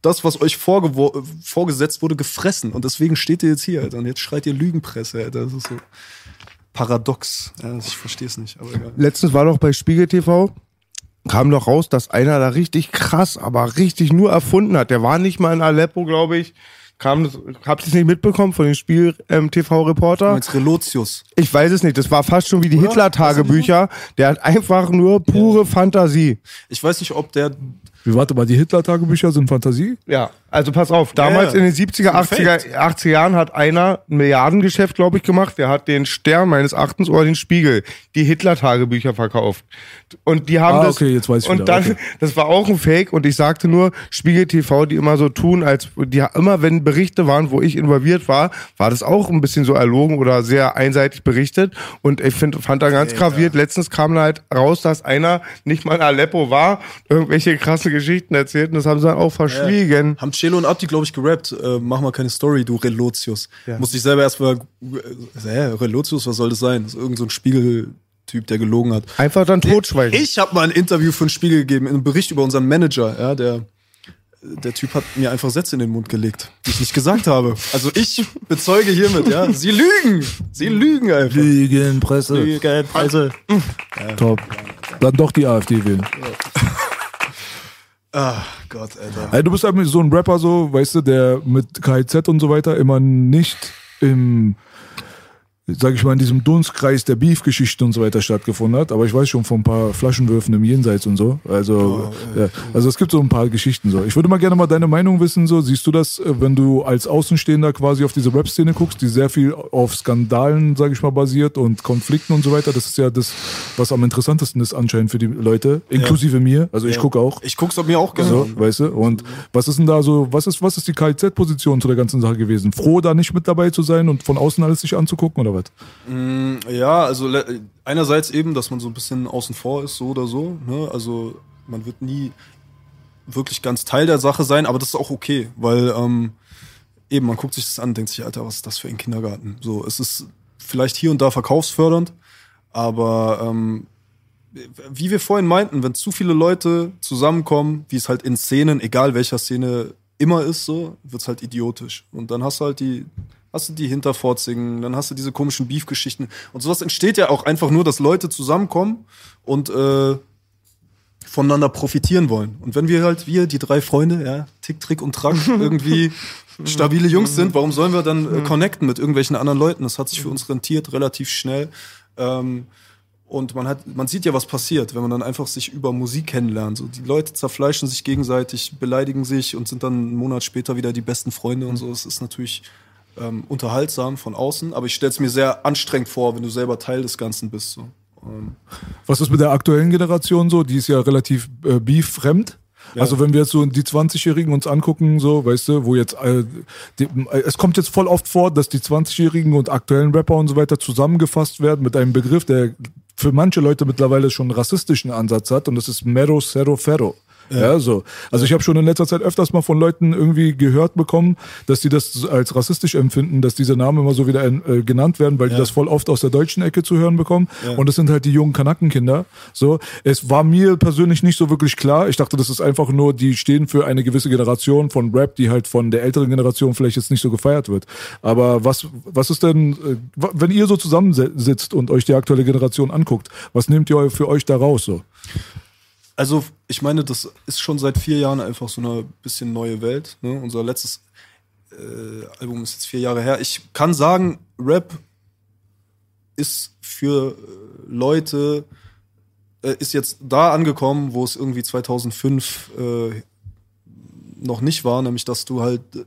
S3: das, was euch vorgesetzt wurde, gefressen. Und deswegen steht ihr jetzt hier, Alter. Und jetzt schreit ihr Lügenpresse, Alter. Das ist so paradox. Ja, ich verstehe es nicht, aber egal.
S2: Letztens war doch bei Spiegel TV, kam doch raus, dass einer da richtig krass, aber richtig nur erfunden hat. Der war nicht mal in Aleppo, glaube ich. Kam das, habt ihr es nicht mitbekommen von den Spiegel ähm, TV-Reporter?
S3: Meinst Relotius.
S2: Ich weiß es nicht. Das war fast schon wie die? Hitler-Tagebücher. Der hat einfach nur pure Fantasie.
S3: Ich weiß nicht, ob der.
S4: Wie, warte mal, die Hitler-Tagebücher sind Fantasie?
S2: Ja, also pass auf. Damals
S3: Ja, ja.
S2: in den 70er,
S3: Das ist ein
S2: 80er, 80er Jahren hat einer ein Milliardengeschäft, glaube ich, gemacht. Der hat den Stern meines Erachtens oder den Spiegel, die Hitler-Tagebücher verkauft. Und die haben
S4: Ah,
S2: das.
S4: okay, jetzt weiß ich
S2: Und
S4: wieder,
S2: dann,
S4: okay.
S2: das war auch ein Fake. Und ich sagte nur, Spiegel TV, die immer so tun, als die immer, wenn Berichte waren, wo ich involviert war, war das auch ein bisschen so erlogen oder sehr einseitig berichtet. Und ich find, fand da ganz graviert. Letztens kam da halt raus, dass einer nicht mal in Aleppo war, irgendwelche krasse Geschichten erzählt. Und das haben sie dann auch verschwiegen.
S3: Haben Celo und Abdi, glaube ich, gerappt. Äh, mach mal keine Story, du Relotius. Musste ich selber erstmal. Äh, hä, Relotius, was soll das sein? Das ist irgend so ein Spiegeltyp, der gelogen hat.
S2: Einfach dann totschweigen.
S3: Ich habe mal ein Interview für den Spiegel gegeben, einen Bericht über unseren Manager. Ja, der, der Typ hat mir einfach Sätze in den Mund gelegt, die ich nicht gesagt habe. Also ich bezeuge hiermit, ja. Sie lügen. Sie lügen einfach.
S4: Lügenpresse.
S3: Lügenpresse.
S4: Top. Dann doch die AfD wählen.
S3: Ah, Gott, Alter.
S4: Ey, du bist halt so ein Rapper, so, weißt du, der mit KIZ und so weiter immer nicht im, sag ich mal, in diesem Dunstkreis der Beef-Geschichte und so weiter stattgefunden hat. Aber ich weiß schon von ein paar Flaschenwürfen im Jenseits und so. Also, ja, also es gibt so ein paar Geschichten so. Ich würde mal gerne mal deine Meinung wissen, so. Siehst du das, äh, wenn du als Außenstehender quasi auf diese Rap-Szene guckst, die sehr viel auf Skandalen, sag ich mal, basiert und Konflikten und so weiter? Das ist ja das, was am interessantesten ist anscheinend für die Leute, inklusive mir. Also ich
S3: Ja.
S4: gucke auch.
S3: Ich guck's mir auch gerne
S4: So, weißt du? Und was ist denn da so, was ist, was ist die KZ-Position zu der ganzen Sache gewesen? Froh, da nicht mit dabei zu sein und von außen alles sich anzugucken oder was?
S3: Ja, also einerseits eben, dass man so ein bisschen außen vor ist, so oder so. Ne? Also man wird nie wirklich ganz Teil der Sache sein, aber das ist auch okay, weil ähm, eben man guckt sich das an, denkt sich, Alter, was ist das für ein Kindergarten? So, es ist vielleicht hier und da verkaufsfördernd, aber ähm, wie wir vorhin meinten, wenn zu viele Leute zusammenkommen, wie es halt in Szenen, egal welcher Szene immer ist, so, wird's halt idiotisch. Und dann hast du halt die, hast du die Hinterforzigen, dann hast du diese komischen Beef-Geschichten. Und sowas entsteht ja auch einfach nur, dass Leute zusammenkommen und äh, voneinander profitieren wollen. Und wenn wir halt, wir, die drei Freunde, ja, Tick, Trick und Track, irgendwie stabile Jungs sind, warum sollen wir dann äh, connecten mit irgendwelchen anderen Leuten? Das hat sich für uns rentiert, relativ schnell. Ähm, und man hat, man sieht ja, was passiert, wenn man dann einfach sich über Musik kennenlernt. So, die Leute zerfleischen sich gegenseitig, beleidigen sich und sind dann einen Monat später wieder die besten Freunde und so. Es ist natürlich ähm, unterhaltsam von außen, aber ich stelle es mir sehr anstrengend vor, wenn du selber Teil des Ganzen bist. So. Ähm,
S4: Was ist mit der aktuellen Generation so? Die ist ja relativ äh, beef-fremd. Also wenn wir jetzt so die 20-Jährigen uns angucken, so, weißt du, wo jetzt, äh, die, äh, es kommt jetzt voll oft vor, dass die 20-Jährigen und aktuellen Rapper und so weiter zusammengefasst werden mit einem Begriff, der für manche Leute mittlerweile schon einen rassistischen Ansatz hat und das ist Mero Cero Ferro. Ja, so. Also ich habe schon in letzter Zeit öfters mal von Leuten irgendwie gehört bekommen, dass die das als rassistisch empfinden, dass diese Namen immer so wieder äh, genannt werden, weil die das voll oft aus der deutschen Ecke zu hören bekommen. Und das sind halt die jungen Kanackenkinder. So, es war mir persönlich nicht so wirklich klar. Ich dachte, das ist einfach nur, die stehen für eine gewisse Generation von Rap, die halt von der älteren Generation vielleicht jetzt nicht so gefeiert wird. Aber was, was ist denn, äh, wenn ihr so zusammensitzt und euch die aktuelle Generation anguckt, was nehmt ihr für euch da raus so?
S3: Also, ich meine, das ist schon seit vier Jahren einfach so eine bisschen neue Welt. Ne? Unser letztes äh, Album ist jetzt vier Jahre her. Ich kann sagen, Rap ist für äh, Leute, äh, ist jetzt da angekommen, wo es irgendwie 2005 äh, noch nicht war, nämlich dass du halt, äh,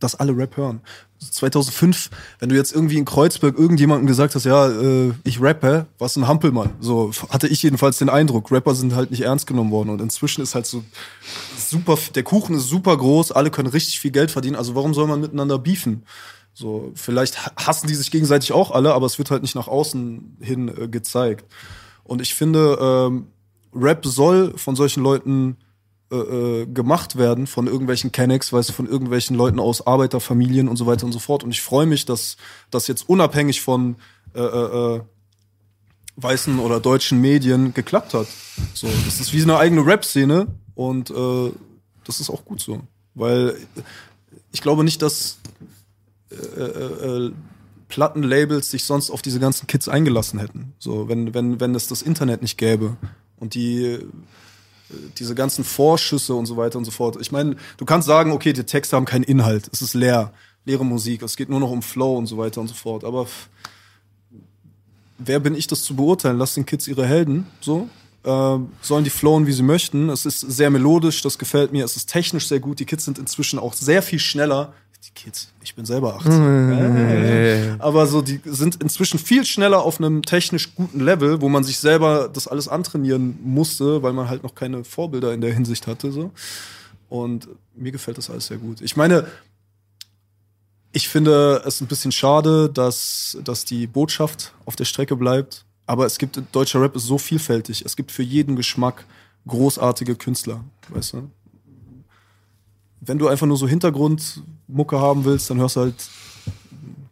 S3: dass alle Rap hören. 2005, wenn du jetzt irgendwie in Kreuzberg irgendjemandem gesagt hast, ja, äh, ich rappe, was ein Hampelmann. So hatte ich jedenfalls den Eindruck. Rapper sind halt nicht ernst genommen worden und inzwischen ist halt so super, der Kuchen ist super groß, alle können richtig viel Geld verdienen. Also warum soll man miteinander beefen? So, vielleicht ha- hassen die sich gegenseitig auch alle, aber es wird halt nicht nach außen hin äh, gezeigt. Und ich finde, ähm, Rap soll von solchen Leuten äh, äh, gemacht werden, von irgendwelchen Kennex, weißt du, von irgendwelchen Leuten aus Arbeiterfamilien und so weiter und so fort. Und ich freue mich, dass das jetzt unabhängig von äh, äh, äh, weißen oder deutschen Medien geklappt hat. So, das ist wie eine eigene Rap-Szene und äh, das ist auch gut so. Weil ich glaube nicht, dass äh, äh, äh, Plattenlabels sich sonst auf diese ganzen Kids eingelassen hätten. So, wenn, wenn, wenn es das Internet nicht gäbe und die äh, diese ganzen Vorschüsse und so weiter und so fort. Ich meine, du kannst sagen, okay, die Texte haben keinen Inhalt, es ist leer, leere Musik, es geht nur noch um Flow und so weiter und so fort. Aber wer bin ich, das zu beurteilen? Lass den Kids ihre Helden, so. Ähm, sollen die flowen, wie sie möchten. Es ist sehr melodisch, das gefällt mir. Es ist technisch sehr gut. Die Kids sind inzwischen auch sehr viel schneller. Die Kids, ich bin selber 18. Aber so, die sind inzwischen viel schneller auf einem technisch guten Level, wo man sich selber das alles antrainieren musste, weil man halt noch keine Vorbilder in der Hinsicht hatte. So. Und mir gefällt das alles sehr gut. Ich meine, ich finde es ein bisschen schade, dass, dass die Botschaft auf der Strecke bleibt. Aber es gibt, deutscher Rap ist so vielfältig. Es gibt für jeden Geschmack großartige Künstler, weißt du? Wenn du einfach nur so Hintergrundmucke haben willst, dann hörst du halt,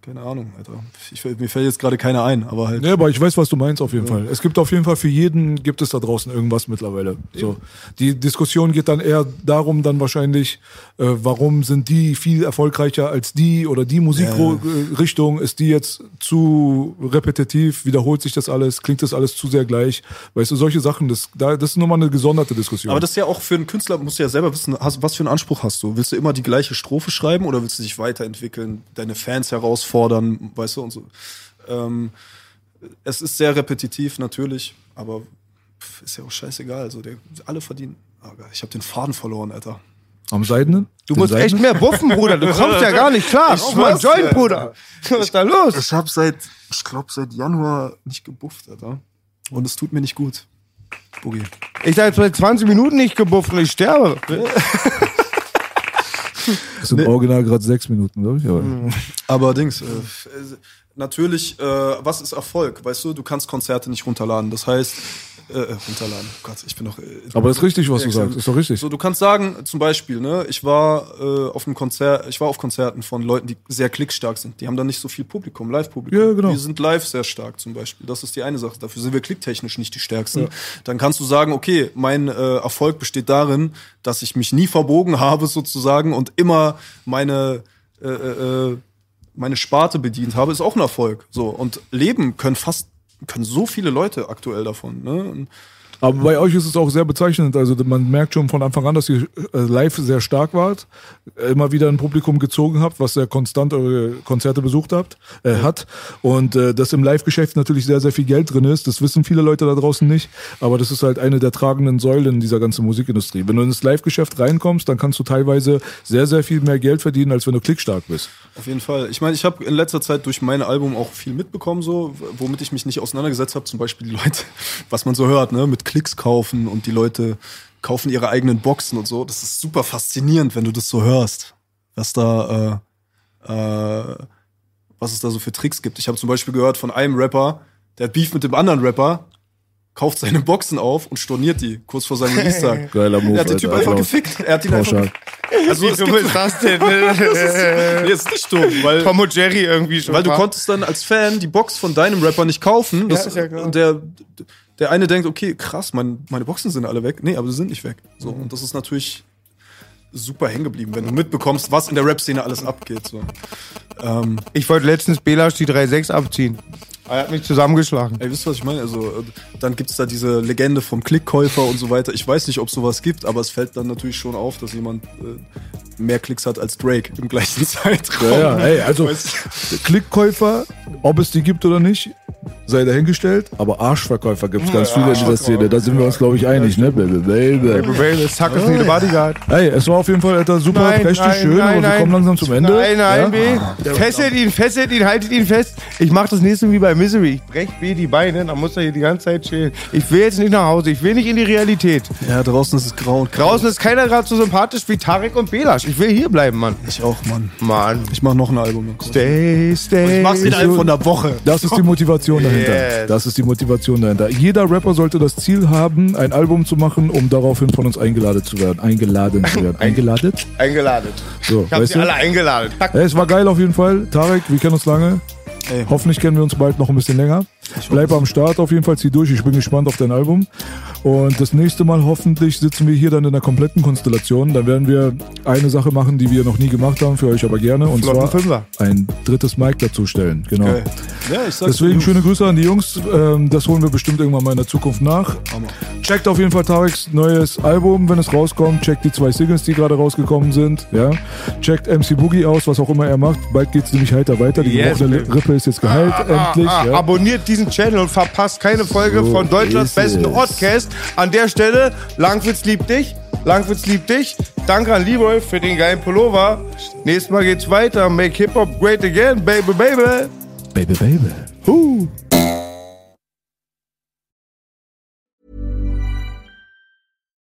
S3: keine Ahnung, Alter. Ich, mir fällt jetzt gerade keiner ein, aber halt.
S4: Ja, aber ich weiß, was du meinst auf jeden Fall. Es gibt auf jeden Fall für jeden, gibt es da draußen irgendwas mittlerweile. So. Die Diskussion geht dann eher darum dann wahrscheinlich, äh, warum sind die viel erfolgreicher als die oder die Musikrichtung, ist die jetzt zu repetitiv, wiederholt sich das alles, klingt das alles zu sehr gleich. Weißt du, solche Sachen, das, da, das ist nochmal eine gesonderte Diskussion.
S3: Aber das ist ja auch für einen Künstler, musst du ja selber wissen, hast, was für einen Anspruch hast du? Willst du immer die gleiche Strophe schreiben oder willst du dich weiterentwickeln, deine Fans herausfordern, weißt du, und so. Ähm, es ist sehr repetitiv, natürlich, aber pff, ist ja auch scheißegal. Also der, alle verdienen. Oh Gott, ich habe den Faden verloren, Alter.
S4: Am Seidenen?
S2: Du musst echt mehr buffen, Bruder. Du kommst ja gar nicht klar.
S3: Ich
S2: Rauch mal einen Joint. Bruder. Was ist da los?
S3: Ich habe seit, ich glaube, seit Januar nicht gebufft, Alter. Und es tut mir nicht gut. Boogie.
S2: Ich habe seit 20 Minuten nicht gebufft und ich sterbe.
S4: Das sind original gerade sechs Minuten, glaube ich. Aber
S3: Aber Dings, äh, äh, natürlich, äh, was ist Erfolg? Weißt du, du kannst Konzerte nicht runterladen. Das heißt, äh, äh, runterladen. Oh Gott, ich bin doch. Äh,
S4: Aber das ist richtig, was du
S3: Ja,
S4: sagst. Ist doch richtig.
S3: So, du kannst sagen, zum Beispiel, ne, ich war äh, auf einem Konzert, ich war auf Konzerten von Leuten, die sehr klickstark sind. Die haben dann nicht so viel Publikum, Live-Publikum.
S4: Ja, genau.
S3: Wir sind live sehr stark zum Beispiel. Das ist die eine Sache. Dafür sind wir klicktechnisch nicht die stärksten. Dann kannst du sagen, okay, mein äh, Erfolg besteht darin, dass ich mich nie verbogen habe sozusagen und immer meine äh, äh, meine Sparte bedient habe, ist auch ein Erfolg. So und leben können fast können so viele Leute aktuell davon. Ne? Und
S4: Aber bei euch ist es auch sehr bezeichnend. Also man merkt schon von Anfang an, dass ihr äh, live sehr stark wart, immer wieder ein Publikum gezogen habt, was sehr konstant eure Konzerte besucht habt, äh, hat. Und äh, dass im Live-Geschäft natürlich sehr, sehr viel Geld drin ist. Das wissen viele Leute da draußen nicht. Aber das ist halt eine der tragenden Säulen dieser ganzen Musikindustrie. Wenn du ins Live-Geschäft reinkommst, dann kannst du teilweise sehr, sehr viel mehr Geld verdienen, als wenn du klickstark bist.
S3: Auf jeden Fall. Ich meine, ich habe in letzter Zeit durch mein Album auch viel mitbekommen, so, womit ich mich nicht auseinandergesetzt habe. Zum Beispiel die Leute, was man so hört, ne, mit Klicks kaufen und die Leute kaufen ihre eigenen Boxen und so. Das ist super faszinierend, wenn du das so hörst, was da, äh, äh, was es da so für Tricks gibt. Ich habe zum Beispiel gehört von einem Rapper, der hat Beef mit dem anderen Rapper, kauft seine Boxen auf und storniert die kurz vor seinem Release-Tag.
S4: Geiler Move,
S3: Er hat den Typ
S4: Alter.
S3: einfach
S4: Applaus.
S3: gefickt. Er hat ihn einfach.
S4: Pauschal.
S3: Also,
S2: Wie dumm ist das denn?
S3: nee, ist nicht dumm, weil,
S2: Tom und Jerry irgendwie schon.
S3: weil du
S2: mal.
S3: konntest dann als Fan die Box von deinem Rapper nicht kaufen. Das,
S2: ist ja klar.
S3: Und der, der eine denkt, okay, krass, mein, meine Boxen sind alle weg. Nee, aber sie sind nicht weg. So, und das ist natürlich super hängen geblieben, wenn du mitbekommst, was in der Rap-Szene alles abgeht. So. Ähm,
S2: Ich wollte letztens Belasch die 3.6 abziehen. Er hat mich zusammengeschlagen.
S3: Ey, wisst ihr, was ich meine? Also, äh, dann gibt's da diese Legende vom Klickkäufer und so weiter. Ich weiß nicht, ob sowas gibt, aber es fällt dann natürlich schon auf, dass jemand äh, mehr Klicks hat als Drake im gleichen Zeitraum.
S4: Ja, ja, ey, also
S3: Weißt
S4: Klickkäufer, ob es die gibt oder nicht, sei dahingestellt, aber Arschverkäufer gibt es ganz viele in dieser Szene. Da sind wir uns, glaube ich, einig, ne, Baby, Baby.
S2: Baby, Suck is need a bodyguard.
S4: Ey, es war auf jeden Fall Alter, super, prächtig, schön, aber wir kommen langsam zum Ende.
S2: Nein, nein,
S4: ja?
S2: B. Fesselt ihn, fesselt ihn, haltet ihn fest. Ich mach das nächste wie bei Misery. Ich brech B die Beine, dann muss er hier die ganze Zeit chillen. Ich will jetzt nicht nach Hause, ich will nicht in die Realität.
S3: Ja, draußen ist es grau und grau.
S2: Draußen ist keiner gerade so sympathisch wie Tarek und Belasch. Ich will hier bleiben, Mann.
S3: Ich auch, Mann.
S2: Mann.
S3: Ich mach noch ein Album.
S2: Stay, stay.
S3: Ich mach's innerhalb von der Woche.
S4: Das ist die Motivation dahinter.
S2: Yes.
S4: Das ist die Motivation dahinter. Jeder Rapper sollte das Ziel haben, ein Album zu machen, um daraufhin von uns eingeladen zu werden. Eingeladen zu werden. Eingeladen?
S2: Eingeladen.
S4: So,
S2: Ich hab sie
S4: du?
S2: alle eingeladen.
S4: Ey, es war geil auf jeden Fall. Tarek, wir kennen uns lange.
S3: Ey.
S4: Hoffentlich kennen wir uns bald noch ein bisschen länger. Bleib am Start auf jeden Fall, zieh durch. Ich bin gespannt auf dein Album. Und das nächste Mal hoffentlich sitzen wir hier dann in der kompletten Konstellation. Dann werden wir eine Sache machen, die wir noch nie gemacht haben, für euch aber gerne. Und
S2: Flotten
S4: zwar
S2: Fünfer.
S4: ein drittes Mic dazu stellen. Genau.
S3: Geil. Ja, ich sag's
S4: Deswegen schöne Grüße an die Jungs. Ähm, Das holen wir bestimmt irgendwann mal in der Zukunft nach. Checkt auf jeden Fall Tareks neues Album, wenn es rauskommt. Checkt die zwei Singles, die gerade rausgekommen sind. Ja. Checkt MC Boogie aus, was auch immer er macht. Bald geht's nämlich heiter weiter. Die
S2: Yes,
S4: Rippe ist jetzt geheilt, endlich.
S2: Ah,
S4: ja.
S2: Abonniert diesen Channel und verpasst keine Folge
S4: So
S2: von Deutschlands besten
S4: es.
S2: Podcast. An der Stelle, Langwitz liebt dich. Langwitz liebt dich. Danke an Leroy für den geilen Pullover. Nächstes Mal geht's weiter. Make Hip-Hop great again, baby, baby.
S4: Baby, baby.
S2: Huh.